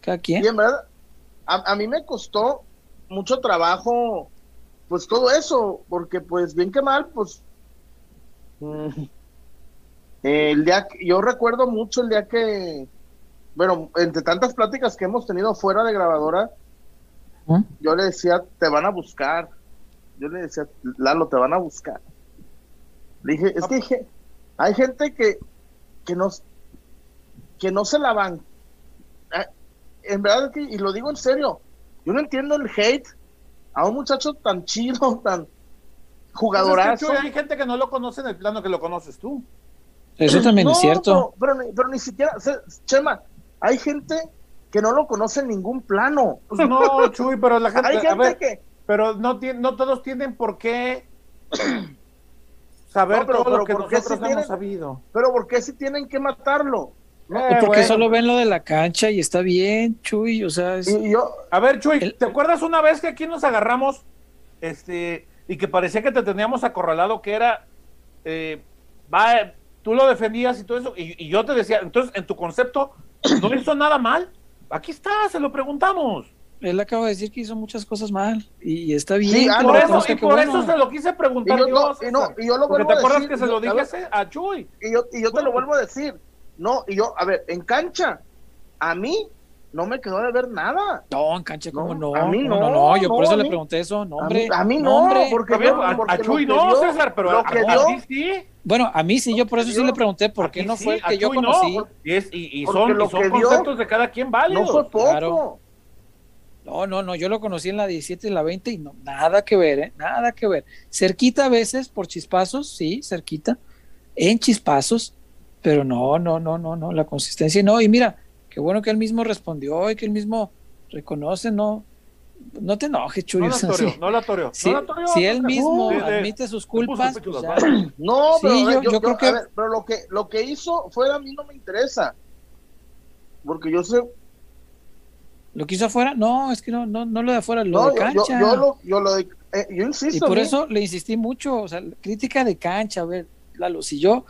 D: cada quien.
A: Y en verdad, a, a mí me costó mucho trabajo, pues todo eso, porque pues bien que mal, pues mm, el día, que- yo recuerdo mucho el día que, bueno, entre tantas pláticas que hemos tenido fuera de grabadora,
D: ¿Mm?
A: yo le decía, te van a buscar. Yo le decía, Lalo, te van a buscar. Le dije, es que dije, hay gente que, que, no, que no se la van. Ah, En verdad, que, y lo digo en serio, yo no entiendo el hate a un muchacho tan chido, tan
B: Pues es que,
A: jugadorazo.
B: Chuy, hay gente que no lo conoce en el plano que lo conoces tú.
D: Eso también
A: No,
D: es cierto.
A: Pero, pero, ni- pero ni siquiera, o sea, Chema, hay gente que no lo conoce en ningún plano.
B: Pues no, Chuy, pero la gente.
A: Hay
B: a
A: gente
B: ver,
A: que,
B: pero no, no todos tienen por qué saber
A: No, pero-
B: todo lo que
A: ¿por qué
B: nosotros
A: si
B: hemos
A: tienen-
B: sabido.
A: pero ¿por qué si tienen que matarlo?
B: Eh,
D: porque
B: bueno.
D: solo ven lo de la cancha y está bien, Chuy, o sea, es-
A: Y, y yo,
B: A ver, Chuy,
D: El-
B: ¿te acuerdas una vez que aquí nos agarramos este y que parecía que te teníamos acorralado, que era, eh, va, tú lo defendías y todo eso, y, y yo te decía, entonces, en tu concepto, no hizo nada mal. Aquí está, se lo preguntamos.
D: él acaba de decir que hizo muchas cosas mal y está bien.
A: Sí, ah,
D: lo
B: Por eso, y por
D: bueno.
B: eso se lo quise
A: y
B: preguntar
A: yo,
B: yo,
A: no, y
B: César.
A: no, y yo lo
B: Porque
A: vuelvo
B: te
A: a
B: acuerdas
A: decir.
B: que se lo dije a Chuy.
A: y yo, y yo te lo vuelvo a decir. No, y yo, a ver, en cancha, a mí no me quedó de ver nada.
D: No, en cancha, ¿cómo no?
A: No, a mí
D: ¿Cómo
A: no,
D: no, yo por
A: no,
D: eso le
A: mí-
D: pregunté eso. No,
A: A mí, a mí no,
D: hombre.
A: porque,
B: A, ver,
A: yo-
B: a-
A: porque
B: a
A: lo
B: Chuy no,
A: dio-
B: César, pero
A: lo
B: a,
A: que
B: a
A: dio-
B: ti sí.
D: Bueno, a mí sí, yo por eso sí le pregunté por qué no
B: sí,
D: fue el que yo
B: no.
D: conocí.
B: Y, es- y- son,
A: lo
B: y son
A: que dio-
B: conceptos de cada quien válidos.
A: no fue poco.
D: Claro. No, no, no, yo lo conocí en la 17 y la 20 y no, nada que ver, ¿eh? Nada que ver. Cerquita a veces por chispazos, sí, cerquita, en chispazos, pero no, no, no, no, no, la consistencia no. Y mira, qué bueno que él mismo respondió y que él mismo reconoce, no, no te enojes, Chuy.
B: No la
D: sí.
B: no la toreó.
D: Si,
B: no la toreó,
D: si él mismo admite sus culpas, pues
B: balas.
A: No, pero, a ver,
D: yo-
A: yo,
D: yo creo que-
A: ver, pero lo que lo que hizo fuera a mí no me interesa. Porque yo sé,
D: ¿Lo quiso afuera? No, es que no, no, no lo de afuera, lo
A: no,
D: de
A: yo, yo,
D: cancha.
A: yo lo, yo lo de- eh, yo insisto.
D: Y por eso le insistí mucho, o sea, crítica de cancha, a ver, Lalo, si yo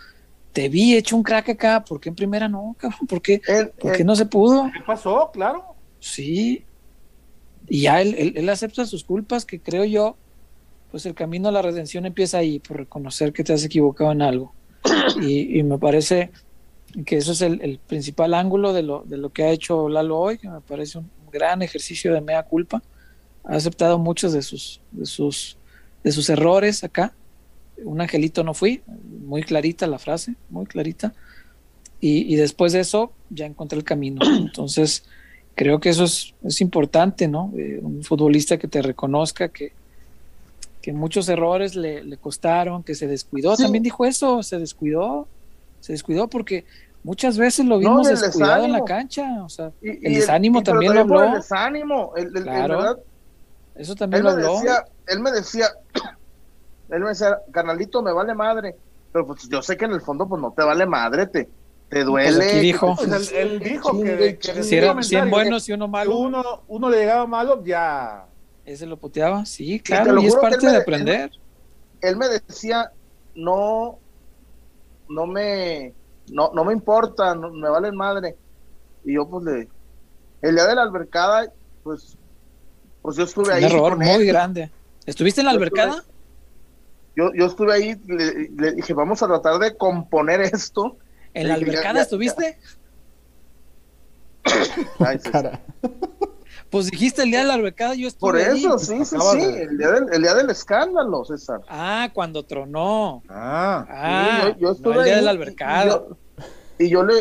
D: te vi hecho un crack acá, ¿por qué en primera no, cabrón? ¿Por qué, por qué no se pudo?
B: ¿Qué pasó? Claro.
D: Sí. Y ya él, él, él acepta sus culpas, que creo yo, pues el camino a la redención empieza ahí, por reconocer que te has equivocado en algo. Y, y me parece que eso es el, el principal ángulo de lo, de lo que ha hecho Lalo hoy, que me parece un gran ejercicio de mea culpa. Ha aceptado muchos de sus, de sus, de sus errores acá. Un angelito no fui, muy clarita la frase, muy clarita. Y, y después de eso ya encontré el camino. Entonces, creo que eso es, es importante, ¿no? Eh, un futbolista que te reconozca que, que muchos errores le, le costaron, que se descuidó.
A: Sí.
D: También dijo eso, se descuidó, se descuidó porque muchas veces lo vimos descuidado en la cancha. O sea,
A: y- y
D: el desánimo
A: y-
D: también lo habló.
A: El desánimo, el, el- el
D: Claro,
A: verdad,
D: eso también lo habló.
A: decía, él me decía, él me decía, carnalito, me vale madre, pero pues yo sé que en el fondo pues no te vale madre, te, te duele.
D: Pues aquí
A: que
D: dijo.
B: Pues él, él dijo
A: Chingue,
B: que, que
A: chingue.
D: Si eran
B: comentario
D: 100
B: que
D: buenos y uno malo,
B: uno, uno le llegaba malo, ya.
D: ese lo puteaba. Sí, claro, y es parte
A: él me-
D: de aprender.
A: él me decía, no, no me, no, no me importa, no, me vale madre. Y yo pues le, el día de la albercada, pues, pues yo estuve
D: Un
A: ahí.
D: error
A: con
D: muy
A: él.
D: grande. ¿Estuviste en la
A: Yo estuve-
D: albercada?
A: Yo, yo estuve ahí, le, le dije, vamos a tratar de componer esto.
D: ¿En la
A: Sí,
D: albercada estuviste?
A: Ay, sí,
C: Cara.
D: Pues dijiste el día de la albercada, yo estuve
A: Por
D: ahí.
A: eso, sí, sí,
B: Acabas
A: sí,
B: de-
A: el día, del, el día del escándalo, César.
D: Ah, cuando tronó.
B: Ah.
D: Ah,
A: Sí, yo, yo
D: no
A: estuve
D: el día
A: ahí
D: de la
A: y-
D: albercada.
A: Y, yo, y yo le,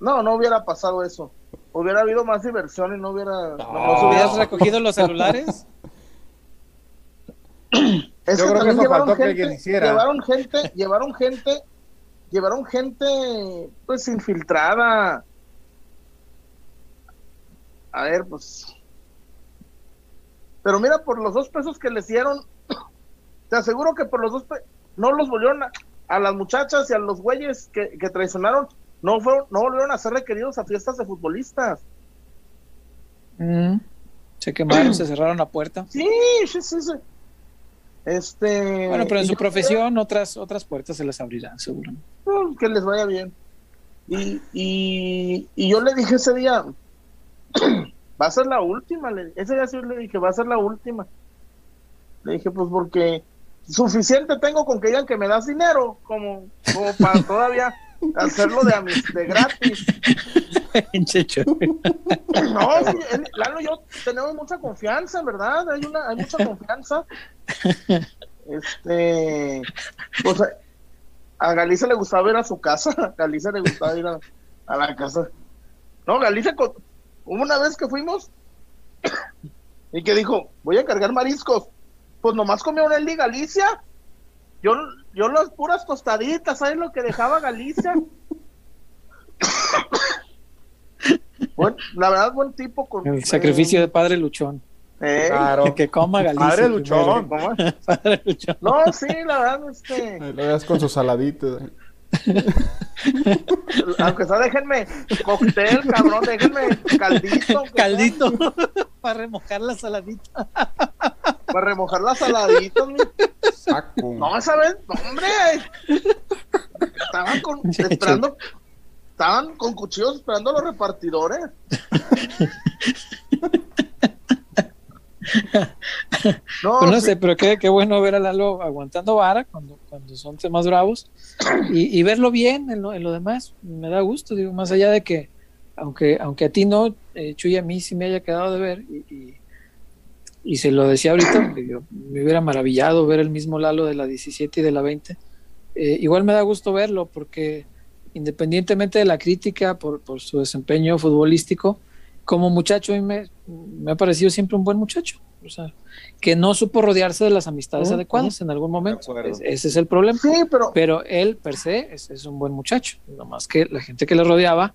A: No, no hubiera pasado eso. Hubiera habido más diversión y no hubiera. no- no se
D: ¿Hubieras
A: hubiera-
D: recogido los celulares?
A: Es
B: Yo creo que eso
A: llevaron
B: faltó que
A: gente,
B: alguien hiciera.
A: Llevaron gente, llevaron gente, llevaron gente, pues infiltrada. A ver, pues. Pero mira, por los dos pesos que les dieron, te aseguro que por los dos pesos, no los volvieron a, a las muchachas y a los güeyes que, que traicionaron, no fueron, no volvieron a ser requeridos a fiestas de futbolistas.
D: Mm. Se quemaron, se cerraron la puerta.
A: Sí, sí, sí, sí. Este.
D: Bueno, pero en su profesión otras otras puertas se les abrirán, seguro.
A: Pues, que les vaya bien. Y, y, y yo le dije ese día, va a ser la última. le- ese día sí le dije, va a ser la última. Le dije, pues porque suficiente tengo con que digan que me das dinero, como, como para todavía hacerlo de, de gratis.
D: Pinche Chuy.
A: No, él- Lalo y yo tenemos mucha confianza, ¿verdad? Hay una, hay mucha confianza. Este, pues a- Galicia le gustaba ir a su casa, a Galicia le gustaba ir a, la casa. No, Galicia, hubo una vez que fuimos y que dijo, voy a cargar mariscos. Pues nomás comió él y Galicia. Yo, yo las puras tostaditas, ¿sabes lo que dejaba Galicia? Buen- la verdad, buen tipo con
D: El sacrificio de padre luchón.
A: Eh,
B: Claro.
D: Que coma Galicia.
B: Padre luchón.
A: No, sí, la verdad, este,
C: lo veas con sus saladitos.
A: aunque sea, déjenme cóctel, cabrón, déjenme caldito, sea,
D: Caldito para remojar la saladita.
A: para remojar las saladitas. mi-
C: Saco.
A: No, esa vez, no, hombre, estaban con, esperando, estaban con cuchillos esperando a los repartidores. No,
D: Pues no
A: sí,
D: sé, pero qué, qué bueno ver a Lalo aguantando vara cuando, cuando son temas bravos y, y verlo bien en lo, en lo demás. Me da gusto, digo, más allá de que, aunque, aunque a ti no, eh, Chuy, a mí sí me haya quedado de ver y, y, y se lo decía ahorita, yo me hubiera maravillado ver el mismo Lalo de la 17 y de la 20. Eh, igual me da gusto verlo porque independientemente de la crítica por, por su desempeño futbolístico, como muchacho a mí me, me ha parecido siempre un buen muchacho. O sea, que no supo rodearse de las amistades adecuadas en algún momento. Es- ese es el problema.
A: sí, pero
D: Pero él, per se, es, es un buen muchacho. Nomás que la gente que le rodeaba,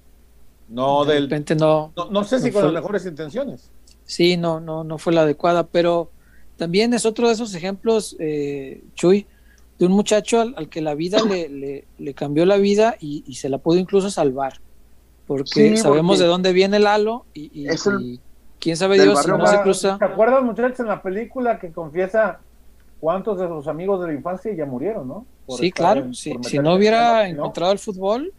B: No,
D: de
B: del,
D: repente no,
B: no, no sé si
D: no
B: con
D: fue-
B: las mejores intenciones.
D: sí, no, no, no fue la adecuada. Pero también es otro de esos ejemplos, eh, Chuy, de un muchacho al, al que la vida le, le, le cambió la vida y, y se la pudo incluso salvar. Porque
A: Sí,
D: sabemos
A: porque
D: de dónde viene el halo y, y-
A: es el-
D: y quién sabe Dios si no se
A: más-
D: cruza.
B: ¿Te acuerdas, muchachos, en la película que confiesa cuántos de sus amigos de la infancia ya murieron, no? Por
D: Sí, claro.
B: en-
D: Si, no
B: en
D: hubiera encontrado el fútbol,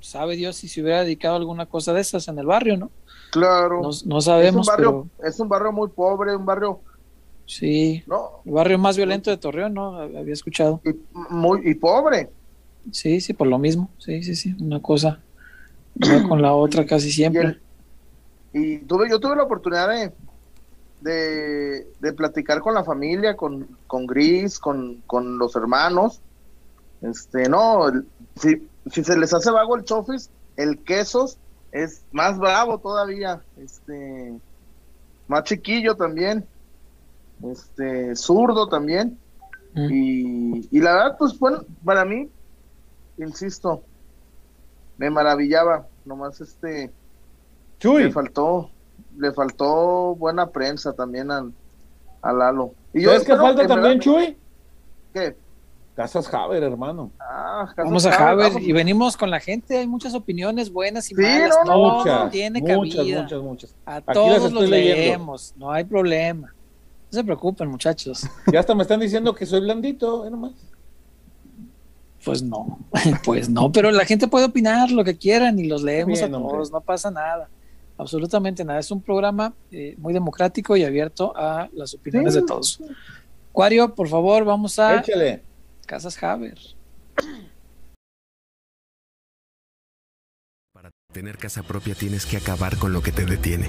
D: sabe Dios si se hubiera dedicado a alguna cosa de esas en el barrio, ¿no?
A: claro,
D: No, no
A: es
D: sabemos,
A: un barrio,
D: pero
A: es un barrio muy pobre, un barrio,
D: sí.
A: no,
D: El barrio más violento de Torreón, ¿no? Había escuchado.
A: y, muy, y pobre.
D: Sí, sí, por lo mismo. Sí, sí, sí. Una cosa con la otra casi
A: Y,
D: siempre.
A: el- y tuve, yo tuve la oportunidad de, de, de platicar con la familia, con, con Gris, con, con los hermanos. Este, no, el- si, si se les hace vago el chofis, el quesos es más bravo todavía, este, más chiquillo también, este, zurdo también.
D: Mm.
A: Y, y la verdad, pues bueno, para mí, insisto, me maravillaba, nomás este,
B: Chuy,
A: le faltó, le faltó buena prensa también al, a Lalo. Y yo
B: ¿sabes
A: espero
B: falta
A: que
B: también, Chuy?
A: ¿Qué?
B: Casas Haber, hermano.
A: Ah, Casas
D: Vamos a
A: Haber,
D: Javer
A: vamos.
D: y venimos con la gente. Hay muchas opiniones buenas y
A: Sí,
D: malas.
A: no, no,
B: muchas,
D: tiene
B: muchas,
D: cabida.
B: muchas, muchas.
D: A
B: Aquí
D: todos los
B: leyendo.
D: leemos. No hay problema. No se preocupen, muchachos.
B: Ya hasta me están diciendo que soy blandito, ¿eh, nomás.
D: Pues no, pues no, pero la gente puede opinar lo que quieran y los leemos
B: Bien,
D: a
B: hombre.
D: todos, no pasa nada, absolutamente nada. Es un programa eh, muy democrático y abierto a las opiniones
A: Sí.
D: de todos. Cuario, por favor, vamos a
B: Échale.
D: Casas Haber.
F: Para tener casa propia tienes que acabar con lo que te detiene.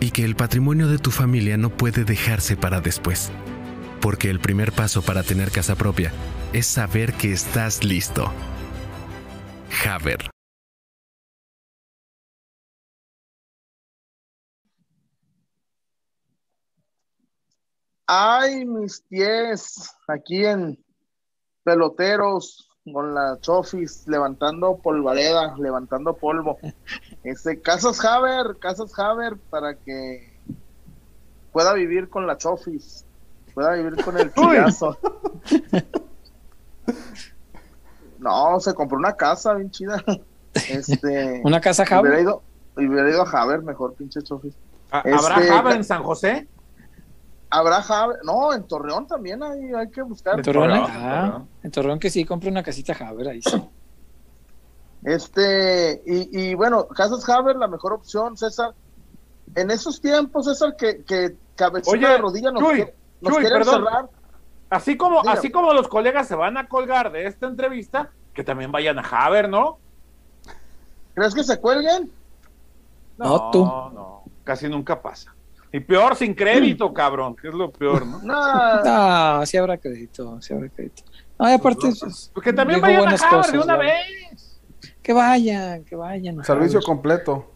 F: y que el patrimonio de tu familia no puede dejarse para después. Porque el primer paso para tener casa propia es saber que estás listo. Haber.
A: Ay, mis pies, aquí en peloteros con la Chofis, levantando polvareda, levantando polvo. Este, Casas Haber, Casas Haber, para que pueda vivir con la Chofis, pueda vivir con el chillazo. No, se compró una casa bien chida. Este,
D: Una casa
A: hubiera
D: Javi.
A: ido, hubiera ido a Haber, mejor pinche Chofis.
B: ¿Ha- ¿Habrá
A: Este,
B: Haber en San José?
A: Habrá Haber, no, en Torreón también hay, hay que buscar.
D: En Torreón,
B: Torreón,
D: ah,
B: Torreón.
D: en Torreón que sí, compre una casita Javier ahí sí.
A: Este, y, y bueno, Casas Haber, la mejor opción, César. En esos tiempos, César, que, que cabecita
B: Oye,
A: de rodilla nos,
B: Chuy,
A: nos
B: Chuy,
A: quieren
B: perdón.
A: cerrar.
B: Así como,
A: Dígame.
B: así como los colegas se van a colgar de esta entrevista, que también vayan a Haber, ¿no?
A: ¿Crees que se cuelguen?
D: No, tú.
B: no, casi nunca pasa. Y peor sin crédito, cabrón, que es lo peor, ¿no?
A: No,
D: No, sí habrá crédito, sí habrá crédito. No, y aparte, pues,
B: Porque también
D: dijo
B: vayan a Haber
D: cosas,
B: de una vez.
D: que vayan, que vayan.
C: Servicio completo.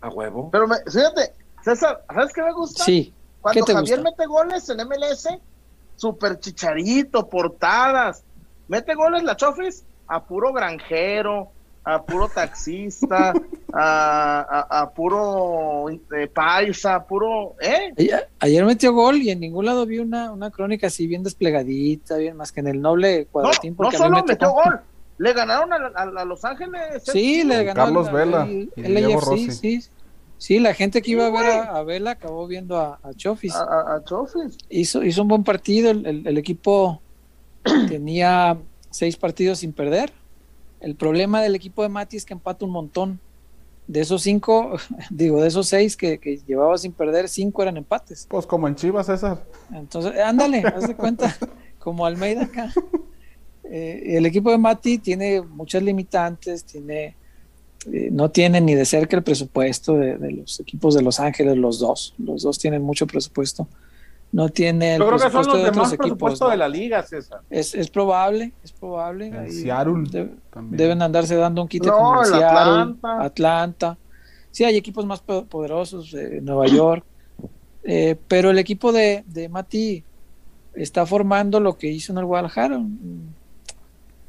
B: A huevo.
A: pero me, fíjate, César, ¿sabes qué me gusta?
D: Sí,
A: Cuando
D: ¿qué te
A: Javier
D: gusta?
A: mete goles en MLS, super chicharito, portadas. Mete goles la Chofis a puro granjero, a puro taxista, a, a- a puro eh, paisa, a puro, ¿eh?
D: Ayer, ayer metió gol y en ningún lado vi una, una crónica así bien desplegadita, bien más que en el noble
A: No,
D: cuadratín.
A: no solo
D: me
A: metió gol, le ganaron a, a- a Los Ángeles.
D: Sí, le ganó
C: Carlos
D: el-
C: Vela
D: el-
C: y
D: el
C: Diego
D: AFC,
C: Rossi.
D: sí. Sí, la gente que
A: Sí,
D: iba a ver a, a Vela acabó viendo a, a Chofis.
A: A, a- a Chofis.
D: hizo, hizo un buen partido. El, el- el equipo tenía seis partidos sin perder. El problema del equipo de Mati es que empata un montón. De esos cinco, digo, de esos seis que, que llevaba sin perder, cinco eran empates.
C: Pues como en Chivas, César.
D: Entonces, ándale, haz de cuenta, como Almeida acá. Eh, el equipo de Mati tiene muchas limitantes, tiene, eh, no tiene ni de cerca el presupuesto de, de los equipos de Los Ángeles, los dos. Los dos tienen mucho presupuesto. No tiene el
B: Yo creo que son
D: presupuesto
B: los
D: de
B: de
D: otros
B: más
D: equipos.
B: presupuesto
D: ¿no?
B: de la liga, César.
D: Es, es probable, es probable.
C: En Seattle
D: de-
C: también.
D: deben andarse dando un quite
A: No,
D: con Seattle,
A: Atlanta.
D: Atlanta. Sí, hay equipos más po- poderosos, eh, Nueva York. Eh, pero el equipo de, de Mati está formando lo que hizo en el Guadalajara, un,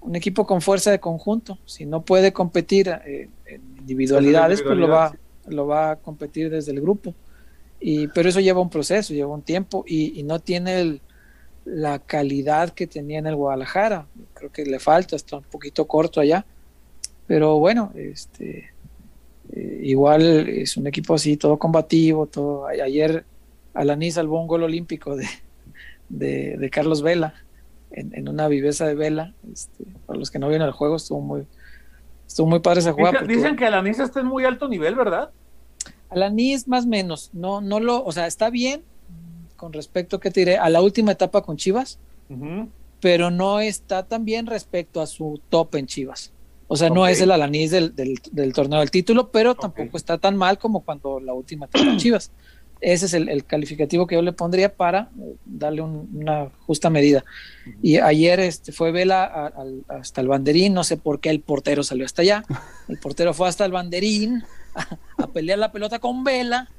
D: un equipo con fuerza de conjunto. Si no puede competir eh, en individualidades, pues lo va, lo va a competir desde el grupo. Y, pero eso lleva un proceso, lleva un tiempo y, y no tiene el- la calidad que tenía en el Guadalajara. Creo que le falta, está un poquito corto allá. Pero bueno, este eh, igual es un equipo así, todo combativo, todo. Ayer Alaní salvó un gol olímpico de, de, de Carlos Vela en, en una viveza de Vela. Este, para los que no vieron el juego, estuvo muy, estuvo muy padre esa jugada.
B: Dicen,
D: porque-
B: dicen que el anís está en muy alto nivel, ¿verdad?
D: Alanis más menos, no, no lo, o sea, está bien con respecto, ¿qué te diré? A la última etapa con Chivas, pero no está tan bien respecto a su top en Chivas. O sea, no es el Alanis del, del, del torneo del título, pero tampoco está tan mal como cuando la última etapa Chivas. Ese es el, el calificativo que yo le pondría para eh, darle un- una justa medida. Y ayer este, fue Vela a- al- hasta el banderín, no sé por qué el portero salió hasta allá. El portero fue hasta el banderín a, a pelear la pelota con Vela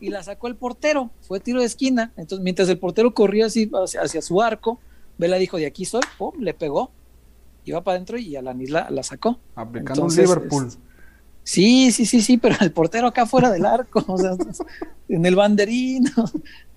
D: y la sacó el portero. Fue tiro de esquina. Entonces, mientras el portero corría así hacia, hacia su arco, Vela dijo: De aquí soy, pum, le pegó. Iba para adentro y Alanis la, la sacó.
C: Aplicando
D: Entonces,
C: un Liverpool.
D: es- Sí, sí, sí, sí, pero el portero acá fuera del arco, o sea, en el banderín.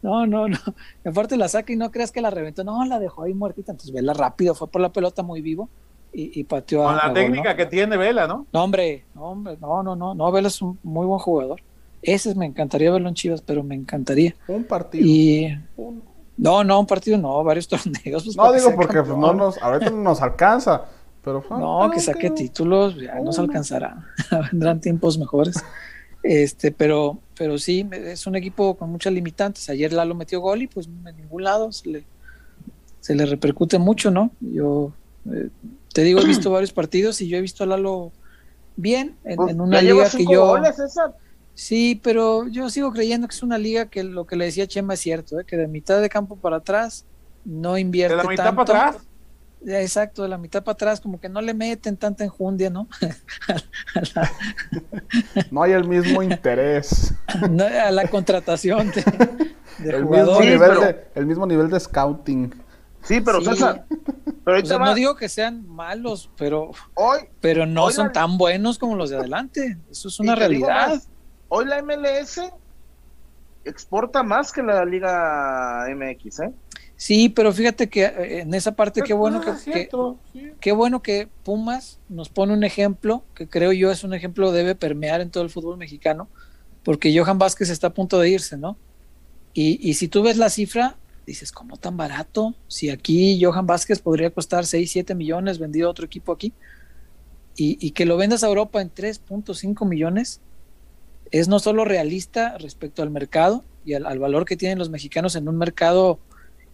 D: No, no, no. Aparte la saca y no creas que la reventó. No, la dejó ahí muertita. Entonces Vela rápido, fue por la pelota muy vivo y, y pateó a.
B: Con
D: a
B: la
D: gol,
B: técnica
D: ¿no?
B: que tiene Vela, ¿no?
D: No, hombre, no, hombre, no, no, no, no, Vela es un muy buen jugador. Ese me encantaría verlo en Chivas, pero me encantaría.
C: Un partido.
D: Y
C: Uno.
D: no, no, un partido no, varios torneos. pues,
C: No digo porque pues, no
D: campeón.
C: nos, ahorita no nos alcanza. Pero,
D: No, que saque títulos, ya nos alcanzará. Vendrán tiempos mejores. Este, pero, pero sí, es un equipo con muchas limitantes. Ayer Lalo metió gol y pues en ningún lado se le, se le repercute mucho, ¿no? Yo eh, te digo, he visto varios partidos y yo he visto a Lalo bien en,
A: Pues,
D: en una liga que yo.
A: goles, César.
D: Sí, pero yo sigo creyendo que es una liga que lo que le decía Chema es cierto, ¿eh? que de mitad de campo para atrás no invierte
B: De la mitad
D: tanto.
B: para atrás.
D: Exacto, de la mitad para atrás, como que no le meten tanta enjundia, ¿no?
C: No hay el mismo interés.
D: No, a la contratación de, de
C: el, mismo.
A: Sí,
C: nivel
A: pero-
C: de, el mismo nivel de scouting.
A: Sí, pero
D: Sí.
A: César, pero
D: O sea, no digo que sean malos, pero,
A: hoy,
D: pero no
A: Hoy
D: son
A: la-
D: tan buenos como los de adelante. Eso es una realidad.
A: más, hoy la MLS exporta más que la Liga MX, ¿eh?
D: Sí, pero fíjate que eh, en esa parte qué bueno que,
B: Ah,
D: que-
B: cierto, sí.
D: qué bueno que Pumas nos pone un ejemplo que creo yo es un ejemplo que debe permear en todo el fútbol mexicano, porque Johan Vázquez está a punto de irse, ¿no? Y, y si tú ves la cifra, dices, ¿cómo tan barato? Si aquí Johan Vázquez podría costar 6, 7 millones vendido a otro equipo aquí, y, que lo vendas a Europa en 3.5 millones, es no solo realista respecto al mercado y al, al valor que tienen los mexicanos en un mercado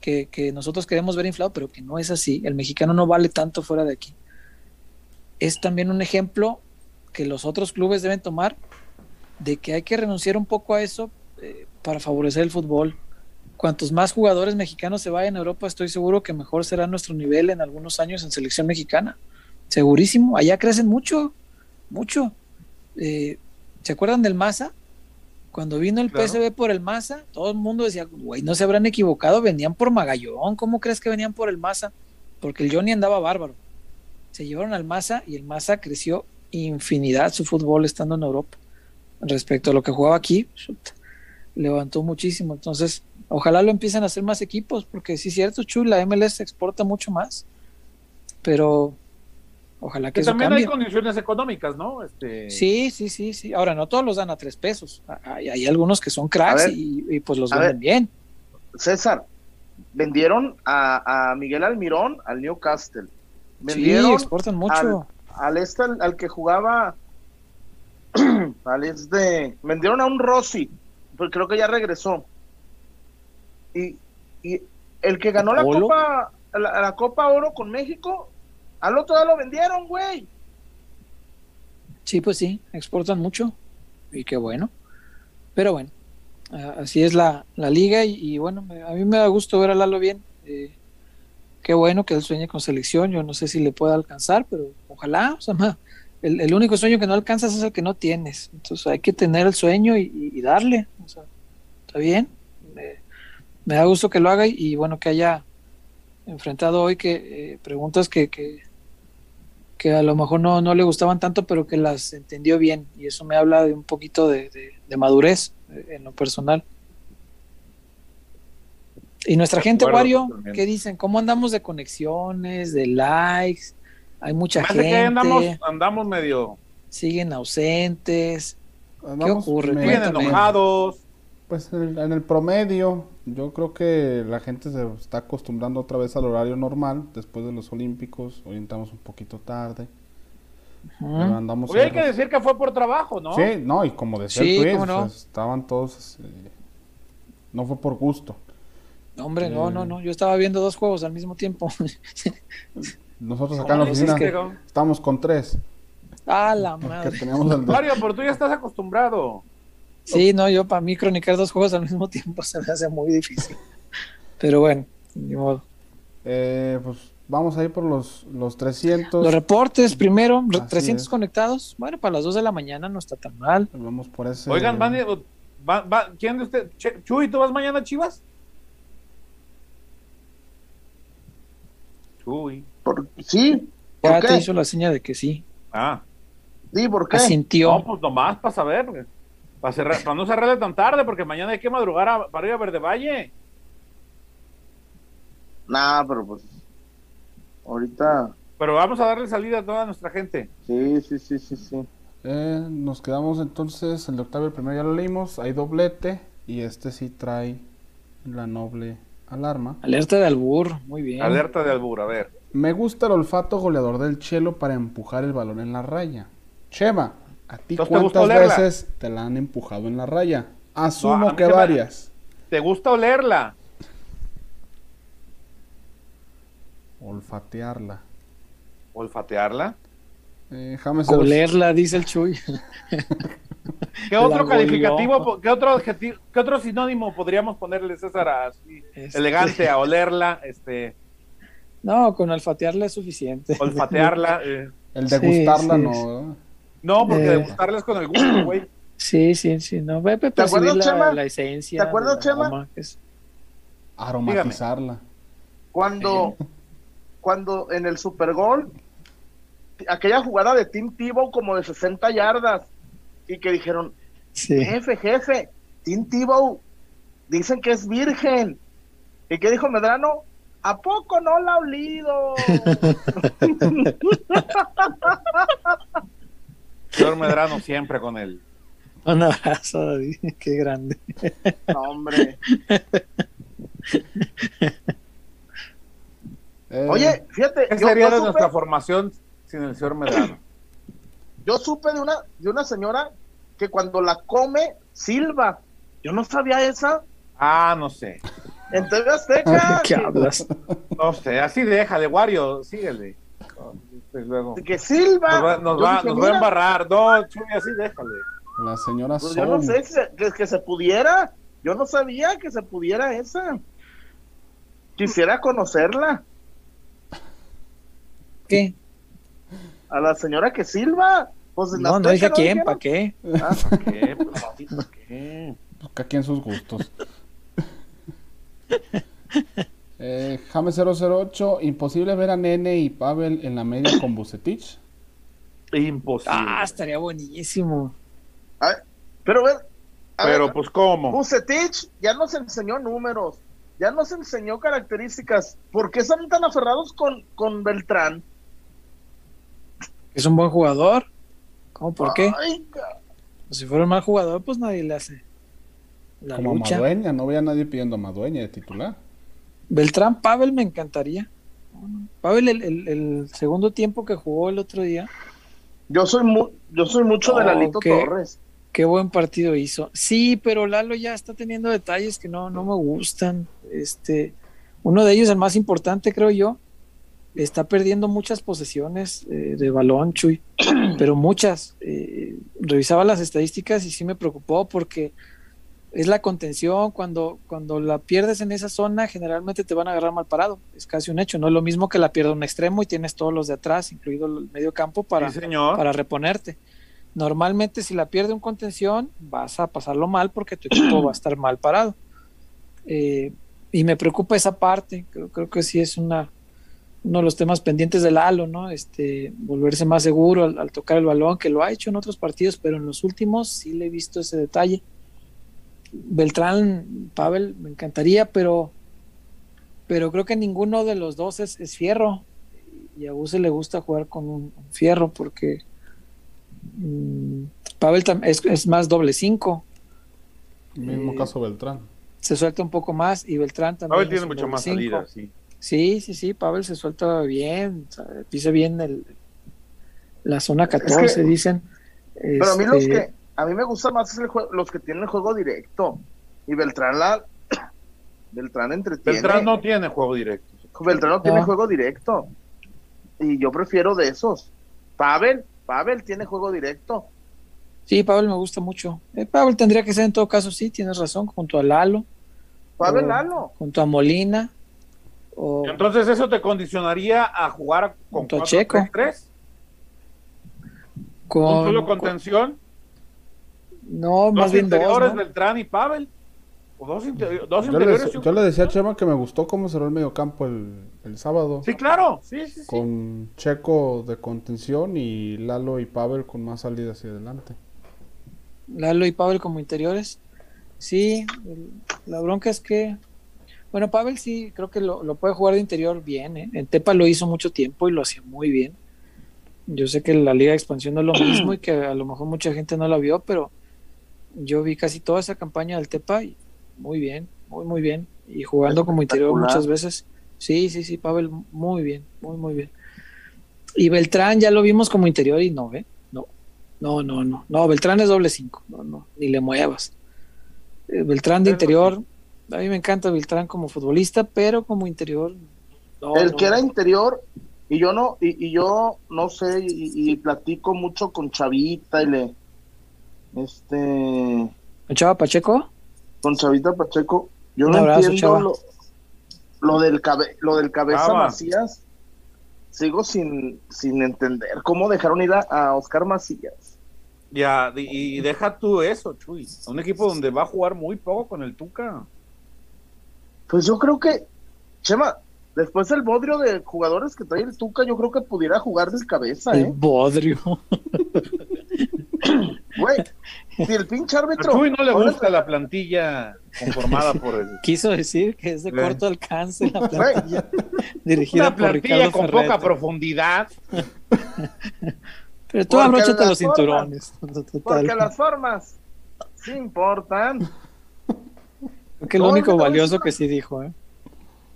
D: que, que nosotros queremos ver inflado, pero que no es así. El mexicano no vale tanto fuera de aquí. Es también un ejemplo que los otros clubes deben tomar de que hay que renunciar un poco a eso eh, para favorecer el fútbol. Cuantos más jugadores mexicanos se vayan a Europa, estoy seguro que mejor será nuestro nivel en algunos años en selección mexicana. Segurísimo. Allá crecen mucho, mucho. Eh, ¿Se acuerdan del Maza? Cuando vino el
B: Claro.
D: PSV por el Maza, todo el mundo decía, güey, no se habrán equivocado, venían por Magallón. ¿Cómo crees que venían por el Maza? Porque el Johnny andaba bárbaro. Se llevaron al Maza y el Maza creció infinidad su fútbol estando en Europa. Respecto a lo que jugaba aquí, levantó muchísimo. Entonces, ojalá lo empiecen a hacer más equipos, porque sí es cierto, Chuy, la MLS exporta mucho más. Pero ojalá que,
B: Que
D: eso
B: también
D: cambie.
B: hay condiciones económicas, ¿no? Este,
D: Sí, sí, sí, sí. Ahora, no todos los dan a tres pesos. Hay, hay algunos que son cracks
A: ver.
D: y, y, pues los venden
A: ver.
D: bien.
A: César, vendieron a, a Miguel Almirón al Newcastle.
D: Sí,
A: Vendieron
D: exportan mucho.
A: al este al, al que jugaba al este vendieron a un Rossi pues creo que ya regresó y, y el que ganó la copa la, la copa oro con México al otro ya lo vendieron güey
D: Sí, pues sí, exportan mucho. Y qué bueno. Pero bueno, así es la, la liga y, y bueno, me- a mí me da gusto ver a Lalo bien. Eh, qué bueno que él sueñe con selección. Yo no sé si le pueda alcanzar, pero ojalá. O sea, ma, el, el único sueño que no alcanzas es el que no tienes. Entonces hay que tener el sueño y, y- y darle. O sea, está bien. Me, da gusto que lo haga y, y bueno, que haya enfrentado hoy que eh, preguntas que, que, que a lo mejor no, no le gustaban tanto, pero que las entendió bien. Y eso me habla de un poquito de, de- de madurez eh, en lo personal. Y nuestra
B: De
D: gente,
B: acuerdo,
D: Wario. ¿qué dicen? ¿Cómo andamos de conexiones, de likes? Hay mucha
B: me hace que
D: gente,
B: andamos, andamos medio
D: siguen ausentes.
C: Andamos
D: ocurre? Cuéntame.
B: enojados.
C: Pues en, en el promedio, yo creo que la gente se está acostumbrando otra vez al horario normal después de los Olímpicos. Hoy entramos un poquito tarde. Andamos
B: hay que decir que fue por trabajo, ¿no?
C: Sí, no, y como decía
D: Sí,
C: el tweet,
D: no.
C: o sea, estaban todos. eh, no fue por gusto.
D: No, Hombre, no,
C: Eh.
D: no, no. Yo estaba viendo dos juegos al mismo tiempo.
C: Nosotros acá en la
B: ¿Cómo
C: oficina
B: que-
C: estamos con tres.
D: ah, la madre.
C: teníamos el de-
B: Mario, pero tú ya estás acostumbrado.
D: Sí, no, yo para mí cronicar dos juegos al mismo tiempo se me hace muy difícil. Pero bueno, ni modo.
C: Eh, pues vamos a ir por los, los 300.
D: Los reportes primero,
C: Así
D: 300
C: es.
D: conectados. Bueno, para las 2 de la mañana no está tan mal.
C: Vamos por ese.
B: Oigan, van, va- va- ¿quién de usted? Chuy, ¿tú vas mañana a Chivas? Chuy.
A: Por- sí
D: Ya
A: ¿por
D: te
A: qué?
D: hizo la seña de que sí.
B: Ah,
A: sí por qué
D: Asintió.
B: no, pues nomás para saber. Para, cerrar, para no cerrarle tan tarde, porque mañana hay que madrugar a- para ir a Verde Valle.
A: nah pero pues ahorita
B: Pero vamos a darle salida a toda nuestra gente.
A: sí sí sí sí sí
C: Eh, nos quedamos entonces, el de Octavio el primero ya lo leímos, hay doblete y este sí trae la noble alarma.
D: Alerta de albur, muy bien.
B: Alerta de albur, a ver.
C: Me gusta el olfato goleador del Chelo para empujar el balón en la raya. Chema, ¿a ti
B: Entonces, ¿te gusta
C: cuántas
B: olerla?
C: veces te la han empujado en la raya?
B: No,
C: Asumo
B: mí
C: que
B: se me-
C: varias.
B: ¿Te gusta olerla?
C: Olfatearla.
B: ¿Olfatearla?
C: Eh,
D: Olerla, dice el Chuy.
B: ¿Qué otro calificativo, qué otro adjetivo, qué otro sinónimo podríamos ponerle, César, así,
D: Este-
B: elegante, a olerla, este,
D: No, con olfatearla es suficiente.
B: olfatearla? eh.
C: El degustarla
D: sí,
C: no.
D: sí.
C: ¿verdad?
B: No, porque
D: Eh.
B: degustarla es con el gusto, güey.
D: Sí, sí, sí. No, ve, ve,
A: ¿Te acuerdas,
D: percibir la,
A: Chema?
D: la esencia.
A: ¿Te acuerdas, Chema?
D: aroma, que es-
C: Aromatizarla.
A: Cuando, cuando en el Super Bowl, aquella jugada de Tim Tebow como de 60 yardas, y que dijeron,
D: Sí.
A: jefe, jefe, Tim Tebow, dicen que es virgen. ¿Y qué dijo Medrano? ¿A poco no la ha olido?
B: Señor Medrano siempre con él.
D: Un abrazo, David. Qué grande.
A: no, hombre.
C: Eh,
A: Oye, fíjate,
B: ¿Qué
A: yo,
B: sería
A: yo
B: de
A: supe,
B: nuestra formación sin el señor Medrano?
A: yo supe de una, de una señora que cuando la come, silba. Yo no sabía esa.
B: Ah, no sé.
A: En TV Azteca.
D: ¿Qué hablas?
B: No sé, así déjale, Wario, síguele. Pues luego.
A: que silba.
B: Nos va, nos
A: Yo
B: va-
A: dije,
B: nos va a embarrar. No, Chuy, así déjale.
C: La señora
A: pues yo no sé que se, que, que se pudiera. Yo no sabía que se pudiera esa. Quisiera conocerla.
D: ¿Qué?
A: A la señora que silba. Pues en
D: No, no
A: Azteca
D: dije a quién. ¿para qué?
A: Ah,
B: ¿Qué? Pues, sí, ¿por qué?
C: Pues cada quien sus gustos. eh, James 008, imposible ver a Nene y Pavel en la media con Bucetich.
B: Imposible.
D: Ah, estaría buenísimo.
A: a ver, pero ver, a
B: Pero
A: ver,
B: pues, ¿cómo?
A: Bucetich ya nos enseñó números, ya nos enseñó características. ¿Por qué están tan aferrados con, con Beltrán?
D: Es un buen jugador. ¿Cómo? ¿Por qué?
A: Ay,
D: Pues si fuera un mal jugador, pues nadie le hace la
C: Como
D: lucha.
C: Madueña, no veía a nadie pidiendo a Madueña de titular.
D: Beltrán Pavel me encantaría. Pavel, el, el- el segundo tiempo que jugó el otro día,
A: Yo soy mu- yo soy mucho de Lalito
D: qué-
A: Torres.
D: qué buen partido hizo. Sí, pero Lalo ya está teniendo detalles que no, no me gustan. Este, uno de ellos, el más importante, creo yo, está perdiendo muchas posesiones eh, de balón, Chuy, pero muchas. Eh, revisaba las estadísticas y sí me preocupó porque es la contención. Cuando, cuando la pierdes en esa zona, generalmente te van a agarrar mal parado. Es casi un hecho. No es lo mismo que la pierda un extremo y tienes todos los de atrás, incluido el medio campo, para,
B: sí, señor.
D: para reponerte. Normalmente, si la pierde un contención, vas a pasarlo mal porque tu equipo va a estar mal parado. Eh, y me preocupa esa parte. Creo, creo que sí es una, uno de los temas pendientes del Halo, ¿no? Este, volverse más seguro al, al tocar el balón, que lo ha hecho en otros partidos, pero en los últimos sí le he visto ese detalle. Beltrán, Pavel, me encantaría, pero, pero creo que ninguno de los dos es, es fierro. Y a Buse le gusta jugar con un, un fierro porque mm, Pavel es, es más doble cinco,
C: Mismo
D: Eh,
C: caso Beltrán.
D: se suelta un poco más y Beltrán también.
B: Pavel tiene mucho más
D: cinco.
B: salida, sí.
D: Sí, sí, sí, Pavel se suelta bien, sabe, pisa bien el, la zona 14,
A: que-
D: dicen.
A: Pero a mí los
D: Este,
A: que a mí me gusta más el los que tienen el juego directo. Y Beltrán la Beltrán entretiene.
B: Beltrán no tiene juego directo.
A: Beltrán no tiene juego directo. Y yo prefiero de esos. Pavel, Pavel tiene juego directo.
D: Sí, Pavel me gusta mucho. Eh, Pavel tendría que ser en todo caso, sí, tienes razón, junto a Lalo,
A: Pavel. Lalo.
D: junto a Molina. O,
B: Entonces, ¿eso te condicionaría a jugar con
D: Junto a
B: 4
D: Checo.
B: 3
D: con,
B: ¿Un solo
D: con-
B: contención?
D: No,
B: ¿Dos
D: más bien dos.
B: interiores,
D: ¿no?
B: Beltrán y Pavel? ¿O dos, interi- dos
C: Yo le,
B: interiores?
C: yo le decía a? Chema que me gustó cómo cerró el mediocampo el, el sábado.
B: Sí, claro. Sí, sí, sí.
C: Con Checo de contención y Lalo y Pavel con más salida hacia adelante.
D: Lalo y Pavel como interiores. Sí, el- la bronca es que, bueno, Pavel sí, creo que lo, lo puede jugar de interior bien. ¿eh? En Tepa lo hizo mucho tiempo y lo hacía muy bien. Yo sé que la Liga de Expansión no es lo mismo y que a lo mejor mucha gente no la vio, pero yo vi casi toda esa campaña del Tepa y muy bien, muy, muy bien. Y jugando como interior muchas veces. Sí, sí, sí, Pavel, muy bien, muy, muy bien. Y Beltrán ya lo vimos como interior y no, ¿eh? No, no, no, no. No, Beltrán es doble cinco, no, no, ni le muevas. Eh, Beltrán de interior, a mí me encanta Beltrán como futbolista, pero como interior. no,
A: el
D: no,
A: que era
D: no.
A: interior, y yo no, y, y yo no sé, y, y platico mucho con Chavita y le, este,
D: ¿Con Chava Pacheco?
A: con Chavita Pacheco, yo
D: Un
A: no
D: abrazo,
A: entiendo
D: Chava.
A: lo, lo del cabe, lo del cabeza
B: Chava.
A: Macías, sigo sin, sin entender cómo dejaron ir a, a Oscar Macías.
B: Ya, y, y deja tú eso, Chuy. Un equipo donde va a jugar muy poco con el Tuca.
A: Pues yo creo que, Chema, después del bodrio de jugadores que trae el Tuca, yo creo que pudiera jugar del cabeza,
D: El
A: ¿eh?
D: bodrio.
A: Güey, si el pinche árbitro...
B: Chuy no le gusta la plantilla conformada por el.
D: Quiso decir que es de corto alcance la
A: Güey,
D: plantilla dirigida
B: Una
D: por
B: plantilla
D: Ricardo
B: con poca profundidad.
D: Pero tú abróchate los cinturones.
A: Porque
D: Total.
A: las formas sí importan.
D: Creo que lo
A: No,
D: único
A: voy a
D: valioso que sí dijo, ¿eh?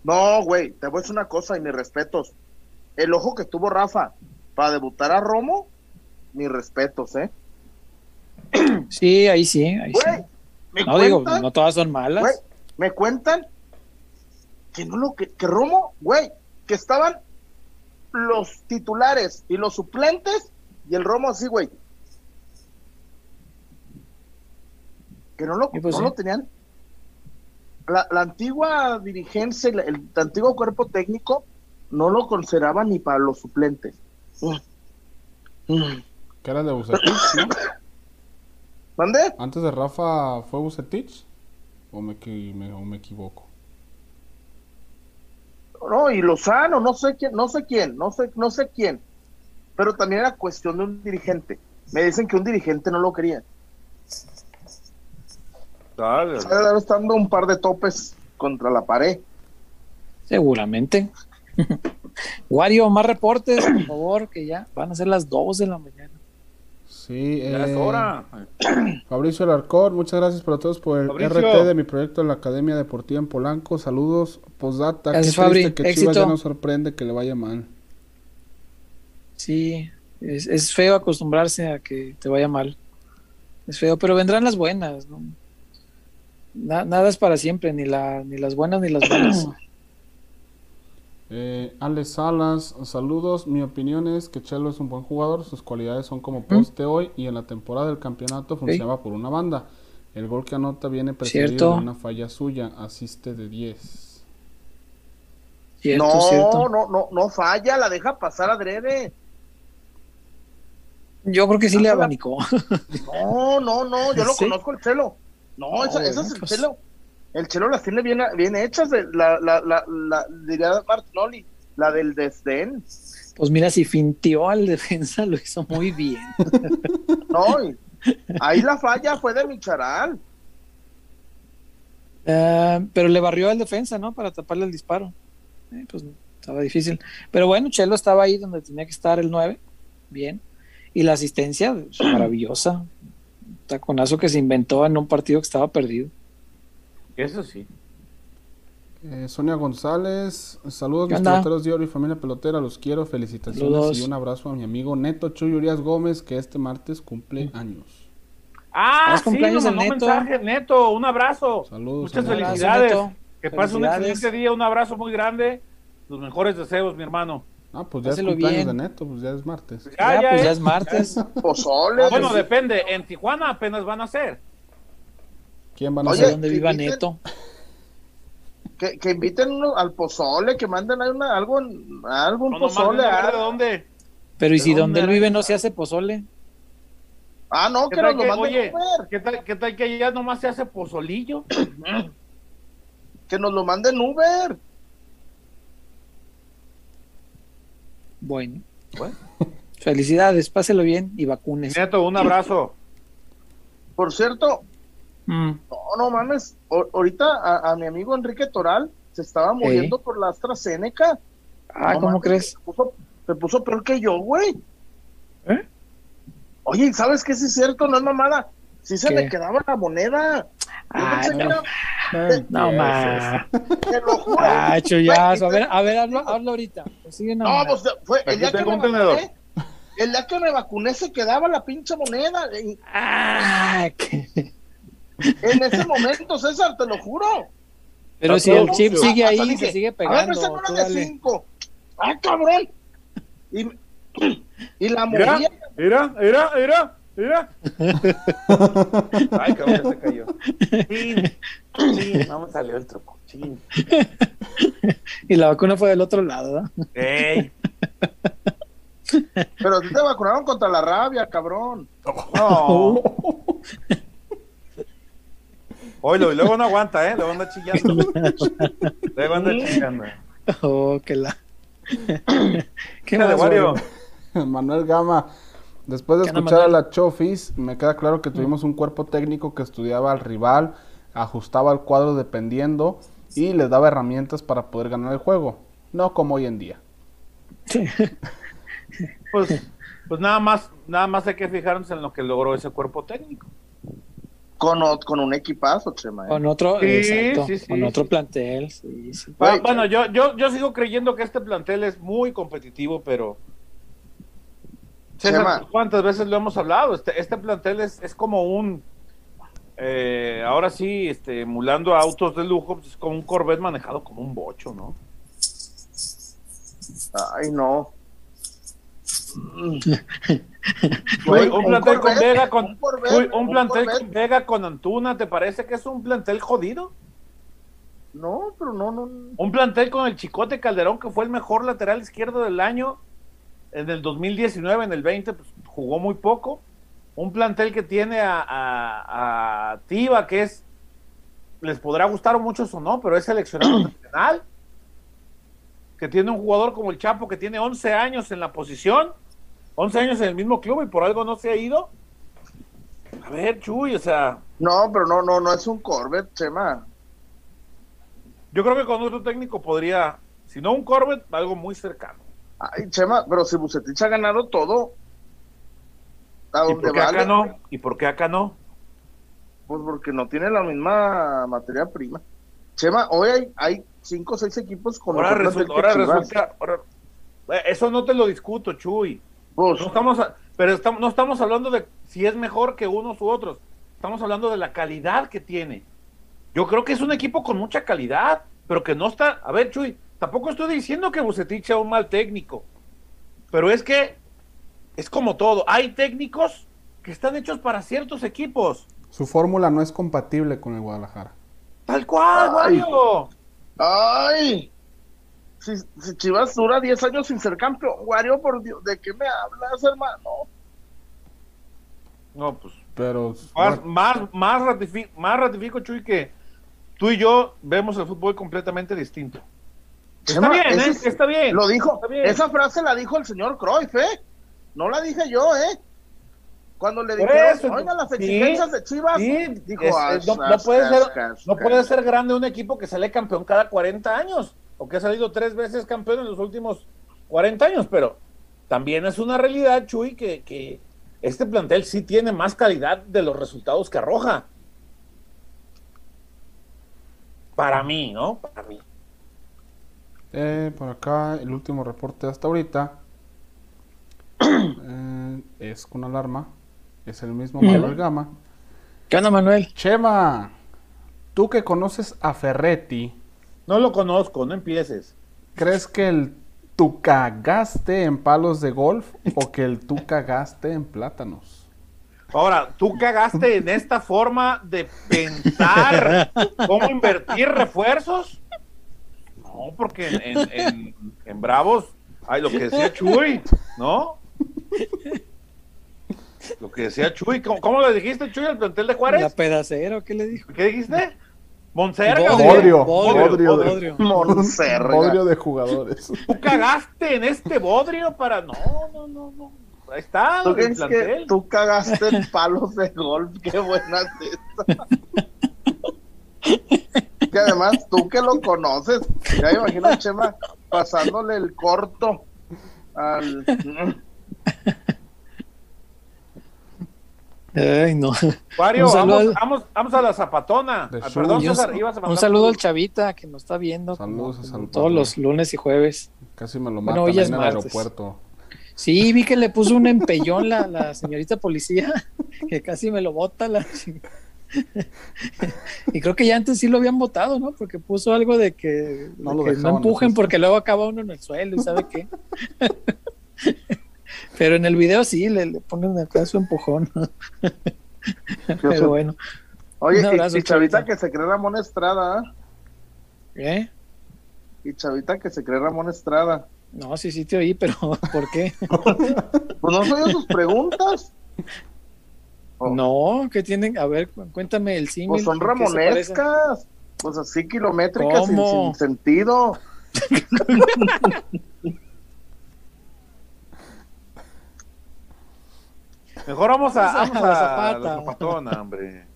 A: No, güey, te voy a decir una cosa y mis respetos. El ojo que tuvo Rafa para debutar a Romo, mis respetos, ¿eh?
D: Sí, ahí sí, ahí sí.
A: Me
D: No digo, no todas son malas.
A: me cuentan que no lo que, que Romo, güey, que estaban los titulares y los suplentes y el Romo así, güey. Que no lo,
D: pues
A: no
D: sí.
A: lo tenían. La, la antigua dirigencia, el, el antiguo cuerpo técnico, no lo consideraba ni para los suplentes. Mm. Mm.
C: De Bucetich, ¿no?
A: ¿Mande?
C: Antes de Rafa fue Bucetich. ¿O me, o me equivoco?
A: No, y Lozano, no sé quién, no sé quién, no sé, no sé quién. Pero también era cuestión de un dirigente. Me dicen que un dirigente no lo quería.
B: Dale.
A: Está estando un par de topes contra la pared.
D: Seguramente. Wario, más reportes, por favor, que ya van a ser las 2 de la mañana.
C: Sí,
B: Ya es
C: eh,
B: hora.
C: Fabricio Alarcón, muchas gracias para todos por el
B: Fabricio.
C: RT de mi proyecto en la Academia Deportiva en Polanco. Saludos, postdata. Qué
D: Gracias,
C: triste
D: Fabri.
C: que Chivas
D: Éxito.
C: ya nos sorprende que le vaya mal.
D: Sí, es, es feo acostumbrarse a que te vaya mal. Es feo, pero vendrán las buenas, ¿no? Na- nada es para siempre, ni, la, ni las buenas ni las malas.
C: Eh, Alex Salas, saludos. Mi opinión es que Chelo es un buen jugador. Sus cualidades son como poste hoy y en la temporada del campeonato funcionaba por una banda. El gol que anota viene precedido
D: Cierto.
C: de una falla suya. Asiste de 10.
D: Cierto,
A: no,
D: cierto.
A: no, no, no falla, la deja pasar adrede.
D: Yo creo que sí le
A: Ajá.
D: abanicó.
A: No, no, no, yo lo
D: ¿Sí?
A: conozco el chelo. No, esa, ese es el
D: pues.
A: chelo. El chelo las tiene bien, bien hechas, de, la, la, la, la, diría Martinoli, la del desdén.
D: Pues mira, si fintió al defensa, lo hizo muy bien.
A: No, ahí la falla fue de Micharal.
D: Ah, pero le barrió al defensa, ¿no? Para taparle el disparo. Eh, pues estaba difícil. Pero bueno, Chelo estaba ahí donde tenía que estar el 9. Bien. Y la asistencia, pues, maravillosa. Taconazo que se inventó en un partido que estaba perdido.
B: Eso sí.
C: Eh, Sonia González, saludos
D: ¿Qué
C: mis peloteros de oro y familia pelotera, los quiero, felicitaciones
D: Saludos.
C: y un abrazo a mi amigo Neto Chuy Urias Gómez que este martes cumple años.
B: Ah,
D: ¿Es
B: sí,
D: cumpleaños
B: nos mandó
D: Neto?
B: mensaje, Neto, un abrazo.
C: Saludos.
B: Muchas
C: saludos.
B: Felicidades.
D: Neto.
B: Que pase un excelente día, un abrazo muy grande. Los mejores deseos, mi hermano.
C: Ah, pues ya es cumpleaños
D: bien.
C: de Neto, pues ya es martes.
B: Ya,
D: Ya,
B: ya
D: pues
B: es.
D: ya es martes.
A: Pozole.
B: Ah, bueno, depende. En Tijuana apenas van a ser.
C: ¿Quién van a
A: Oye,
D: No sé
C: ser?
D: dónde viva
A: inviten-
D: Neto.
A: que, que inviten uno al pozole, que manden ahí una, algo, algo, un
B: No,
A: pozole.
B: de
A: ah.
B: de dónde.
D: Pero ¿y si
B: ¿De
D: donde él
B: dónde?
D: vive no se hace pozole?
A: Ah, no,
B: ¿Qué
A: que nos lo
B: que-
A: manden
B: oye,
A: Uber.
B: ¿qué tal, ¿Qué tal que allá nomás se hace pozolillo?
A: Que nos lo manden Uber.
D: Bueno.
B: Bueno.
D: Felicidades, páselo bien y vacunes.
B: Neto, un abrazo.
A: Por cierto,
D: Mm,
A: no, no mames, o- ahorita a, a mi amigo Enrique Toral se estaba muriendo por la AstraZeneca.
D: Ah,
A: No
D: ¿cómo
A: mames,
D: crees?
A: Se puso, se puso peor que yo, güey.
D: ¿Eh?
A: Oye, ¿sabes qué? Sí es cierto, no es mamada. Sí se
D: ¿Qué?
A: me quedaba la moneda.
D: Ah, no,
A: era-
D: no más.
A: Te lo juro.
D: Ah, chullazo. A ver, a ver, hazlo, hazlo ahorita. Sigue
A: No, pues fue el día que me vacuné. El día que me vacuné se quedaba la pinche moneda.
D: Ah, que-
A: en ese momento, César, te lo juro.
D: Pero si el chip sigue ahí,
A: dije,
D: se sigue
A: A ver,
D: pegando.
A: una
D: tú
A: de cinco. Ah, cabrón. Y, y la
B: Mira,
A: movía.
B: mira, mira, mira, mira. Ay, cabrón, ya se cayó. Chin, chin, no me salió el truco. Chin.
D: Y la vacuna fue del otro lado, ¿verdad?
B: Ey,
A: Pero a ti te vacunaron contra la rabia, cabrón.
B: no. Oye, y luego no aguanta, ¿eh? Luego anda chillando. Luego anda chillando.
D: Oh, que la. ¿Qué más,
B: Wario.
D: Wario?
C: Manuel Gama, después de
D: ¿Qué onda,
C: escuchar a la Chofis, me queda claro que tuvimos un cuerpo técnico que estudiaba al rival, ajustaba el cuadro dependiendo y les daba herramientas para poder ganar el juego. No como hoy en día.
B: Pues, pues nada más, nada más hay que fijarnos en lo que logró ese cuerpo técnico.
A: Con, con un equipazo, Chema. ¿eh?
D: Con otro,
B: Sí,
D: exacto,
B: sí, sí,
D: con otro
B: sí.
D: plantel, sí, sí.
B: Ah, bueno, yo, yo, yo sigo creyendo que este plantel es muy competitivo, pero. César,
A: Chema.
B: ¿cuántas veces lo hemos hablado? Este, este plantel es, es como un. eh, ahora sí, este, emulando a autos de lujo, pues, es como un Corvette manejado como un bocho, ¿no?
A: Ay, no.
B: Un plantel con Vega, con,
A: un Corvette,
B: uy, un
A: un
B: plantel
A: Corvette.
B: con Vega, con Antuna, ¿te parece que es un plantel jodido?
A: No, pero no, no.
B: Un plantel con el Chicote Calderón, que fue el mejor lateral izquierdo del año en el 2019, en el 20, pues jugó muy poco. Un plantel que tiene a, a, a Tiva, que es, les podrá gustar a muchos o no, pero es seleccionado nacional. Que tiene un jugador como el Chapo, que tiene 11 años en la posición, 11 años en el mismo club y por algo no se ha ido. A ver, Chuy, o sea,
A: No, pero no, no, no es un Corvette, Chema.
B: yo creo que con otro técnico podría, si no un Corvette, algo muy cercano.
A: Ay, Chema, pero si Bucetich ha ganado todo. A
B: ¿Y por qué
A: vale,
B: acá no? ¿Y por qué acá no?
A: pues porque no tiene la misma materia prima. Chema, hoy hay, hay cinco o seis equipos con
B: Ahora resulta, ahora resulta, ahora- Eh, eso no te lo discuto, Chuy.
A: Pues,
B: No estamos, a- pero estamos, no estamos hablando de si es mejor que unos u otros. Estamos hablando de la calidad que tiene. Yo creo que es un equipo con mucha calidad, pero que no está. A ver, Chuy, tampoco estoy diciendo que Bucetich sea un mal técnico, pero es que es como todo. Hay técnicos que están hechos para ciertos equipos.
C: Su fórmula no es compatible con el Guadalajara.
B: Tal cual,
A: Ay.
B: Wario.
A: ay, si, si Chivas dura 10 años sin ser campeón, Wario, por Dios, ¿de qué me hablas, hermano?
B: No, pues
C: Pero
B: Más, más, más, ratifico, más ratifico, Chuy, que tú y yo vemos el fútbol completamente distinto. Está bien,
A: ese
B: ¿eh?
A: es-
B: Está bien.
A: Lo dijo,
B: Está bien.
A: esa frase la dijo el señor Cruyff, ¿eh? No la dije yo, ¿eh? Cuando le dijeron,
B: eso,
A: oiga, las
B: sí,
A: exigencias de Chivas,
B: Sí,
A: dijo,
B: es-
A: "Ah,
B: es- no, no puede ser, no
A: ah".
B: puede ser grande un equipo que sale campeón cada 40 años o que ha salido tres veces campeón en los últimos 40 años, pero también es una realidad, Chuy, que, que este plantel sí tiene más calidad de los resultados que arroja. Para mí, ¿no? Para mí.
C: Eh, por acá, el último reporte hasta ahorita eh, es con alarma. Es el mismo Manuel Gama.
D: ¿Qué onda, Manuel?
C: Chema, tú que conoces a Ferretti,
B: No lo conozco, no empieces.
C: ¿crees que el tú cagaste en palos de golf o que el tú cagaste en plátanos?
B: Ahora, tú cagaste en esta forma de pensar cómo invertir refuerzos. No, porque en, en- en- en Bravos, ay, lo que decía Chuy, ¿no? Lo que decía Chuy, ¿cómo, cómo le dijiste, Chuy, al plantel de
D: ¿La
B: Juárez?
D: pedacera o qué le dijo?
B: ¿Qué dijiste? Monserga.
C: Bodrio,
B: Bodrio,
C: bodrio,
B: Bodrio.
C: de-
A: Monserga.
C: bodrio de jugadores.
B: Tú cagaste en este bodrio para. No, no, no, no. Ahí está,
A: ¿Tú crees que tú cagaste en palos de golf? Qué buena es esta. que además tú que lo conoces, ya me imagino a Chema pasándole el corto al...
D: Ay, no.
B: Wario, vamos,
D: al-
B: vamos, vamos a la zapatona. Ah, perdón, César, ibas a mandar
D: un saludo al Chavita que nos está viendo
C: Saludos
D: como-
C: a
D: como todos los lunes y jueves.
C: Casi me lo
D: Bueno,
C: matan
D: hoy
C: ahí
D: es
C: en el aeropuerto.
D: Sí, vi que le puso un empellón la, la señorita policía, que casi me lo bota la Y creo que ya antes sí lo habían votado, ¿no? Porque puso algo de que
C: No
D: de
C: lo
D: que no empujen porque luego acaba uno en el suelo y sabe qué. Pero en el video sí, le, le ponen acá su empujón. Pero bueno,
A: Oye, y- Chavita que se cree Ramón Estrada.
D: ¿eh?
A: Y Chavita que se cree Ramón Estrada.
D: No, sí, sí te oí, pero ¿por qué?
A: Pues no soy sus preguntas. Oh.
D: No, que tienen, a ver, cu- cuéntame el símil.
A: Pues son
D: ¿en qué
A: ramonescas. Pues así kilométricas sin, sin sentido.
B: Mejor vamos a,
D: Vamos
B: vamos
D: a la
B: a
D: zapata.
B: la zapatona, hombre.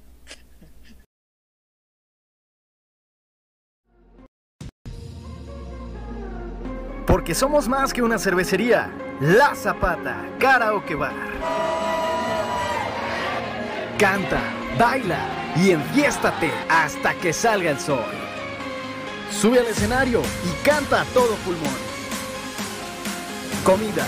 G: Porque somos más que una cervecería. La Zapata, Karaoke Bar. Canta, baila y enfiéstate hasta que salga el sol. Sube al escenario y canta a todo pulmón. Comida,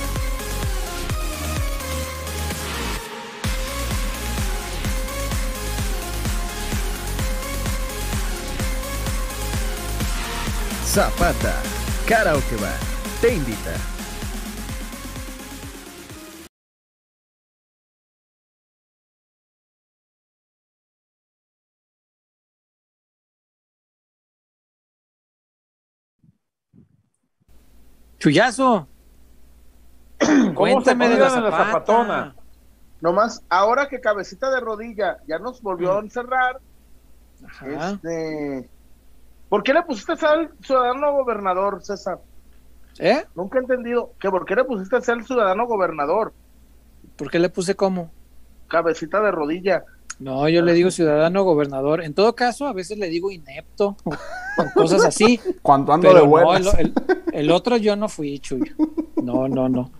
G: Zapata, Karaoke Bar, te invita.
D: Chuyazo.
B: ¿Cómo
D: Cuéntame
B: se
D: de la
B: en la
D: zapata.
B: zapatona?
A: Nomás, ahora que cabecita de rodilla ya nos volvió a encerrar,
D: Ajá.
A: este... ¿Por qué le pusiste al ciudadano gobernador, César?
D: ¿Eh?
A: Nunca he entendido. que ¿Por qué le pusiste a ser el ciudadano gobernador?
D: ¿Por qué le puse como?
A: Cabecita de rodilla.
D: No, yo le digo ciudadano gobernador. En todo caso, a veces le digo inepto o, o cosas así.
C: Cuando ando de
D: no,
C: buenas.
D: el, el- el otro yo no fui, Chuyo. No, no, no.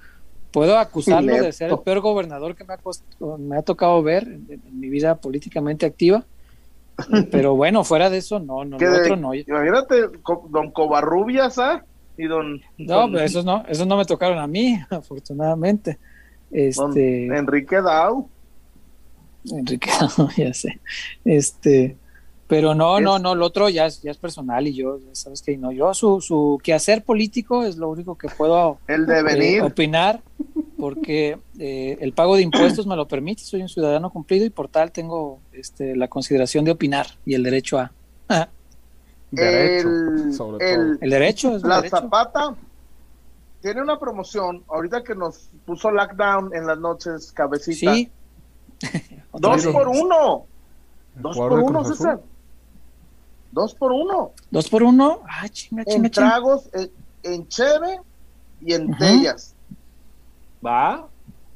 D: Puedo acusarlo de ser el peor gobernador que me ha, cost- me ha tocado ver en, en mi vida políticamente activa. Pero bueno, fuera de eso, no, no,
A: de-
D: otro no.
A: Imagínate, don Covarrubias, ¿ah? Y don,
D: No,
A: don-
D: pero esos no, esos no me tocaron a mí, afortunadamente.
A: don
D: Este,
A: Enrique Dau.
D: Enrique, ya sé. Este, pero no, no, no, el otro ya es, ya es personal y yo, sabes que no, yo su, su quehacer político es lo único que puedo
A: El
D: eh, opinar, porque eh, el pago de impuestos me lo permite, soy un ciudadano cumplido y por tal tengo este, la consideración de opinar y el derecho a... ah,
C: Derecho,
A: el,
C: sobre
A: el-
D: el derecho es
A: la
D: derecho.
A: Zapata tiene una promoción ahorita que nos puso lockdown en las noches, cabecita.
D: Sí.
A: Dos por uno. Dos por uno. César. Dos por uno.
D: Dos por uno. Ah, chinga, chinga,
A: En
D: chinga.
A: tragos, en, en cheve y en
D: Ujú.
A: tellas.
B: ¿Va?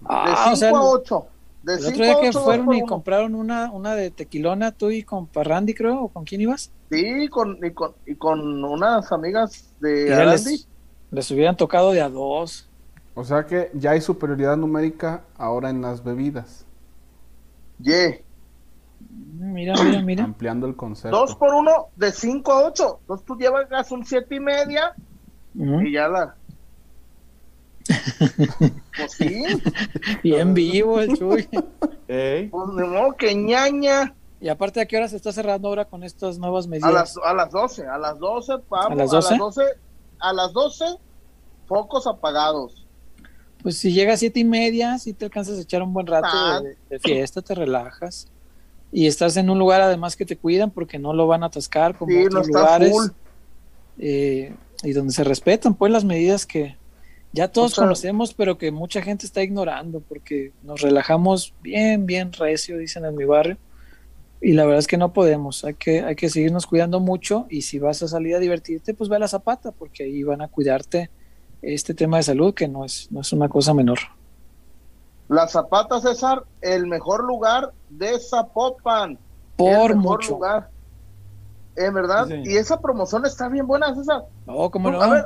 A: De
D: Ah, o
A: 5
D: sea,
A: a
D: el-
A: 8. De
D: El
A: 5
D: otro día que
A: 8.
D: fueron y compraron una, una de tequilona tú y con Parrandi, creo, o con quién ibas.
A: Sí, con, y, con, y con unas amigas de Arandi.
D: les, les hubieran tocado de a dos.
C: O sea que ya hay superioridad numérica ahora en las bebidas.
A: Yeah.
D: Mm, Mira, mira, mira.
C: Ampliando el concepto.
A: Dos por uno de 5 a 8. Entonces tú llevas un 7 y media
D: Ujú.
A: y ya la. pues sí,
D: Bien vivo el Chuy.
B: Ey.
A: pues de modo que ñaña.
D: Y aparte, ¿a qué hora se está cerrando ahora con estas nuevas
A: A
D: medidas?
A: las, a las 12, a las 12, vamos,
D: ¿A las 12?
A: A las 12, a las 12 focos apagados.
D: Pues si llega a siete y media, si te alcanzas a echar un buen rato
A: Ah.
D: de, de fiesta, te relajas. Y estás en un lugar además que te cuidan porque no lo van a atascar como
A: Sí, no
D: otros
A: está
D: lugares.
A: full.
D: eh, y donde se respetan pues las medidas que ya todos
A: O sea-
D: conocemos, pero que mucha gente está ignorando porque nos relajamos bien, bien recio, dicen en mi barrio. y la verdad es que no podemos, hay que, hay que seguirnos cuidando mucho y si vas a salir a divertirte, pues ve a la zapata, porque ahí van a cuidarte este tema de salud, que no es, no es una cosa menor.
A: La Zapata, César, el mejor lugar de Zapopan.
D: Por
A: el mejor
D: mucho.
A: lugar. En verdad,
B: Sí,
A: y esa promoción está bien buena, César.
D: No, ¿cómo no?
A: A ver,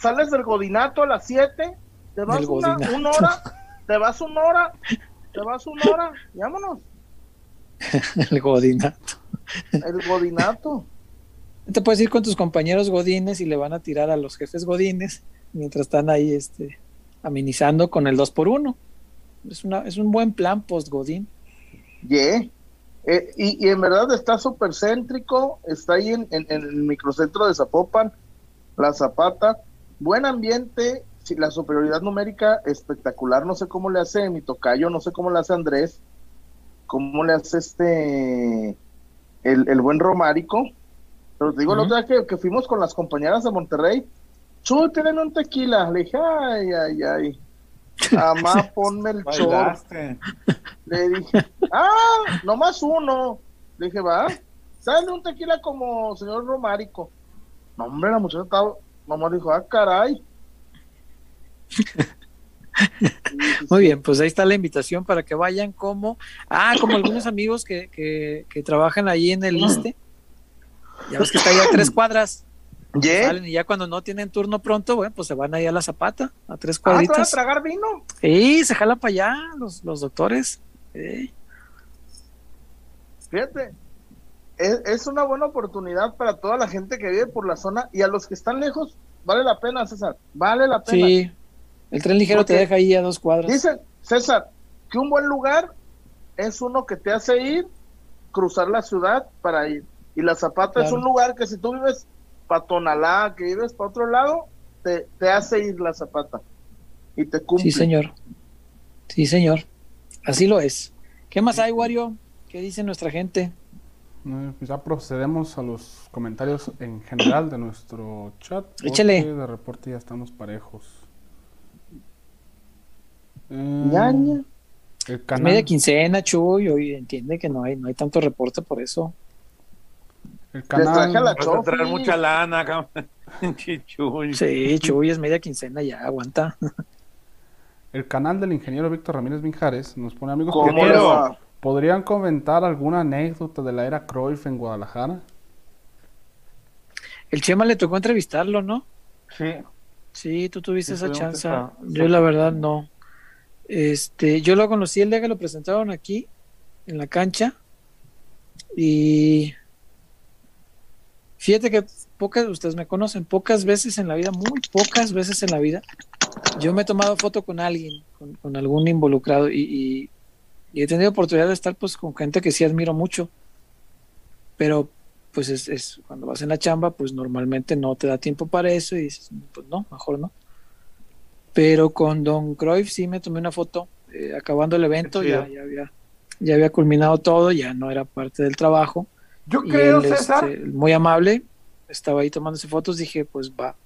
A: sales del Godinato a las 7, te vas una, una hora, te vas una hora, te vas una hora, vámonos.
D: El godinato.
A: El Godinato.
D: Te puedes ir con tus compañeros godines y le van a tirar a los jefes godines mientras están ahí este, amenizando con el 2 por 1 Es, una, es un buen plan post-godín.
A: Yeah. Eh, y, y en verdad está súper céntrico, está ahí en, en- en el microcentro de Zapopan, La Zapata, buen ambiente, la superioridad numérica espectacular, no sé cómo le hace mi tocayo, no sé cómo le hace Andrés, cómo le hace este, el, el buen Romárico, pero te digo, el
C: Ujú.
A: otro día que, que fuimos con las compañeras de Monterrey, tienen un tequila, le dije, ay, ay, ay, Amá, ponme el chorro.
B: Bailaste.
A: Le dije, ah, nomás uno. Le dije, va, sale un tequila como señor Romárico. No, hombre, la muchacha estaba, nomás dijo, ah, caray.
D: Muy bien, pues ahí está la invitación para que vayan como, ah, como algunos amigos que, que, que trabajan ahí en el ISTE. Ya ves que está ahí a tres cuadras. Y ya cuando no tienen turno pronto, bueno, pues se van ahí a la zapata, a tres
A: Ah, ¿te van a
D: cuadritas.
A: tragar vino?
D: Sí, se jala para allá los, los doctores. Sí.
A: Fíjate, es, es una buena oportunidad para toda la gente que vive por la zona y a los que están lejos, vale la pena, César, vale la pena.
D: Sí, el tren ligero te deja ahí a dos cuadras.
A: Dicen, César, que un buen lugar es uno que te hace ir, cruzar la ciudad para ir. Y la Zapata es un lugar que si tú vives para Tonalá, que vives para otro lado, te, te hace ir la Zapata. Y te cumple.
D: Sí, señor. Sí, señor. Así lo es. ¿Qué más hay, Wario? ¿Qué dice nuestra gente?
C: Ya procedemos a los comentarios en general de nuestro chat.
D: Échale.
C: De reporte ya estamos parejos. Eh, el
D: Es
C: canal,
D: media quincena, Chuy, hoy entiende que no hay, no hay tanto reporte por eso.
C: el
A: traje a la
C: canal,
B: Vas a traer mucha lana, cabrón. Chichuy.
D: Sí, Chuy, es media quincena, ya aguanta.
C: el canal del ingeniero Víctor Ramírez Vinjares nos pone amigos.
A: ¿Cómo
C: ¿podrían- comentar alguna anécdota de la era Cruyff en Guadalajara?
D: El Chema le tocó entrevistarlo, ¿no?
B: Sí.
D: Sí, tú tuviste
B: Sí,
D: esa chance. Yo la verdad no. Este, yo lo conocí el día que lo presentaron aquí en la cancha y fíjate que pocas, ustedes me conocen, pocas veces en la vida, muy pocas veces en la vida, yo me he tomado foto con alguien, con, con algún involucrado y, y- y he tenido oportunidad de estar pues con gente que sí admiro mucho, pero pues es, es cuando vas en la chamba, pues normalmente no te da tiempo para eso y dices, pues no, mejor no. Pero con Don Cruyff sí me tomé una foto eh, acabando el evento, ya, ya, había, ya había culminado todo, ya no era parte del trabajo.
B: Yo
D: Y
B: creo,
D: él,
B: César,
D: este, muy amable, estaba ahí tomándose fotos, dije, pues va.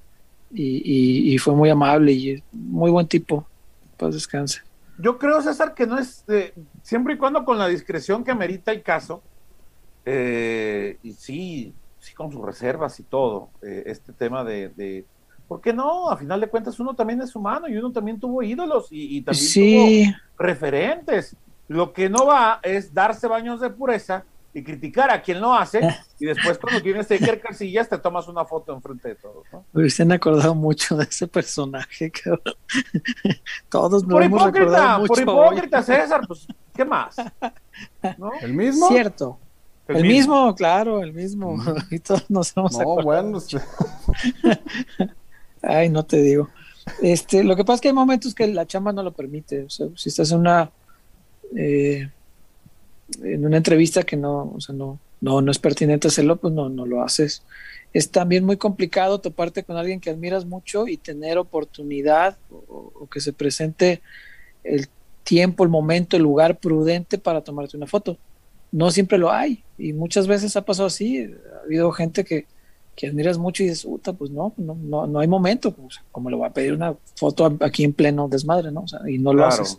D: Y, y- y fue muy amable y es muy buen tipo. Pues descanse.
B: Yo creo, César, que no es, eh, siempre y cuando con la discreción que amerita el caso, eh, y sí, sí con sus reservas y todo, eh, este tema de, de, ¿por qué no? A final de cuentas uno también es humano y uno también tuvo ídolos y, y también
D: Sí,
B: tuvo referentes. Lo que no va es darse baños de pureza y criticar a quien lo hace y después cuando tienes Iker Casillas te tomas una foto enfrente de todos, ¿no?
D: se han acordado mucho de ese personaje, cabrón. Todos nos
B: Por
D: hemos
B: hipócrita,
D: recordado mucho.
B: por
D: hoy.
B: hipócrita, César, pues, ¿qué más? ¿No?
C: ¿El mismo?
D: Cierto. El, mismo. claro, el mismo. Y todos nos hemos
C: No,
D: acordado.
C: bueno, este,
D: Ay, no te digo. Este, lo que pasa es que hay momentos que la chamba no lo permite. O sea, si estás en una eh, en una entrevista que no, o sea, no, no, no es pertinente hacerlo, pues no, no lo haces. Es también muy complicado toparte con alguien que admiras mucho y tener oportunidad o, o que se presente el tiempo, el momento, el lugar prudente para tomarte una foto. No siempre lo hay y muchas veces ha pasado así. Ha habido gente que, que admiras mucho y dices, puta, pues no, no, no, no hay momento. Como le voy a pedir una foto aquí en pleno desmadre, ¿no? O sea, y no lo
B: Claro.
D: haces.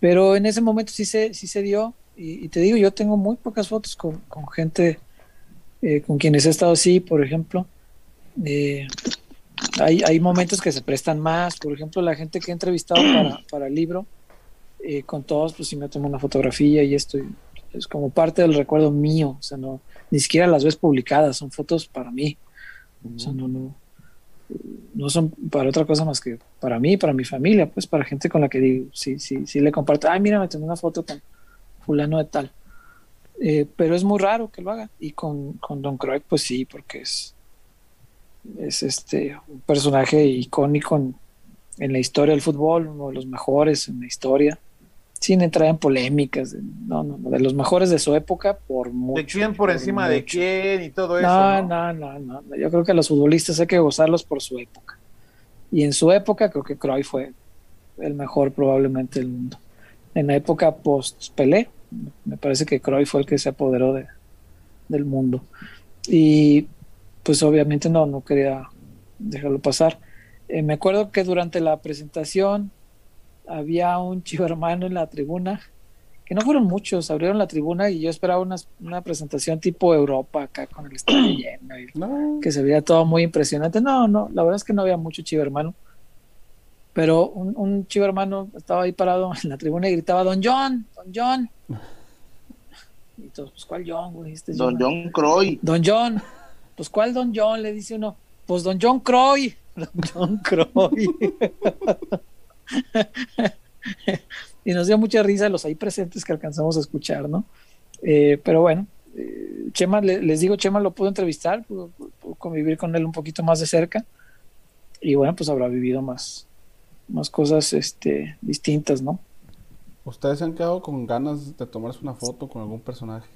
D: Pero en ese momento sí se, sí se dio. Y, y te digo, yo tengo muy pocas fotos con, con gente eh, con quienes he estado así, por ejemplo. Eh, hay, hay momentos que se prestan más, por ejemplo, la gente que he entrevistado para, para el libro, eh, con todos, pues sí me tomo una fotografía y esto es como parte del recuerdo mío, o sea, no, ni siquiera las ves publicadas, son fotos para mí, o sea, no, no, no son para otra cosa más que para mí, para mi familia, pues para gente con la que digo, sí, sí, sí le comparto, ay, mira, me tomé una foto con fulano de tal. Eh, pero es muy raro que lo haga. Y con, con Don Croix, pues sí, porque es, es este un personaje icónico en, en la historia del fútbol, uno de los mejores en la historia, sin entrar en polémicas, de, no, no, no, de los mejores de su época, por mucho.
B: ¿De quién por encima de quién y todo eso?
D: No,
B: ¿no?
D: no, no, no, Yo creo que los futbolistas hay que gozarlos por su época. Y en su época creo que Cruyff fue el mejor probablemente del mundo. En la época post-Pelé, me parece que Cruyff fue el que se apoderó de, del mundo. Y pues obviamente no, no quería dejarlo pasar. Eh, me acuerdo que durante la presentación había un chivo hermano en la tribuna, que no fueron muchos, abrieron la tribuna y yo esperaba una, una presentación tipo Europa acá con el estadio lleno y
C: No.
D: que se veía todo muy impresionante. No, no, la verdad es que no había mucho chivo hermano. Pero un, un chivo hermano estaba ahí parado en la tribuna y gritaba, Don John, Don John. Y todos, pues, ¿cuál John, güey? Este es
A: Don John Croy.
D: Don John. Pues, ¿cuál Don John? Le dice uno. Pues, Don John Croy. Don John Croy. y nos dio mucha risa los ahí presentes que alcanzamos a escuchar, ¿no? Eh, pero bueno, eh, Chema, le- les digo, Chema lo pudo entrevistar, pudo, pudo convivir con él un poquito más de cerca. Y bueno, pues habrá vivido más, más cosas este, distintas, ¿no?
C: ¿Ustedes se han quedado con ganas de tomarse una foto con algún personaje?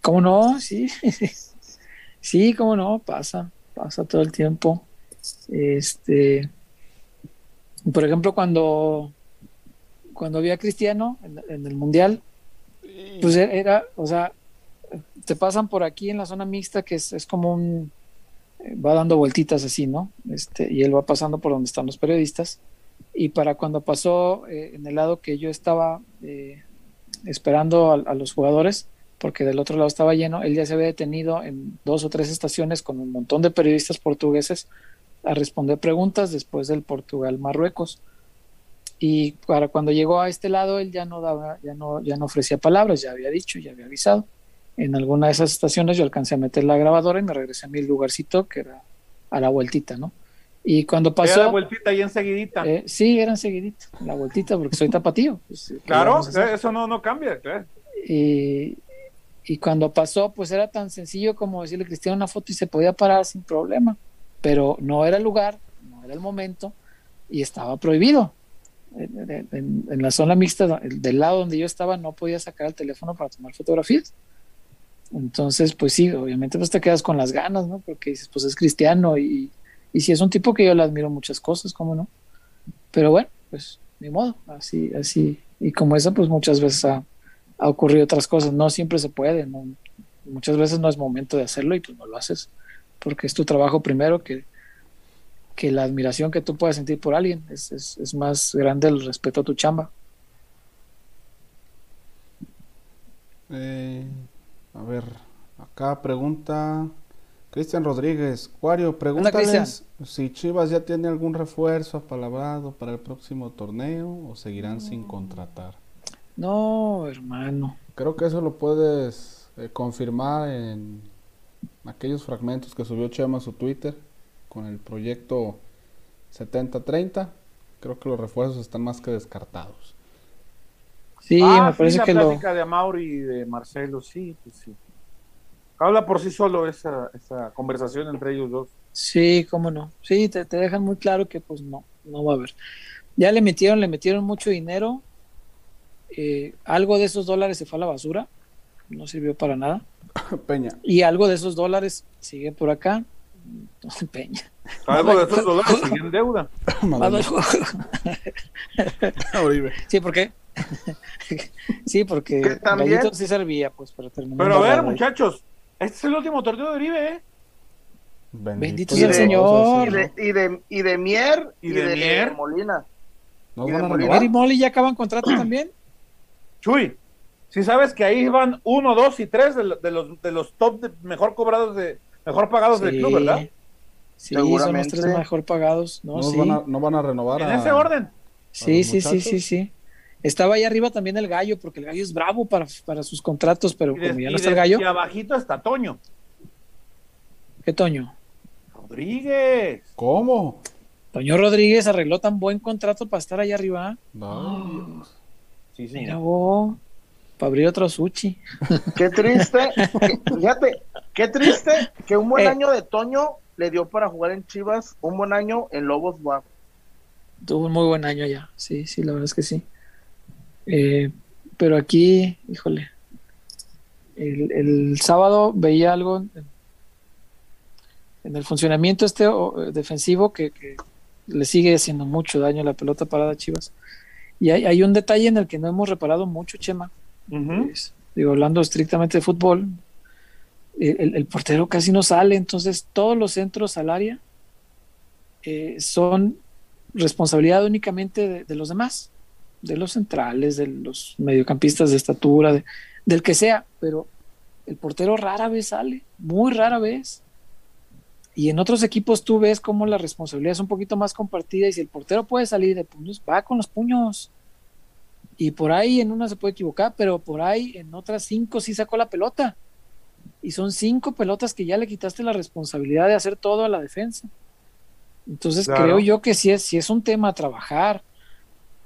D: ¿Cómo no? Sí, sí, cómo no, pasa, pasa todo el tiempo. Este, por ejemplo, cuando, cuando había Cristiano en, en el Mundial, pues e- era, o sea, te pasan por aquí en la zona mixta que es, es como un, eh, va dando vueltitas así, ¿no? Este, y él va pasando por donde están los periodistas. Y para cuando pasó eh, en el lado que yo estaba eh, esperando a, a los jugadores, porque del otro lado estaba lleno, él ya se había detenido en dos o tres estaciones con un montón de periodistas portugueses a responder preguntas después del Portugal-Marruecos. Y para cuando llegó a este lado, él ya no daba, ya no, ya no ofrecía palabras, ya había dicho, ya había avisado. En alguna de esas estaciones yo alcancé a meter la grabadora y me regresé a mi lugarcito, que era a la vueltita, ¿no? Y cuando pasó,
B: la vueltita ahí enseguidita.
D: eh, sí, eran seguiditas, la vueltita, porque soy tapatío. pues, ¿qué
B: claro, eh, eso no, no cambia. claro.
D: Y, y cuando pasó, pues era tan sencillo como decirle a Cristiano una foto y se podía parar sin problema. Pero no era el lugar, no era el momento y estaba prohibido. En, en- en- en la zona mixta, del lado donde yo estaba, no podía sacar el teléfono para tomar fotografías. Entonces, pues sí, obviamente pues te quedas con las ganas, ¿no? Porque dices, pues es cristiano y, y si es un tipo que yo le admiro muchas cosas, ¿cómo no? Pero bueno, pues ni modo, así, así. Y como esa, pues muchas veces ha, ocurrido otras cosas. No siempre se puede, muchas veces no es momento de hacerlo y pues no lo haces porque es tu trabajo primero que, que la admiración que tú puedas sentir por alguien. Es, es, es más grande el respeto a tu chamba.
C: Eh, a ver, acá pregunta Cristian Rodríguez. Cuario, pregúntales si Chivas ya tiene algún refuerzo apalabrado para el próximo torneo o seguirán sin contratar.
D: No, hermano.
C: Creo que eso lo puedes eh, confirmar en aquellos fragmentos que subió Chema a su Twitter con el proyecto 7030. Creo que los refuerzos están más que descartados.
D: Sí,
B: Ah,
D: me parece
B: la
D: que lo...
B: plática de Amauri y de Marcelo, sí, pues sí. Habla por sí solo esa, esa conversación entre ellos dos.
D: Sí, cómo no. Sí, te, te dejan muy claro que pues no, no va a haber. Ya le metieron, le metieron mucho dinero. Eh, algo de esos dólares se fue a la basura. No sirvió para nada.
C: Peña.
D: Y algo de esos dólares sigue por acá. Peña.
B: Algo de esos dólares sigue en deuda.
D: Sí, ¿por qué? sí, porque
A: Que también-
D: sí servía, pues, para terminar.
B: Pero a ver, muchachos, este es el último torneo de Oribe, ¿eh?
D: Bendito
A: sea el
D: Señor.
A: Y de, y de, y de Mier
B: ¿Y de Mier?
A: Molina.
C: ¿Nos
A: Y
C: renovar?
D: Mary Molly ya acaban contrato también.
B: Chuy, Si sabes que ahí van uno, dos y tres de, lo- de los, de los top de mejor cobrados, de mejor pagados del club, ¿verdad?
D: Sí, son los
A: Seguramente.
D: tres mejor pagados. No,
C: No,
D: sí.
C: van a, no van a renovar
B: En
C: a-
B: ese orden.
D: Sí, sí, sí, sí, sí. Estaba ahí arriba también el gallo, porque el gallo es bravo para, para sus contratos, pero
B: de-
D: como ya no está
B: de-
D: el gallo,
B: y abajito está Toño.
D: ¿qué Toño?
B: Rodríguez.
C: ¿Cómo?
D: Toño Rodríguez arregló tan buen contrato para estar ahí arriba.
C: No.
B: Sí,
D: Mira
B: señor.
D: vos, para abrir otro sushi.
A: Qué triste, que- fíjate, qué triste que un buen
D: Eh.
A: año de Toño le dio para jugar en Chivas, un buen año en Lobos Guap.
D: Tuvo un muy buen año ya. Sí, sí, la verdad es que sí. Eh, pero aquí, híjole, el, el sábado veía algo en, el funcionamiento este eh, defensivo que, que le sigue haciendo mucho daño a la pelota parada a Chivas. Y hay, hay un detalle en el que no hemos reparado mucho, Chema. Digo, hablando estrictamente de fútbol, el, el- el portero casi no sale, entonces todos los centros al área eh, son responsabilidad únicamente de, de los demás, de los centrales, de los mediocampistas de estatura, de- del que sea, pero el portero rara vez sale, muy rara vez. Y en otros equipos tú ves cómo la responsabilidad es un poquito más compartida y si el portero puede salir de puños, va con los puños. Y por ahí en una se puede equivocar, pero por ahí en otras cinco sí sacó la pelota. Y son cinco pelotas que ya le quitaste la responsabilidad de hacer todo a la defensa. Entonces
B: Claro.
D: creo yo que sí es, sí es un tema a trabajar.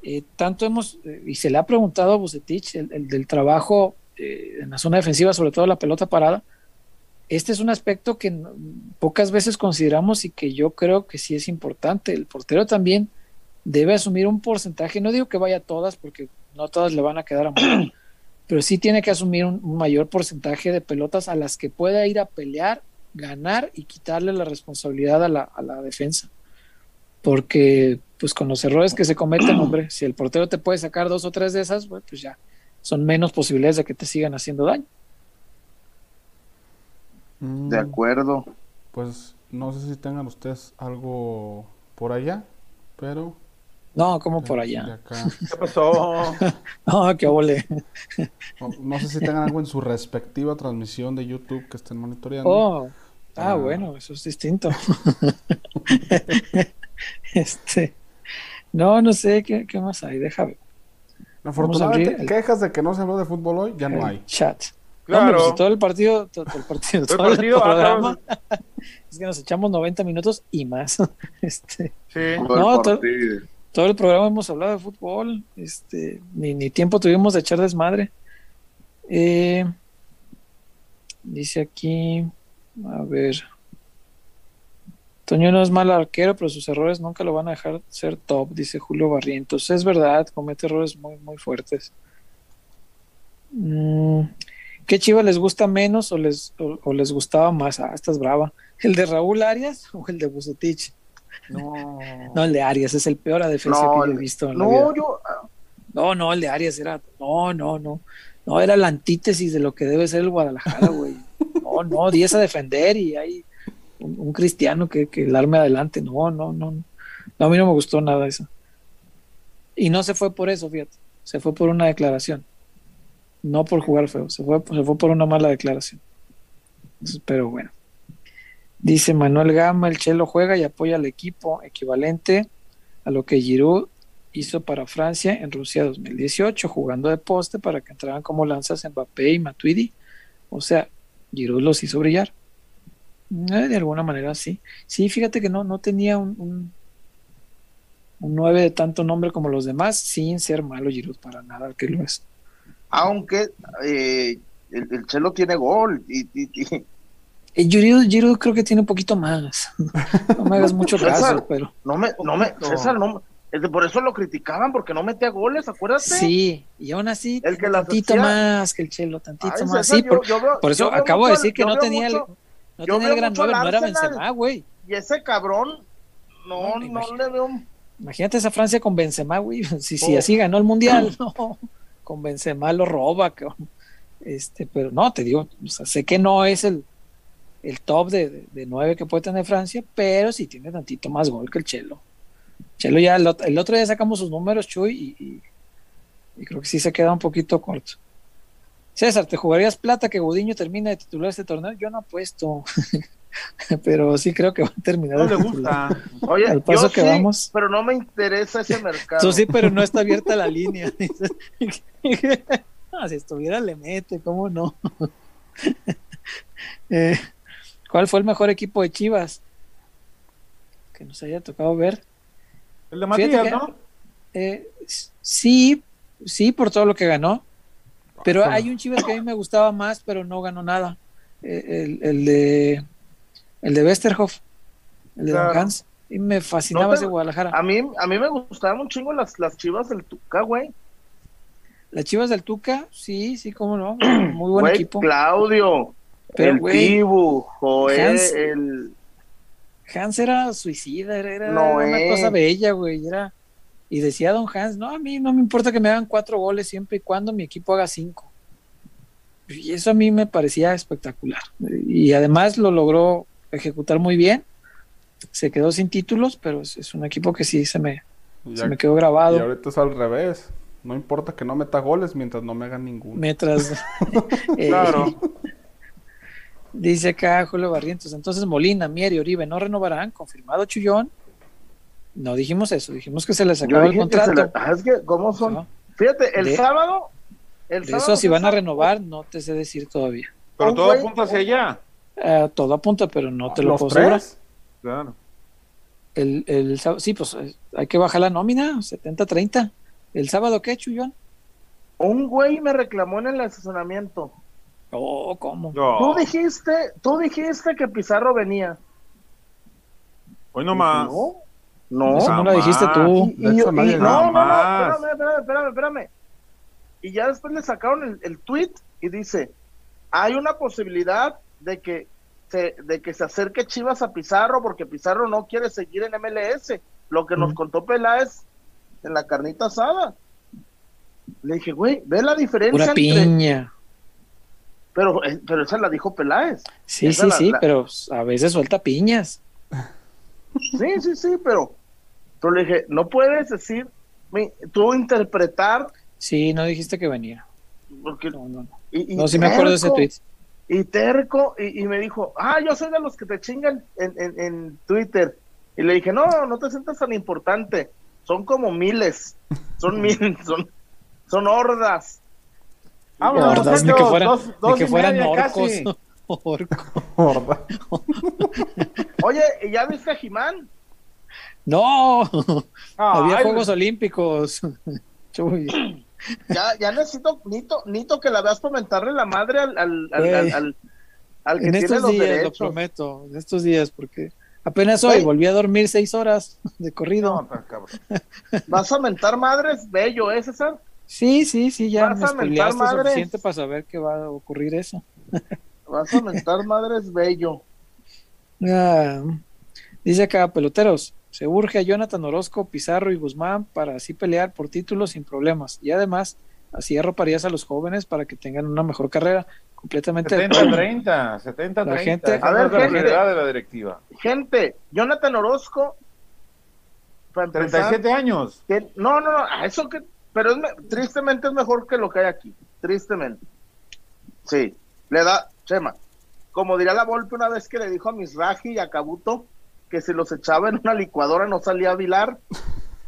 D: Eh, tanto hemos, eh, y se le ha preguntado a Bucetich, el, el del trabajo eh, en la zona defensiva, sobre todo la pelota parada. Este es un aspecto que pocas veces consideramos y que yo creo que sí es importante. El portero también debe asumir un porcentaje, no digo que vaya a todas, porque no todas le van a quedar a mano, pero sí tiene que asumir un, un mayor porcentaje de pelotas a las que pueda ir a pelear, ganar y quitarle la responsabilidad a la, a la defensa. Porque, pues con los errores que se cometen, hombre, si el portero te puede sacar dos o tres de esas, bueno, pues ya son menos posibilidades de que te sigan haciendo daño.
C: Mm,
A: De acuerdo.
C: Pues no sé si tengan ustedes algo por allá, pero
D: No, como por allá.
B: ¿Qué pasó?
D: No, qué ole.
C: No, no sé si tengan algo en su respectiva transmisión de YouTube que estén monitoreando.
D: Oh, ah,
C: Ah.
D: bueno, eso es distinto. este, no, no sé qué, qué más hay. Déjame.
C: Afortunadamente,
D: abrir el-
C: quejas de que no se habló de fútbol hoy, ya no
D: el
C: hay.
D: Chat. No,
B: Claro.
D: pues, todo el partido, todo, todo el partido,
B: Todo el
D: todo el
B: partido, ah,
D: programa, es que nos echamos 90 minutos y más. Este,
B: Sí.
D: No, to- todo el programa hemos hablado de fútbol, este, ni, ni tiempo tuvimos de echar desmadre. Eh, dice aquí, a ver, Toño no es mal arquero, pero sus errores nunca lo van a dejar ser top, dice Julio Barrientos. Es verdad, comete errores muy, muy fuertes. Mm, ¿Qué chiva les gusta menos o les, o, o les gustaba más? Ah, esta es brava. ¿El de Raúl Arias o el de Bucetich?
B: No.
D: No, el de Arias es el peor a defensa
A: No,
D: que yo he visto en la vida.
A: No, yo,
D: No, no, el de Arias era. No, no, no. No, era la antítesis de lo que debe ser el Guadalajara, güey. No, no, 10 a defender y hay un, cristiano que, que el arme adelante. No, no, no. No, a mí no me gustó nada eso. Y no se fue por eso, fíjate. Se fue por una declaración. No por jugar feo. Se fue, se fue por una mala declaración. Pero bueno. Dice Manuel Gama, el Chelo juega y apoya al equipo equivalente a lo que Giroud hizo para Francia en Rusia 2018, jugando de poste para que entraran como lanzas Mbappé y Matuidi. O sea, Giroud los hizo brillar. Eh, de alguna manera sí. Sí, fíjate que no, no tenía un, un, un 9 de tanto nombre como los demás, sin ser malo Giroud para nada, que lo es.
A: aunque eh, el, el Chelo tiene gol y, y- y-
D: Eh, Giroud, Giroud creo que tiene un poquito más. No me hagas mucho
A: César.
D: caso, pero
A: no me, no me. César, no, por eso lo criticaban porque no metía goles, acuérdate.
D: sí, y aún así,
A: El que
D: tantito más que el Chelo, tantito
A: Ay,
D: más.
A: César,
D: Sí,
A: yo-
D: por,
A: yo veo-
D: por eso acabo de
A: mucho
D: decir que no tenía,
A: mucho-
D: no
A: yo
D: tenía el gran
A: mucho
D: 9,
A: al
D: no era. Benzema, güey.
A: Y ese cabrón, no,
D: No,
A: no, le veo.
D: Imagínate esa Francia con Benzema, güey. Si, si
A: Oh.
D: así ganó el mundial, no. Con Benzema lo roba, cabrón. Este, pero no, te digo, o sea, sé que no es el, el top de, de, de nueve que puede tener Francia, pero sí tiene tantito más gol que el Chelo. Chelo ya, el, el otro día sacamos sus números, Chuy, y, y, y creo que sí se queda un poquito corto. César, ¿te jugarías plata que Gudiño termine de titular este torneo? Yo no apuesto, pero sí creo que va a terminar.
B: No le gusta.
A: Oye,
D: Al paso
A: yo
D: que
A: sí,
D: vamos.
A: pero no me interesa ese mercado.
D: Tú sí, pero no está abierta la línea. Ah, si estuviera le mete, ¿cómo no? Eh, ¿Cuál fue el mejor equipo de Chivas? Que nos haya tocado ver.
B: El de Matías,
D: que-
B: ¿no?
D: Eh, sí, sí, por todo lo que ganó. Pero hay un Chivas que a mí me gustaba más, pero no ganó nada. Eh, el, el de el de Westerhoff, el de Don. Hans. Y me fascinaba
A: No te-
D: ese Guadalajara.
A: A mí, a mí me gustaban un chingo las, las chivas del Tuca, güey.
D: Las Chivas del Tuca, sí, sí, cómo no. Muy buen
A: Güey,
D: equipo.
A: Claudio,
D: Pero,
A: el
D: güey,
A: Tibu, Joel,
D: Hans-
A: el...
D: Hans era suicida, era, era
A: Noé.
D: una cosa bella, güey. Era... Y decía Don Hans, no, a mí no me importa que me hagan cuatro goles siempre y cuando mi equipo haga cinco. Y eso a mí me parecía espectacular. Y además lo logró ejecutar muy bien. Se quedó sin títulos, pero es, es un equipo que sí se me,
C: Y
D: se me quedó
C: y
D: grabado.
C: ahorita es al revés. No importa que no meta goles mientras no me hagan ninguno.
D: Mientras. eh,
B: Claro.
D: Dice acá Julio Barrientos. Entonces Molina, Mier y Oribe no renovarán. Confirmado Chullón. No dijimos eso. Dijimos que se les acaba el
A: que
D: contrato.
A: la- ah, es que, ¿cómo son? Fíjate, el
D: De-
A: sábado... El
D: De
A: sábado
D: eso, si van a renovar, no te sé decir todavía.
B: Pero todo
A: güey-
B: apunta hacia allá.
D: Eh, todo apunta, pero no te lo
C: ¿Los
D: puedo?
B: Claro.
D: El, el sábado- sí, pues eh, hay que bajar la nómina, 70-30. ¿El sábado qué, Chullón?
A: Un güey me reclamó en el estacionamiento.
D: Oh, ¿cómo?
B: No.
A: Tú dijiste, tú dijiste que Pizarro venía.
B: Hoy nomás.
A: No, no.
D: Eso no dijiste tú.
A: Y, y- no, no, no, espérame, espérame, espérame, espérame. Y ya después le sacaron el, el tweet y dice, hay una posibilidad de que se, de que se acerque Chivas a Pizarro porque Pizarro no quiere seguir en MLS, lo que nos
D: Mm.
A: contó Peláez en la carnita asada. Le dije, güey, ve la diferencia
D: Pura
A: entre...
D: piña.
A: Pero, eh, pero esa la dijo Peláez.
D: Sí,
A: Esa
D: sí,
A: la-
D: sí,
A: la-
D: pero a veces suelta piñas.
A: Sí, sí, sí, pero, pero le dije, no puedes decir, mi- tú interpretar,
D: Sí, no dijiste que venía.
A: porque
D: No, no, no.
A: y, y
D: No, sí me acuerdo de ese tweet.
A: Y terco, y, y me dijo, ah, yo soy de los que te chingan en, en, en Twitter. Y le dije, no, no te sientas tan importante, son como miles, son mil, son, son hordas.
B: Vámonos,
D: Hordas, ni
B: muchachos,
D: que fueran,
B: dos-
D: ni
B: dos
D: que
B: y
D: fueran orcos. Orco.
A: Oye, ¿y ya viste a Jimán?
D: No, había
B: Ay,
D: Juegos Olímpicos. Chuy.
A: Ya, ya necesito, Nito, Nito, que la veas comentarle la madre al, al, al, al, al- que
D: En
A: tiene
D: estos
A: los
D: días, lo prometo, en estos días, porque apenas hoy volví a dormir seis horas de corrido.
B: No, cabrón.
A: Vas a mentar madres, bello, ¿eh, César?
D: Sí, sí, sí, ya
A: Vas
D: me
A: a mentar
D: spoileaste
A: madres.
D: suficiente para saber que va a ocurrir eso.
A: Vas a mentar madres, bello.
D: Ah, dice acá, peloteros, se urge a Jonathan Orozco, Pizarro y Guzmán para así pelear por títulos sin problemas. Y además, así arroparías a los jóvenes para que tengan una mejor carrera. Completamente de acuerdo.
B: 70-30, 70-30.
D: La gente-
A: A ver,
B: la
A: gente.
B: realidad de la directiva.
A: Gente, Jonathan Orozco, para empezar,
B: 37 años.
A: que- no, no, no, eso que, pero es me- tristemente es mejor que lo que hay aquí, tristemente. Sí, le da, Chema, como diría la Volpe una vez que le dijo a Misraji y a Cabuto que si los echaba en una licuadora no salía a Vilar,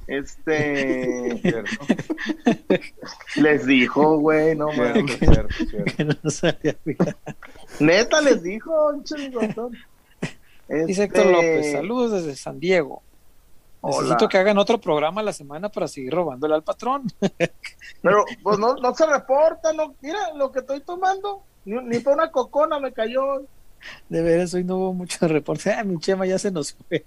A: este, les dijo, güey, no mames.
B: cierto, cierto.
D: Que no.
A: Neta les dijo.
D: Dice
A: Este,
D: Héctor López, saludos desde San Diego.
A: Hola.
D: Necesito que hagan otro programa a la semana para seguir robándole al patrón.
A: Pero pues no, no se reporta, no, mira lo que estoy tomando, ni, ni para una cocona me cayó.
D: De veras, hoy no hubo mucho reporte. Ah, mi chema ya se nos fue.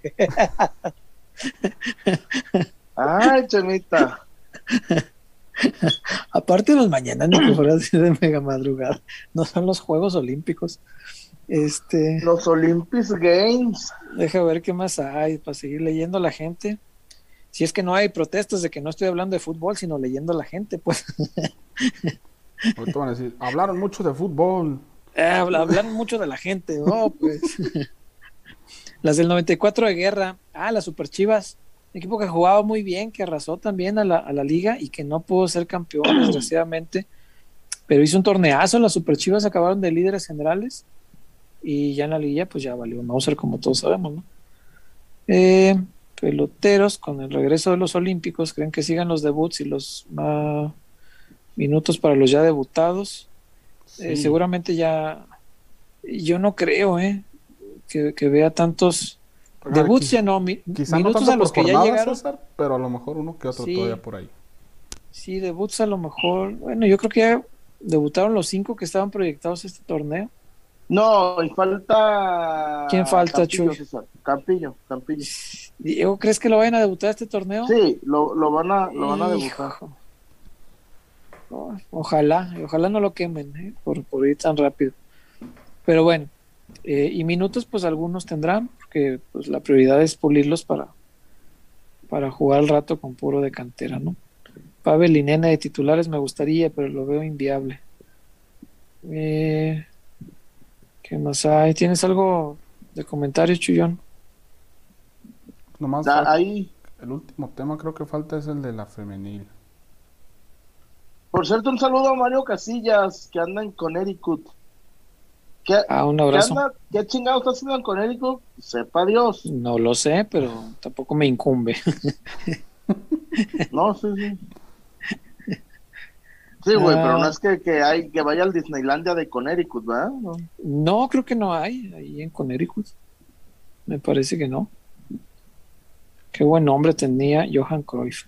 A: Ay, Chemita.
D: Aparte de los mañanas, ni que fuera de mega madrugada. No son los Juegos Olímpicos. Este,
A: Los Olympics Games.
D: deja ver qué más hay para seguir leyendo a la gente. Si es que no hay protestas de que no estoy hablando de fútbol, sino leyendo a la gente, pues
C: Ahorita van a decir, hablaron mucho de fútbol.
D: Eh, habla- hablan mucho de la gente. No, pues. Las del 94 de guerra. Ah, las Super Chivas. Equipo que jugaba muy bien, que arrasó también a la, a la liga y que no pudo ser campeón, desgraciadamente. pero hizo un torneazo, las Super Chivas acabaron de líderes generales y ya en la liga pues ya valió Mauser como todos sabemos, ¿no? Eh, peloteros con el regreso de los Olímpicos, ¿creen que sigan los debuts y los minutos para los ya debutados? Eh, seguramente ya, yo no creo, ¿eh? Que, que vea tantos
C: Ah,
D: debuts ya no, mi-
C: Quizá no
D: minutos a los que ya llegaron.
C: César, pero a lo mejor uno que otro
D: Sí.
C: todavía por ahí.
D: Sí, debuts a lo mejor. Bueno, yo creo que ya debutaron los cinco que estaban proyectados este torneo.
A: No, y falta.
D: ¿Quién falta,
A: Campillo,
D: Chuy?
A: César. Campillo, Campillo.
D: Diego, ¿crees que lo vayan a debutar este torneo?
A: Sí, lo, lo van a, lo van a debutar.
D: Oh, Ojalá, y ojalá no lo quemen ¿eh? por, por ir tan rápido. Pero bueno, eh, y minutos pues algunos tendrán, porque pues la prioridad es pulirlos para, para jugar al rato con puro de cantera, ¿no? Pavel y Nena de titulares me gustaría, pero lo veo inviable. Eh, ¿Qué más hay? ¿Tienes algo de comentario, Chuyón?
C: Nomás falta-
A: ahí,
C: el último tema creo que falta es el de la femenil.
A: Por cierto, un saludo a Mario Casillas, que anda en Connecticut. ¿Qué,
D: Ah, un
A: qué
D: abrazo.
A: anda, ¿Qué chingado está haciendo en Connecticut? Sepa Dios.
D: No lo sé, pero tampoco me incumbe.
A: No, sí, sí. Sí, güey,
D: Ah.
A: pero no es que, que, hay, que vaya al Disneylandia de Connecticut, ¿verdad? No.
D: No, creo que no hay ahí en Connecticut. Me parece que no. Qué buen nombre tenía Johan Cruyff.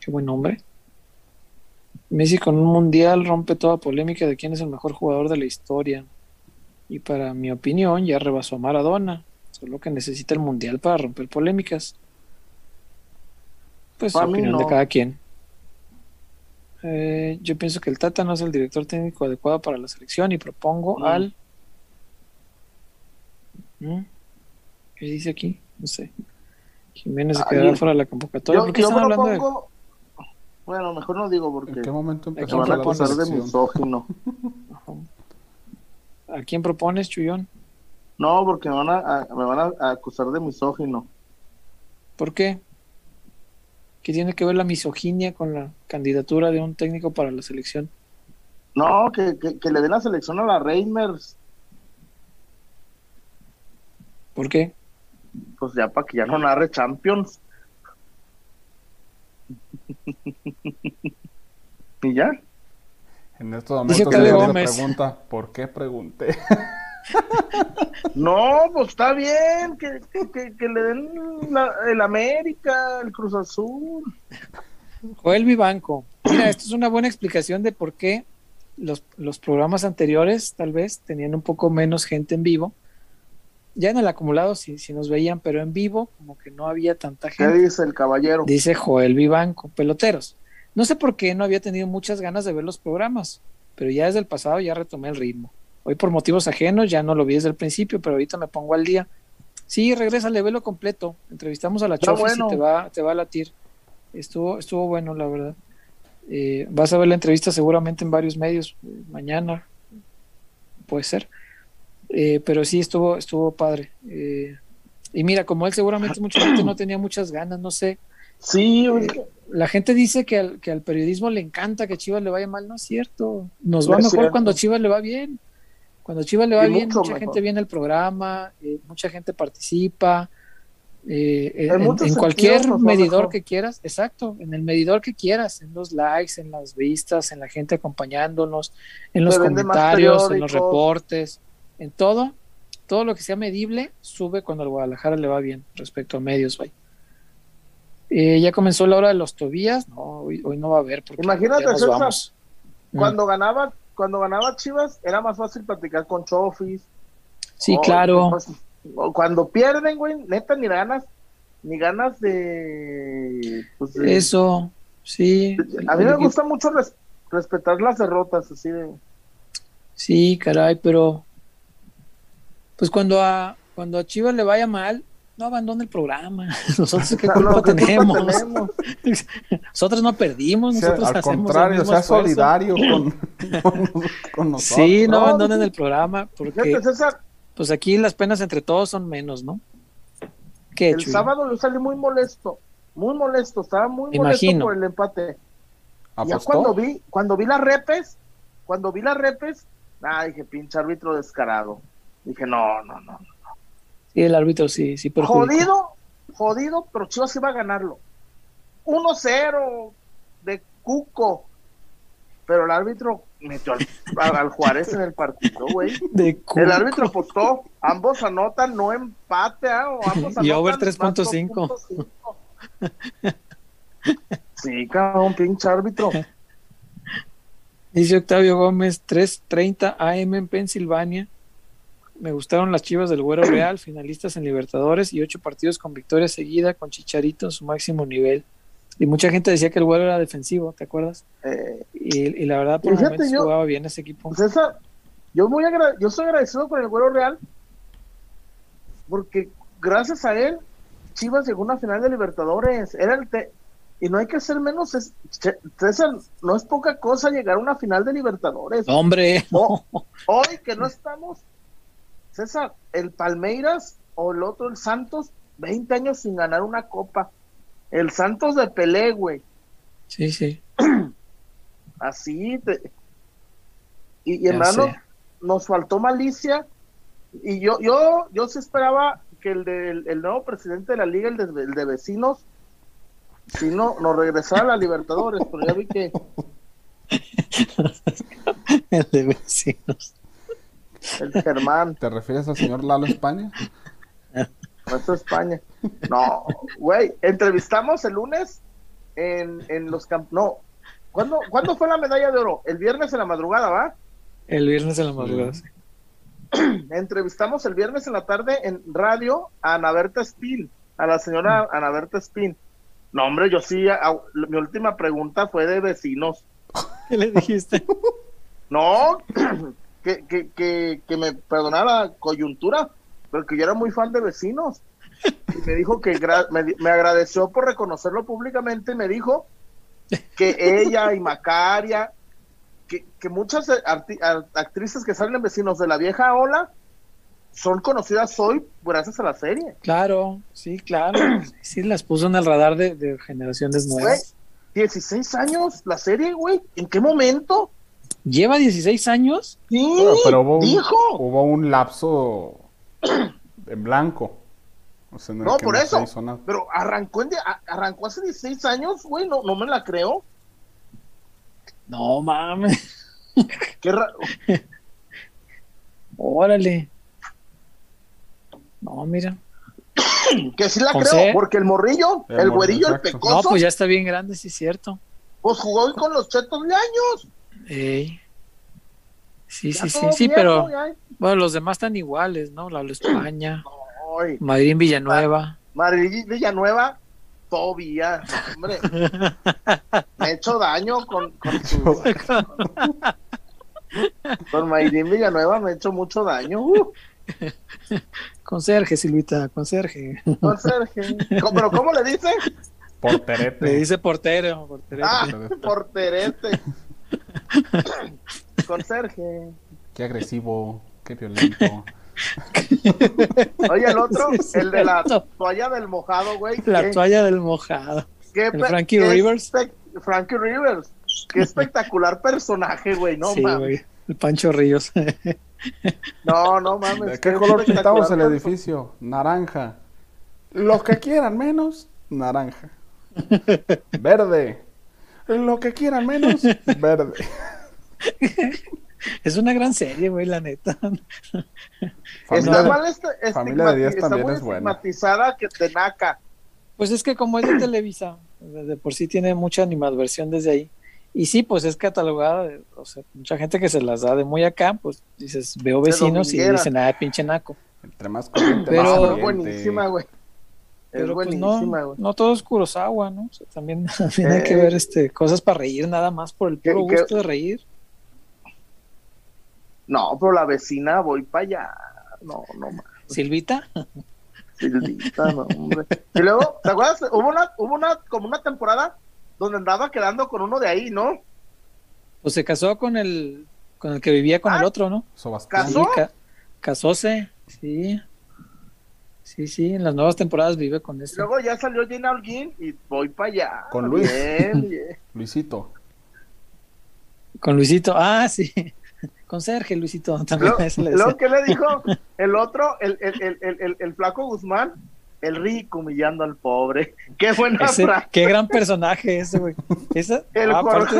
D: Qué buen nombre. Messi con un mundial rompe toda polémica de quién es el mejor jugador de la historia. Y para mi opinión ya rebasó a Maradona. Solo que necesita el mundial para romper polémicas. Pues
A: Para
D: opinión de cada quien. Eh, yo pienso que el Tata no es el director técnico adecuado para la selección y propongo
A: Mm.
D: al. ¿Mm? ¿Qué dice aquí? No sé. Jiménez se
A: Ah,
D: quedará fuera de la convocatoria.
A: Yo,
D: ¿Por qué
A: yo
D: están hablando de.?
A: Bueno, mejor no digo porque
C: ¿En qué momento
A: me
C: empezó
A: van a acusar de misógino.
D: ¿A quién propones, Chuyón?
A: No, porque me van a, a- me van a acusar de misógino.
D: ¿Por qué? ¿Qué tiene que ver la misoginia con la candidatura de un técnico para la selección?
A: No, que, que, que le den la selección a la Reimers,
D: ¿Por qué?
A: pues ya para que ya no narre Champions. y ya.
C: En estos momentos pregunta, ¿por qué pregunté?
A: No, pues está bien, que, que, que- que le den la- el América, el Cruz Azul.
D: Joel Vivanco. Mira, esto es una buena explicación de por qué los, los programas anteriores tal vez tenían un poco menos gente en vivo. Ya en el acumulado sí, sí nos veían, pero en vivo como que no había tanta
A: ¿Qué
D: gente.
A: dice el caballero?
D: Dice Joel Vivanco, peloteros. No sé por qué no había tenido muchas ganas de ver los programas, pero ya desde el pasado ya retomé el ritmo. Hoy por motivos ajenos ya no lo vi desde el principio, pero ahorita me pongo al día. Sí, regresa, velo completo. Entrevistamos a la Chofis
A: bueno.
D: y te va, te va a latir. Estuvo, estuvo bueno, la verdad. Eh, vas a ver la entrevista seguramente en varios medios eh, mañana, puede ser. Eh, pero sí estuvo, estuvo padre. Eh, y mira, como él seguramente mucha gente no tenía muchas ganas, no sé.
A: Sí,
D: Eh. La gente dice que al, que al periodismo le encanta que Chivas le vaya mal, no es cierto. Nos
A: No
D: va mejor
A: cierto.
D: cuando Chivas le va bien. Cuando Chivas le va
A: Y
D: bien, mucha
A: mejor.
D: gente viene al programa, eh, mucha gente participa. eh,
A: En
D: en,
A: muchos
D: en
A: sentidos
D: cualquier medidor
A: mejor.
D: que quieras, exacto, en el medidor que quieras, en los likes, en las vistas, en la gente acompañándonos, en los comentarios, en los reportes, en todo, todo lo que sea medible sube cuando al Guadalajara le va bien respecto a medios. vaya. Eh, ya comenzó la hora de los Tobías, no, hoy, hoy no va a haber porque
A: Imagínate,
D: ya nos
A: César,
D: vamos. Mm.
A: Cuando ganaba, cuando ganaba Chivas, era más fácil platicar con Chofis.
D: Sí,
A: Oh,
D: claro.
A: o cuando pierden, güey, neta, ni ganas, ni ganas de. pues, de-
D: Eso, sí.
A: A mí me gusta mucho res- respetar las derrotas, así de.
D: Sí, caray, pero pues cuando a cuando a Chivas le vaya mal, no abandone el programa. Nosotros qué culpa
A: no, ¿qué culpa
D: tenemos? Nosotros no perdimos,
C: O sea,
D: nosotros
C: al
D: hacemos el
C: contrario,
D: mismo
C: sea
D: esfuerzo.
C: solidario con, con, con nosotros.
D: Sí, no abandonen el programa, porque
A: Fíjate, César,
D: pues aquí las penas entre todos son menos, ¿no? ¿Qué,
A: el sábado yo salí muy molesto, muy molesto, estaba muy molesto
D: imagino.
A: por el empate. Ya cuando vi, cuando vi las repes, cuando vi las repes, ah, dije, pinche árbitro descarado. Dije, no, no, no.
D: Sí, el árbitro sí, sí perjudicó.
A: Jodido, jodido, pero Chivas iba a ganarlo. 1-0 de Cuco. Pero el árbitro metió al, al Juárez en el partido, güey.
D: De
A: El árbitro apostó, ambos anotan, no empate, ¿ah? o ambos
D: Y over
A: anotan,
D: 3.5.
A: más 2.5. Sí, cabrón, pinche árbitro.
D: Dice Octavio Gómez, 3.30 AM en Pensilvania. Me gustaron las chivas del Güero Real, finalistas en Libertadores y ocho partidos con victoria seguida con Chicharito en su máximo nivel. Y mucha gente decía que el Güero era defensivo, ¿te acuerdas?
A: Eh,
D: Y, y la verdad, por momentos
A: yo-
D: jugaba bien ese equipo.
A: pues esa, yo muy yo soy agradecido con el Güero Real porque gracias a él Chivas llegó a una final de Libertadores. Era el te- y no hay que ser menos es- César, no es poca cosa llegar a una final de Libertadores.
D: Hombre,
A: hoy que no estamos, César, el Palmeiras o el otro, el Santos, 20 años sin ganar una copa. El Santos de Pelé, güey.
D: sí, sí.
A: Así. te- Y, y hermano,
D: sé.
A: nos faltó malicia. Y yo, yo, yo sí esperaba que el, del el nuevo presidente de la liga, el de, el de vecinos, si no, nos regresara a la Libertadores, pero ya vi que
D: El de vecinos.
A: El Germán,
C: ¿Te refieres al señor Lalo España?
A: nuestro España. No, güey, entrevistamos el lunes en, en los campos. No, ¿cuándo, ¿cuándo fue la medalla de oro? El viernes en la madrugada, ¿va?
D: El viernes en la madrugada. sí.
A: entrevistamos el viernes en la tarde en radio a Ana Berta Spin, a la señora Ana Berta Spin. No, hombre, yo sí, a- mi última pregunta fue de vecinos.
D: ¿Qué le dijiste?
A: No, que, que, que, que me perdonara coyuntura, pero que yo era muy fan de vecinos. Y me dijo que me, me agradeció por reconocerlo públicamente y me dijo que ella y Macaria, que, que muchas actrices que salen en vecinos de la vieja ola son conocidas hoy gracias a la serie.
D: Claro, sí, claro. Sí, las puso en el radar de, de generaciones nuevas.
A: 16 años la serie, güey. ¿En qué momento?
D: ¿Lleva 16 años?
A: Sí,
C: Pero, pero hubo, un,
A: dijo.
C: hubo un lapso en blanco. O sea, en el
A: No, por eso.
C: hizo nada.
A: Pero arrancó, en de- arrancó hace 16 años, güey. No, no me la creo.
D: No mames.
A: Qué raro.
D: Órale. No, mira.
A: Que sí la
D: José.
A: creo, porque el morrillo,
C: El
A: el,
C: morrillo,
A: güerillo, el pecoso,
D: No,
A: pues,
D: pues ya está bien grande, sí es cierto.
A: jugó hoy con los chetos de años.
D: Ey. Sí,
A: Ya
D: sí, sí, sí, pero
A: ya.
D: bueno, los demás están iguales, ¿no? La España,
A: Ay,
D: Madrid, Villanueva.
A: Madrid Villanueva, todavía, hombre. Me ha hecho daño con, con su. Con Mayrín Villanueva me ha hecho mucho daño. Uh,
D: Conserje, Silvita, conserje.
A: con Sergio. ¿Cómo- ¿Pero cómo le dice?
C: Porterete.
D: Le dice portero, portero.
A: Ah, porterete. Con Sergio.
C: Qué agresivo, qué violento.
A: Oye, el otro, el de la toalla del mojado, güey.
D: La
A: qué-
D: toalla del mojado.
A: qué
D: el
A: pe-
D: Frankie
A: qué
D: Rivers.
A: Frankie Rivers. Qué espectacular personaje, güey. No
D: sí,
A: mames.
D: güey. El Pancho Ríos.
A: No, no mames.
C: ¿De qué color pintamos el edificio? Naranja. Los que quieran menos, naranja. Verde. Lo que quieran menos, verde.
D: es una gran serie, güey, la neta.
A: Está
C: Familia de-
A: mal este,
C: Familia de diez
A: está
C: también
A: muy
C: es buena.
A: estigmatizada que de naca.
D: Pues es que como es de Televisa, de por sí tiene mucha animadversión desde ahí. Y sí, pues es catalogada, o sea, mucha gente que se las da de muy acá, pues dices, veo vecinos y dicen, ah, pinche naco.
C: Entre más corriente,
D: Pero-
C: más
A: buenísima, güey.
D: Pero pues no, no todo es Kurosawa, ¿no? O sea, también, también hay que
A: Eh.
D: ver este, cosas para reír nada más por el
A: ¿Qué-
D: puro gusto de reír.
A: No, pero la vecina voy para allá. No, no mames.
D: Silvita,
A: Silvita, no, hombre. Y luego, ¿te acuerdas? Hubo una, hubo una, como una temporada donde andaba quedando con uno de ahí, ¿no?
D: pues se casó con el, con el que vivía con el
A: Ah,
D: otro, ¿no?
A: ¿Casó?
D: Sí, ca- casóse, sí. Sí, sí, en las nuevas temporadas vive con
A: Y
D: este.
A: luego ya salió Gina Holguín y voy para allá.
C: Con Luis.
A: Bien, bien.
C: Luisito.
D: Con Luisito, ah, sí. Con Sergio, Luisito, también
A: Lo,
D: eso le
A: lo que le dijo el otro, el, el, el, el, el- el flaco Guzmán, el rico humillando al pobre. Qué buena
D: Ese-
A: frase.
D: qué gran personaje ese, güey.
A: El
D: ah,
A: Jorge.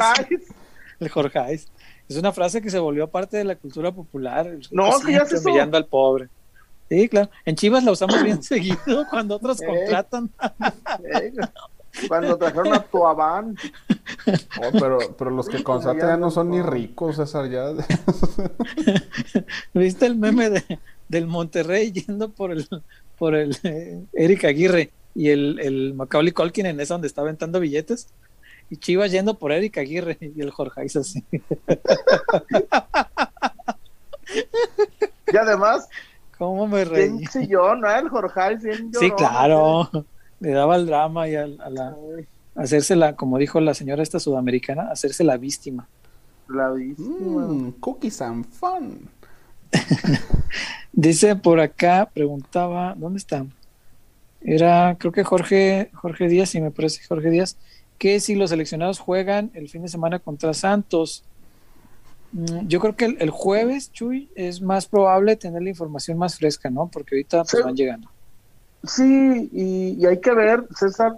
D: el Jorgeis. Es una frase que se volvió parte de la cultura popular.
A: No, que ya se
D: humillando al pobre. Sí, claro. En Chivas la usamos bien seguido cuando otros contratan.
A: Cuando trajeron a Tuabán.
C: Oh, pero, pero los que contratan ya no son ni ricos, César, ya.
D: ¿Viste el meme de, del Monterrey yendo por el por el eh, Eric Aguirre y el, el Macaulay Culkin en esa donde está aventando billetes? Y Chivas yendo por Eric Aguirre y el Jorge así.
A: Y además,
D: ¿Cómo me reí?
A: bien chillón, ¿no? El Jorge. Bien
D: Sí, claro. Le daba el drama y al- a, la, hacerse la, como dijo la señora esta sudamericana, hacerse la víctima.
A: La víctima.
C: Mm, cookies and fun.
D: Dice por acá, preguntaba, ¿dónde está? Era, creo que Jorge, Jorge Díaz, y me parece Jorge Díaz, que si los seleccionados juegan el fin de semana contra Santos. Mm, Yo creo que el, el jueves, Chuy, es más probable tener la información más fresca, ¿no? Porque ahorita pues,
A: Sí.
D: van llegando.
A: Sí, y, y hay que ver, César,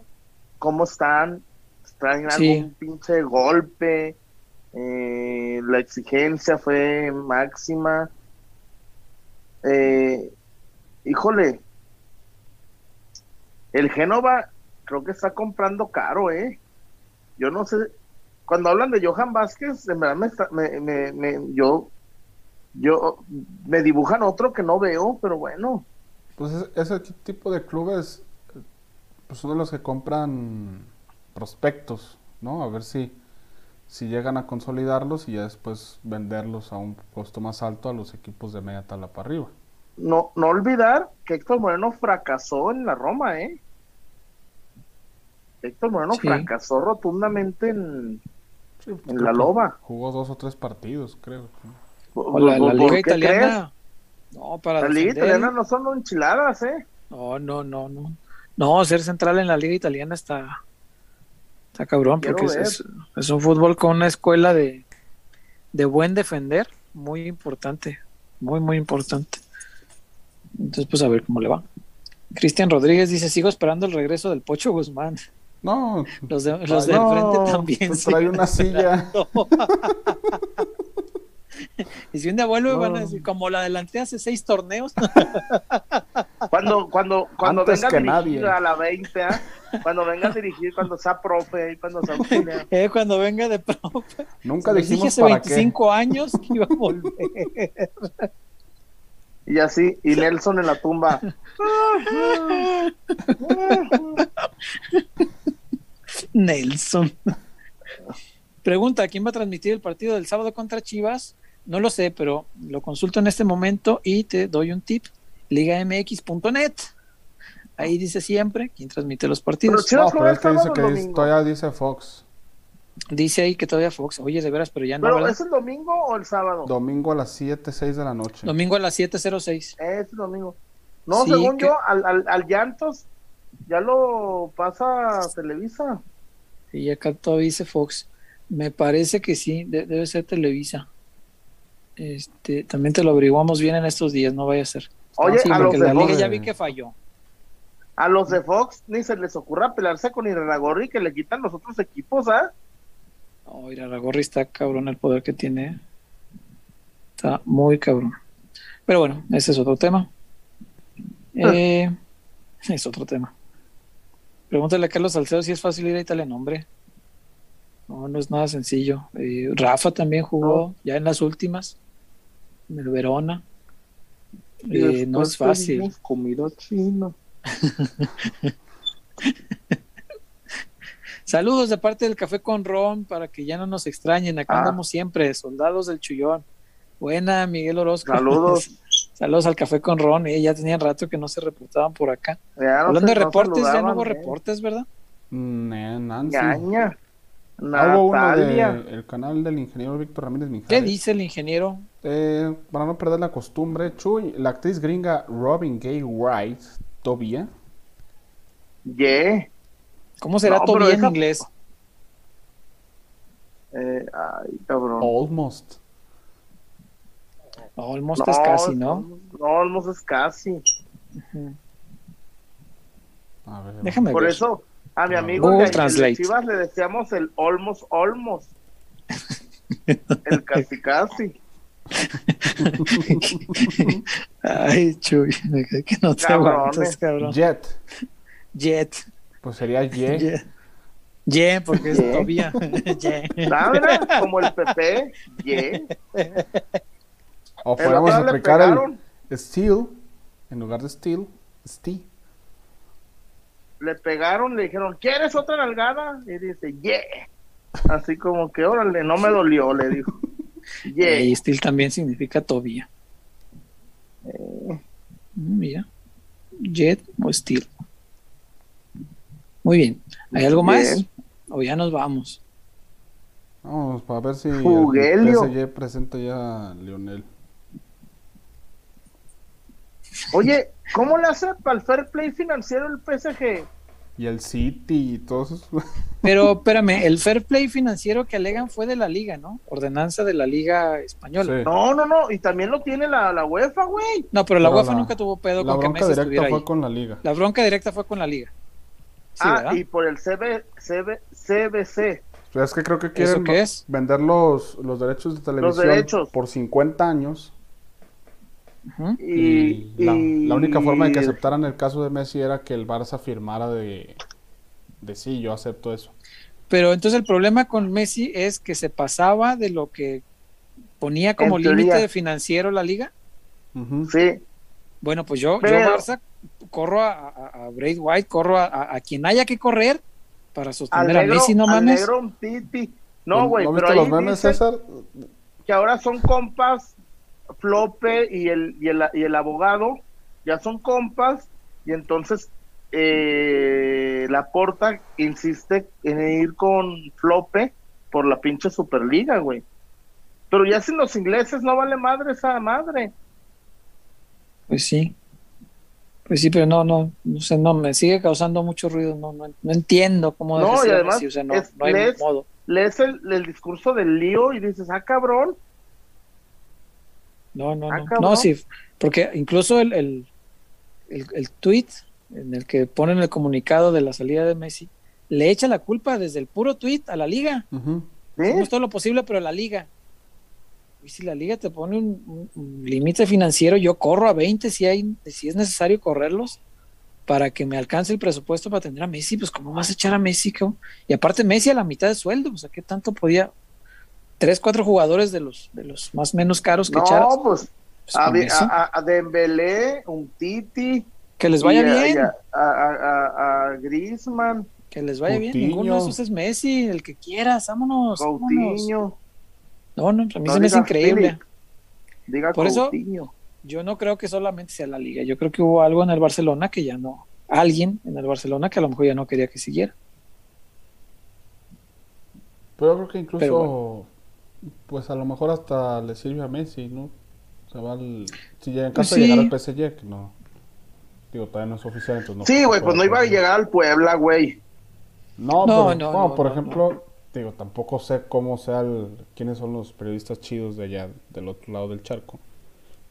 A: cómo están. ¿Traen
D: Sí.
A: algún pinche golpe? Eh, la exigencia fue máxima. Eh, híjole, el Génova creo que está comprando caro, ¿eh? Yo no sé. Cuando hablan de Johan Vázquez, en verdad me, me, me- me- yo, yo, me dibujan otro que no veo, pero bueno.
C: Pues es- ese tipo de clubes pues son los que compran prospectos, ¿no? A ver si, si llegan a consolidarlos y ya después venderlos a un costo más alto a los equipos de media tabla para arriba.
A: no, no olvidar que Héctor Moreno fracasó en la Roma, ¿eh? Héctor Moreno
D: Sí.
A: fracasó rotundamente en,
C: Sí, pues
A: en la loba.
C: Jugó dos o tres partidos, creo.
D: O la, la
A: ¿Por-
D: liga
A: por qué
D: italiana. No, para
A: La liga
D: defender-
A: italiana no son enchiladas, ¿eh?
D: No, no, no, no. No, ser central en la liga italiana está, está cabrón,
A: Quiero
D: porque es- es un fútbol con una escuela de, de buen defender, muy importante, muy, muy importante. Entonces, pues a ver cómo le va. Cristian Rodríguez dice, sigo esperando el regreso del Pocho Guzmán.
C: No,
D: Los, de, los del
A: no,
D: frente también.
C: pues trae una silla.
D: y si un día vuelve, van a
A: No.
D: decir, como la adelanté hace seis torneos.
A: Cuando, cuando, cuando
C: Antes
A: venga a
C: que
A: dirigir
C: nadie.
A: a la 20, ¿ah? cuando venga a dirigir, cuando sea profe y cuando sea auxiliar.
D: eh, cuando venga de profe.
C: Nunca dijimos
D: hace
C: para
D: 25 años que iba a volver.
A: Y así, y Nelson en la tumba.
D: Nelson. Pregunta, ¿quién va a transmitir el partido del sábado contra Chivas? No lo sé, pero lo consulto en este momento y te doy un tip. ligamx.net. Ahí dice siempre quién transmite los
A: Pero
D: partidos.
A: Chivas
C: No, pero es que dice que dice- todavía dice Fox.
D: Dice ahí que todavía Fox. Oye, de veras, pero ya no.
A: Pero
D: ¿verdad?
A: ¿es el domingo o el sábado?
C: Domingo a las 7, 6 de la noche.
D: Domingo a las 7.06.
A: Es el domingo. No,
D: Sí,
A: según
D: que-
A: yo, al, al, al Llantos ya lo pasa Televisa.
D: Y acá todavía dice Fox. Me parece que sí, de- debe ser Televisa. Este, también te lo averiguamos bien en estos días, no vaya a ser.
A: Oye,
D: Sí,
A: a los de
D: la liga ya vi que falló.
A: A los de Fox ni se les ocurra pelearse con Iraragorri que le quitan los otros equipos, ¿ah?
D: No, mira, la gorri está cabrón el poder que tiene. Está muy cabrón. Pero bueno, ese es otro tema. Eh, es otro tema. Pregúntale a Carlos Salcedo si es fácil ir a Italia, no, hombre. No, no es nada sencillo. Eh, Rafa también jugó ya en las últimas. En el Verona. Eh, no es fácil.
A: comida china.
D: Saludos de parte del Café con Ron para que ya no nos extrañen. Acá
A: Ah.
D: andamos siempre, soldados del Chullón. Buena, Miguel Orozco.
A: Saludos.
D: Saludos al Café con Ron. eh, ya tenían rato que no se reportaban por acá.
A: Ya no
D: Hablando de
A: no
D: reportes, ya no hubo
A: ¿eh?
D: reportes, ¿verdad?
C: Mm, eh, Nancy. Ah, hubo uno
A: Natalia.
C: del canal del ingeniero Víctor Ramírez Mijares.
D: ¿Qué dice el ingeniero?
C: Eh, para no perder la costumbre, Chuy, la actriz gringa Robin Gay White, Tobia,
A: Ye.
D: ¿Cómo será
A: No,
D: bien en
A: esa-
D: inglés?
A: Eh, ay, cabrón.
C: Almost.
D: Almost es casi, ¿no?
A: No, almost es casi.
C: A ver.
D: Déjame
A: Por
D: ver.
A: eso, a mi amigo
D: Google
A: de- de
D: Translate.
A: Chivas le decíamos el almost, almost. el casi, casi.
D: Ay, Chuy, que no te aguantas, cabrón.
C: Jet.
D: Jet.
C: Pues sería Ye.
D: Jet. Jet, porque es.
A: Ah, mira, Como el PP. Yeah.
C: O podemos aplicar
A: pegaron,
C: el Steel. En lugar de Steel. Steel.
A: le pegaron, le dijeron, ¿quieres otra nalgada? Y dice, yeah. Así como que, órale, no me dolió, le dijo. Yeah.
D: Y Steel también significa todavía. Mm, Mira. Jet o Steel. Muy bien. ¿Hay algo más? O ya nos vamos.
C: Vamos, para ver si el
A: Fugelio.
C: PSG presenta ya a Lionel.
A: Oye, ¿cómo le hace para el fair play financiero el PSG?
C: Y el City y todos esos.
D: Pero espérame, el fair play financiero que alegan fue de la liga, ¿no? Ordenanza de la liga española.
C: Sí.
A: No, no, no, y también lo tiene la, la UEFA, güey.
D: No, pero la
C: Pero
D: UEFA
C: la-
D: nunca tuvo pedo
C: La
D: con que
C: bronca
D: Messi
C: directa
D: estuviera
C: fue
D: ahí.
C: con la liga.
D: La bronca directa fue con la liga. Sí,
A: ah,
D: ¿verdad?
A: y por el CB, CB, CBC.
C: Pero es que creo que
D: ¿Eso
C: quieren
D: qué es?
C: vender los, los derechos de televisión
A: derechos.
C: por 50 años. Y,
A: Y,
C: la,
A: y-
C: la única forma de que aceptaran el caso de Messi era que el Barça firmara de, de sí, yo acepto eso.
D: Pero entonces el problema con Messi es que se pasaba de lo que ponía como límite financiero la liga.
A: Sí,
D: Bueno, pues yo,
A: Pero-
D: yo Barça, corro a, a, a Braid White, corro a, a- a quien haya que correr para sostener a Messi, no mames.
A: negro un titi. No, güey,
C: ¿No
A: pero ahí
C: los memes,
A: dicen
C: César?
A: que ahora son compas, Flope y el, y el, y el abogado, ya son compas, y entonces eh, la porta insiste en ir con Flope por la pinche Superliga, güey. Pero ya sin los ingleses no vale madre esa madre.
D: Pues sí. Pues sí, pero no, no, no sé, no, me sigue causando mucho ruido, no, no, no entiendo cómo
A: No, y además
D: así, o sea, no,
A: es-
D: no hay
A: lees-
D: modo.
A: Lees el, el discurso del lío y dices, ah, cabrón,
D: No, no,
A: Ah,
D: no. No, sí, porque incluso el, el, el, el tweet en el que ponen el comunicado de la salida de Messi, le echa la culpa desde el puro tweet a la liga.
C: Ujú.
A: ¿sí?
D: Hacemos todo lo posible, pero la liga. Y si la liga te pone un, un- un límite financiero, yo corro a 20 si, hay, si es necesario correrlos para que me alcance el presupuesto para tener a Messi. Pues, ¿cómo vas a echar a Messi? cabrón? Y aparte, Messi a la mitad de sueldo. O sea, ¿qué tanto podía? Tres, cuatro jugadores de los, de los más menos caros que echaras.
A: No, pues
D: Pues,
A: a, a, a- Dembélé, un Titi,
D: que les vaya
A: y
D: bien.
A: a, a, a- a Griezmann,
D: Que les vaya bien. Ninguno de esos es Messi, el que quieras. Vámonos. vámonos.
A: Coutinho.
D: No, no, a mí
A: No
D: se me hace
A: diga
D: increíble.
A: Philip, diga
D: Por eso-. Yo no creo que solamente sea la liga. Yo creo que hubo algo en el Barcelona que ya no. Alguien en el Barcelona que a lo mejor ya no quería que siguiera.
C: Pero creo que incluso, pues a lo mejor hasta le sirve a Messi, ¿no? O sea, va al- si llega en caso de llegar
D: sí.
C: al PSG, que no. Digo, todavía no es oficial, entonces no.
A: Sí, güey, pues no iba a llegar al Puebla, güey.
C: No,
D: No,
C: pero,
D: no,
C: por
D: no,
C: ejemplo, digo, tampoco sé cómo sea el, quiénes son los periodistas chidos de allá, del otro lado del charco.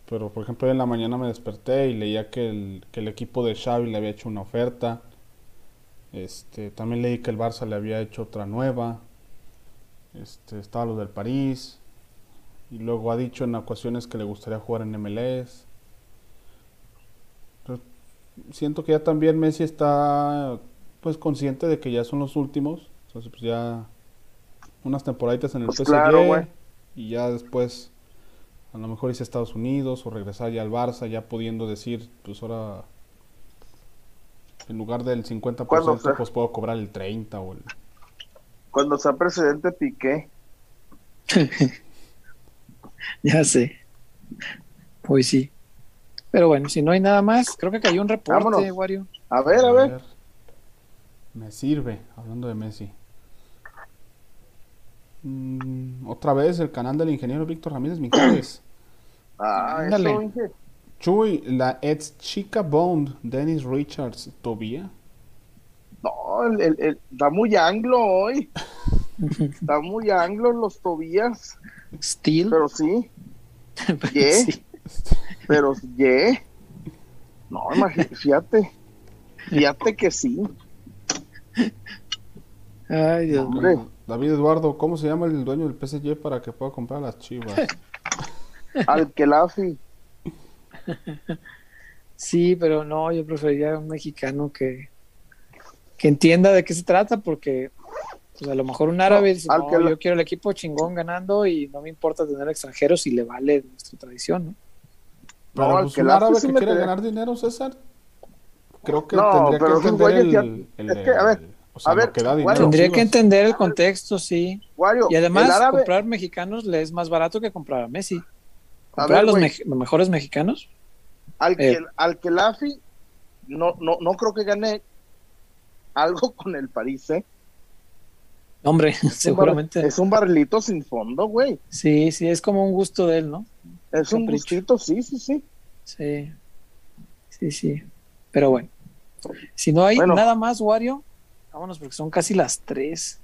C: Pero, por ejemplo, en la mañana me desperté y leía que el, que el equipo de Xavi le había hecho una oferta. Este, también leí que el Barça le había hecho otra nueva. Este, estaba lo del París. Y luego ha dicho en ocasiones que le gustaría jugar en MLS. Pero siento que ya también Messi está pues consciente de que ya son los últimos. Entonces pues ya unas temporaditas en el
A: Pues
C: PSG
A: claro,
C: y ya después a lo mejor irse a Estados Unidos o regresar ya al Barça ya pudiendo decir pues ahora en lugar del 50%
A: Cuando sea.
C: pues puedo cobrar el 30 o el
A: Cuando sea presidente Piqué.
D: Ya sé. Pues sí. Pero bueno, si no hay nada más, creo que cayó un reporte,
A: Vámonos.
D: Wario.
A: A ver, a ver.
C: Me sirve, hablando de Messi. Mm, otra vez el canal del ingeniero Víctor Ramírez Mijares.
A: Ah.
C: Chuy, la ex chica Bond, Dennis Richards, Tobía.
A: No, el, el- el- está muy anglo hoy. Está muy anglo los Tobías,
D: Steel.
A: pero sí,
D: pero
A: ¿qué?
D: sí.
A: pero ¿qué? No, imagi- fíjate, fíjate que sí,
D: Ay, Dios mío.
A: hombre.
C: David Eduardo, ¿cómo se llama el dueño del PSG para que pueda comprar las chivas?
A: Al Kelafi.
D: Sí, pero no, yo preferiría un mexicano que, que entienda de qué se trata, porque pues, a lo mejor un árabe dice, no,
A: que
D: yo quiero el equipo chingón ganando y no me importa tener extranjeros si le vale nuestra tradición, ¿no?
C: Pero
A: No, al
C: pues
A: que
C: un árabe
A: sí
C: que
A: me
C: quiere
A: te-
C: ganar dinero, César. Creo que
A: No,
C: tendría que
A: pero
C: entender el,
A: güeyes ya-
C: el-
A: es que, a ver,
C: o sea,
A: a ver,
C: lo que da
A: bueno,
C: dinero
D: Tendría que entender el contexto, sí.
A: Wario,
D: Y además,
A: árabe,
D: comprar mexicanos le es más barato que comprar a Messi.
A: a
D: Comprar
A: ver,
D: a los, mex- los mejores mexicanos.
A: al,
D: eh.
A: que, al Kelafi, no, no, no creo que gane algo con el París, ¿eh?
D: Hombre,
A: Es un
D: seguramente.
A: Es un barrilito sin fondo, güey.
D: Sí, sí, es como un gusto de él, ¿no?
A: Es un
D: Capricho.
A: gustito, sí, sí, sí.
D: Sí. Sí, sí. Pero bueno. Si no hay
A: Bueno.
D: nada más, Wario, vámonos porque son casi las 3.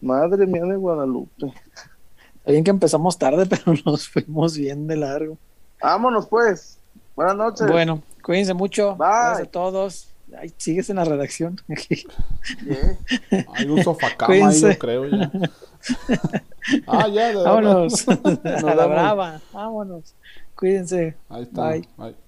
A: Madre mía de Guadalupe.
D: Está bien que empezamos tarde, pero nos fuimos bien de largo.
A: Vámonos, pues. Buenas noches.
D: Bueno, cuídense mucho.
A: Bye.
D: Gracias a todos. Ay, sigues en la redacción.
A: Yeah.
C: Hay un sofacama ahí, yo creo ya. Ah, ya, de verdad.
D: Vámonos. a la brava. Vámonos. Cuídense.
C: Ahí está.
D: Bye.
C: Bye.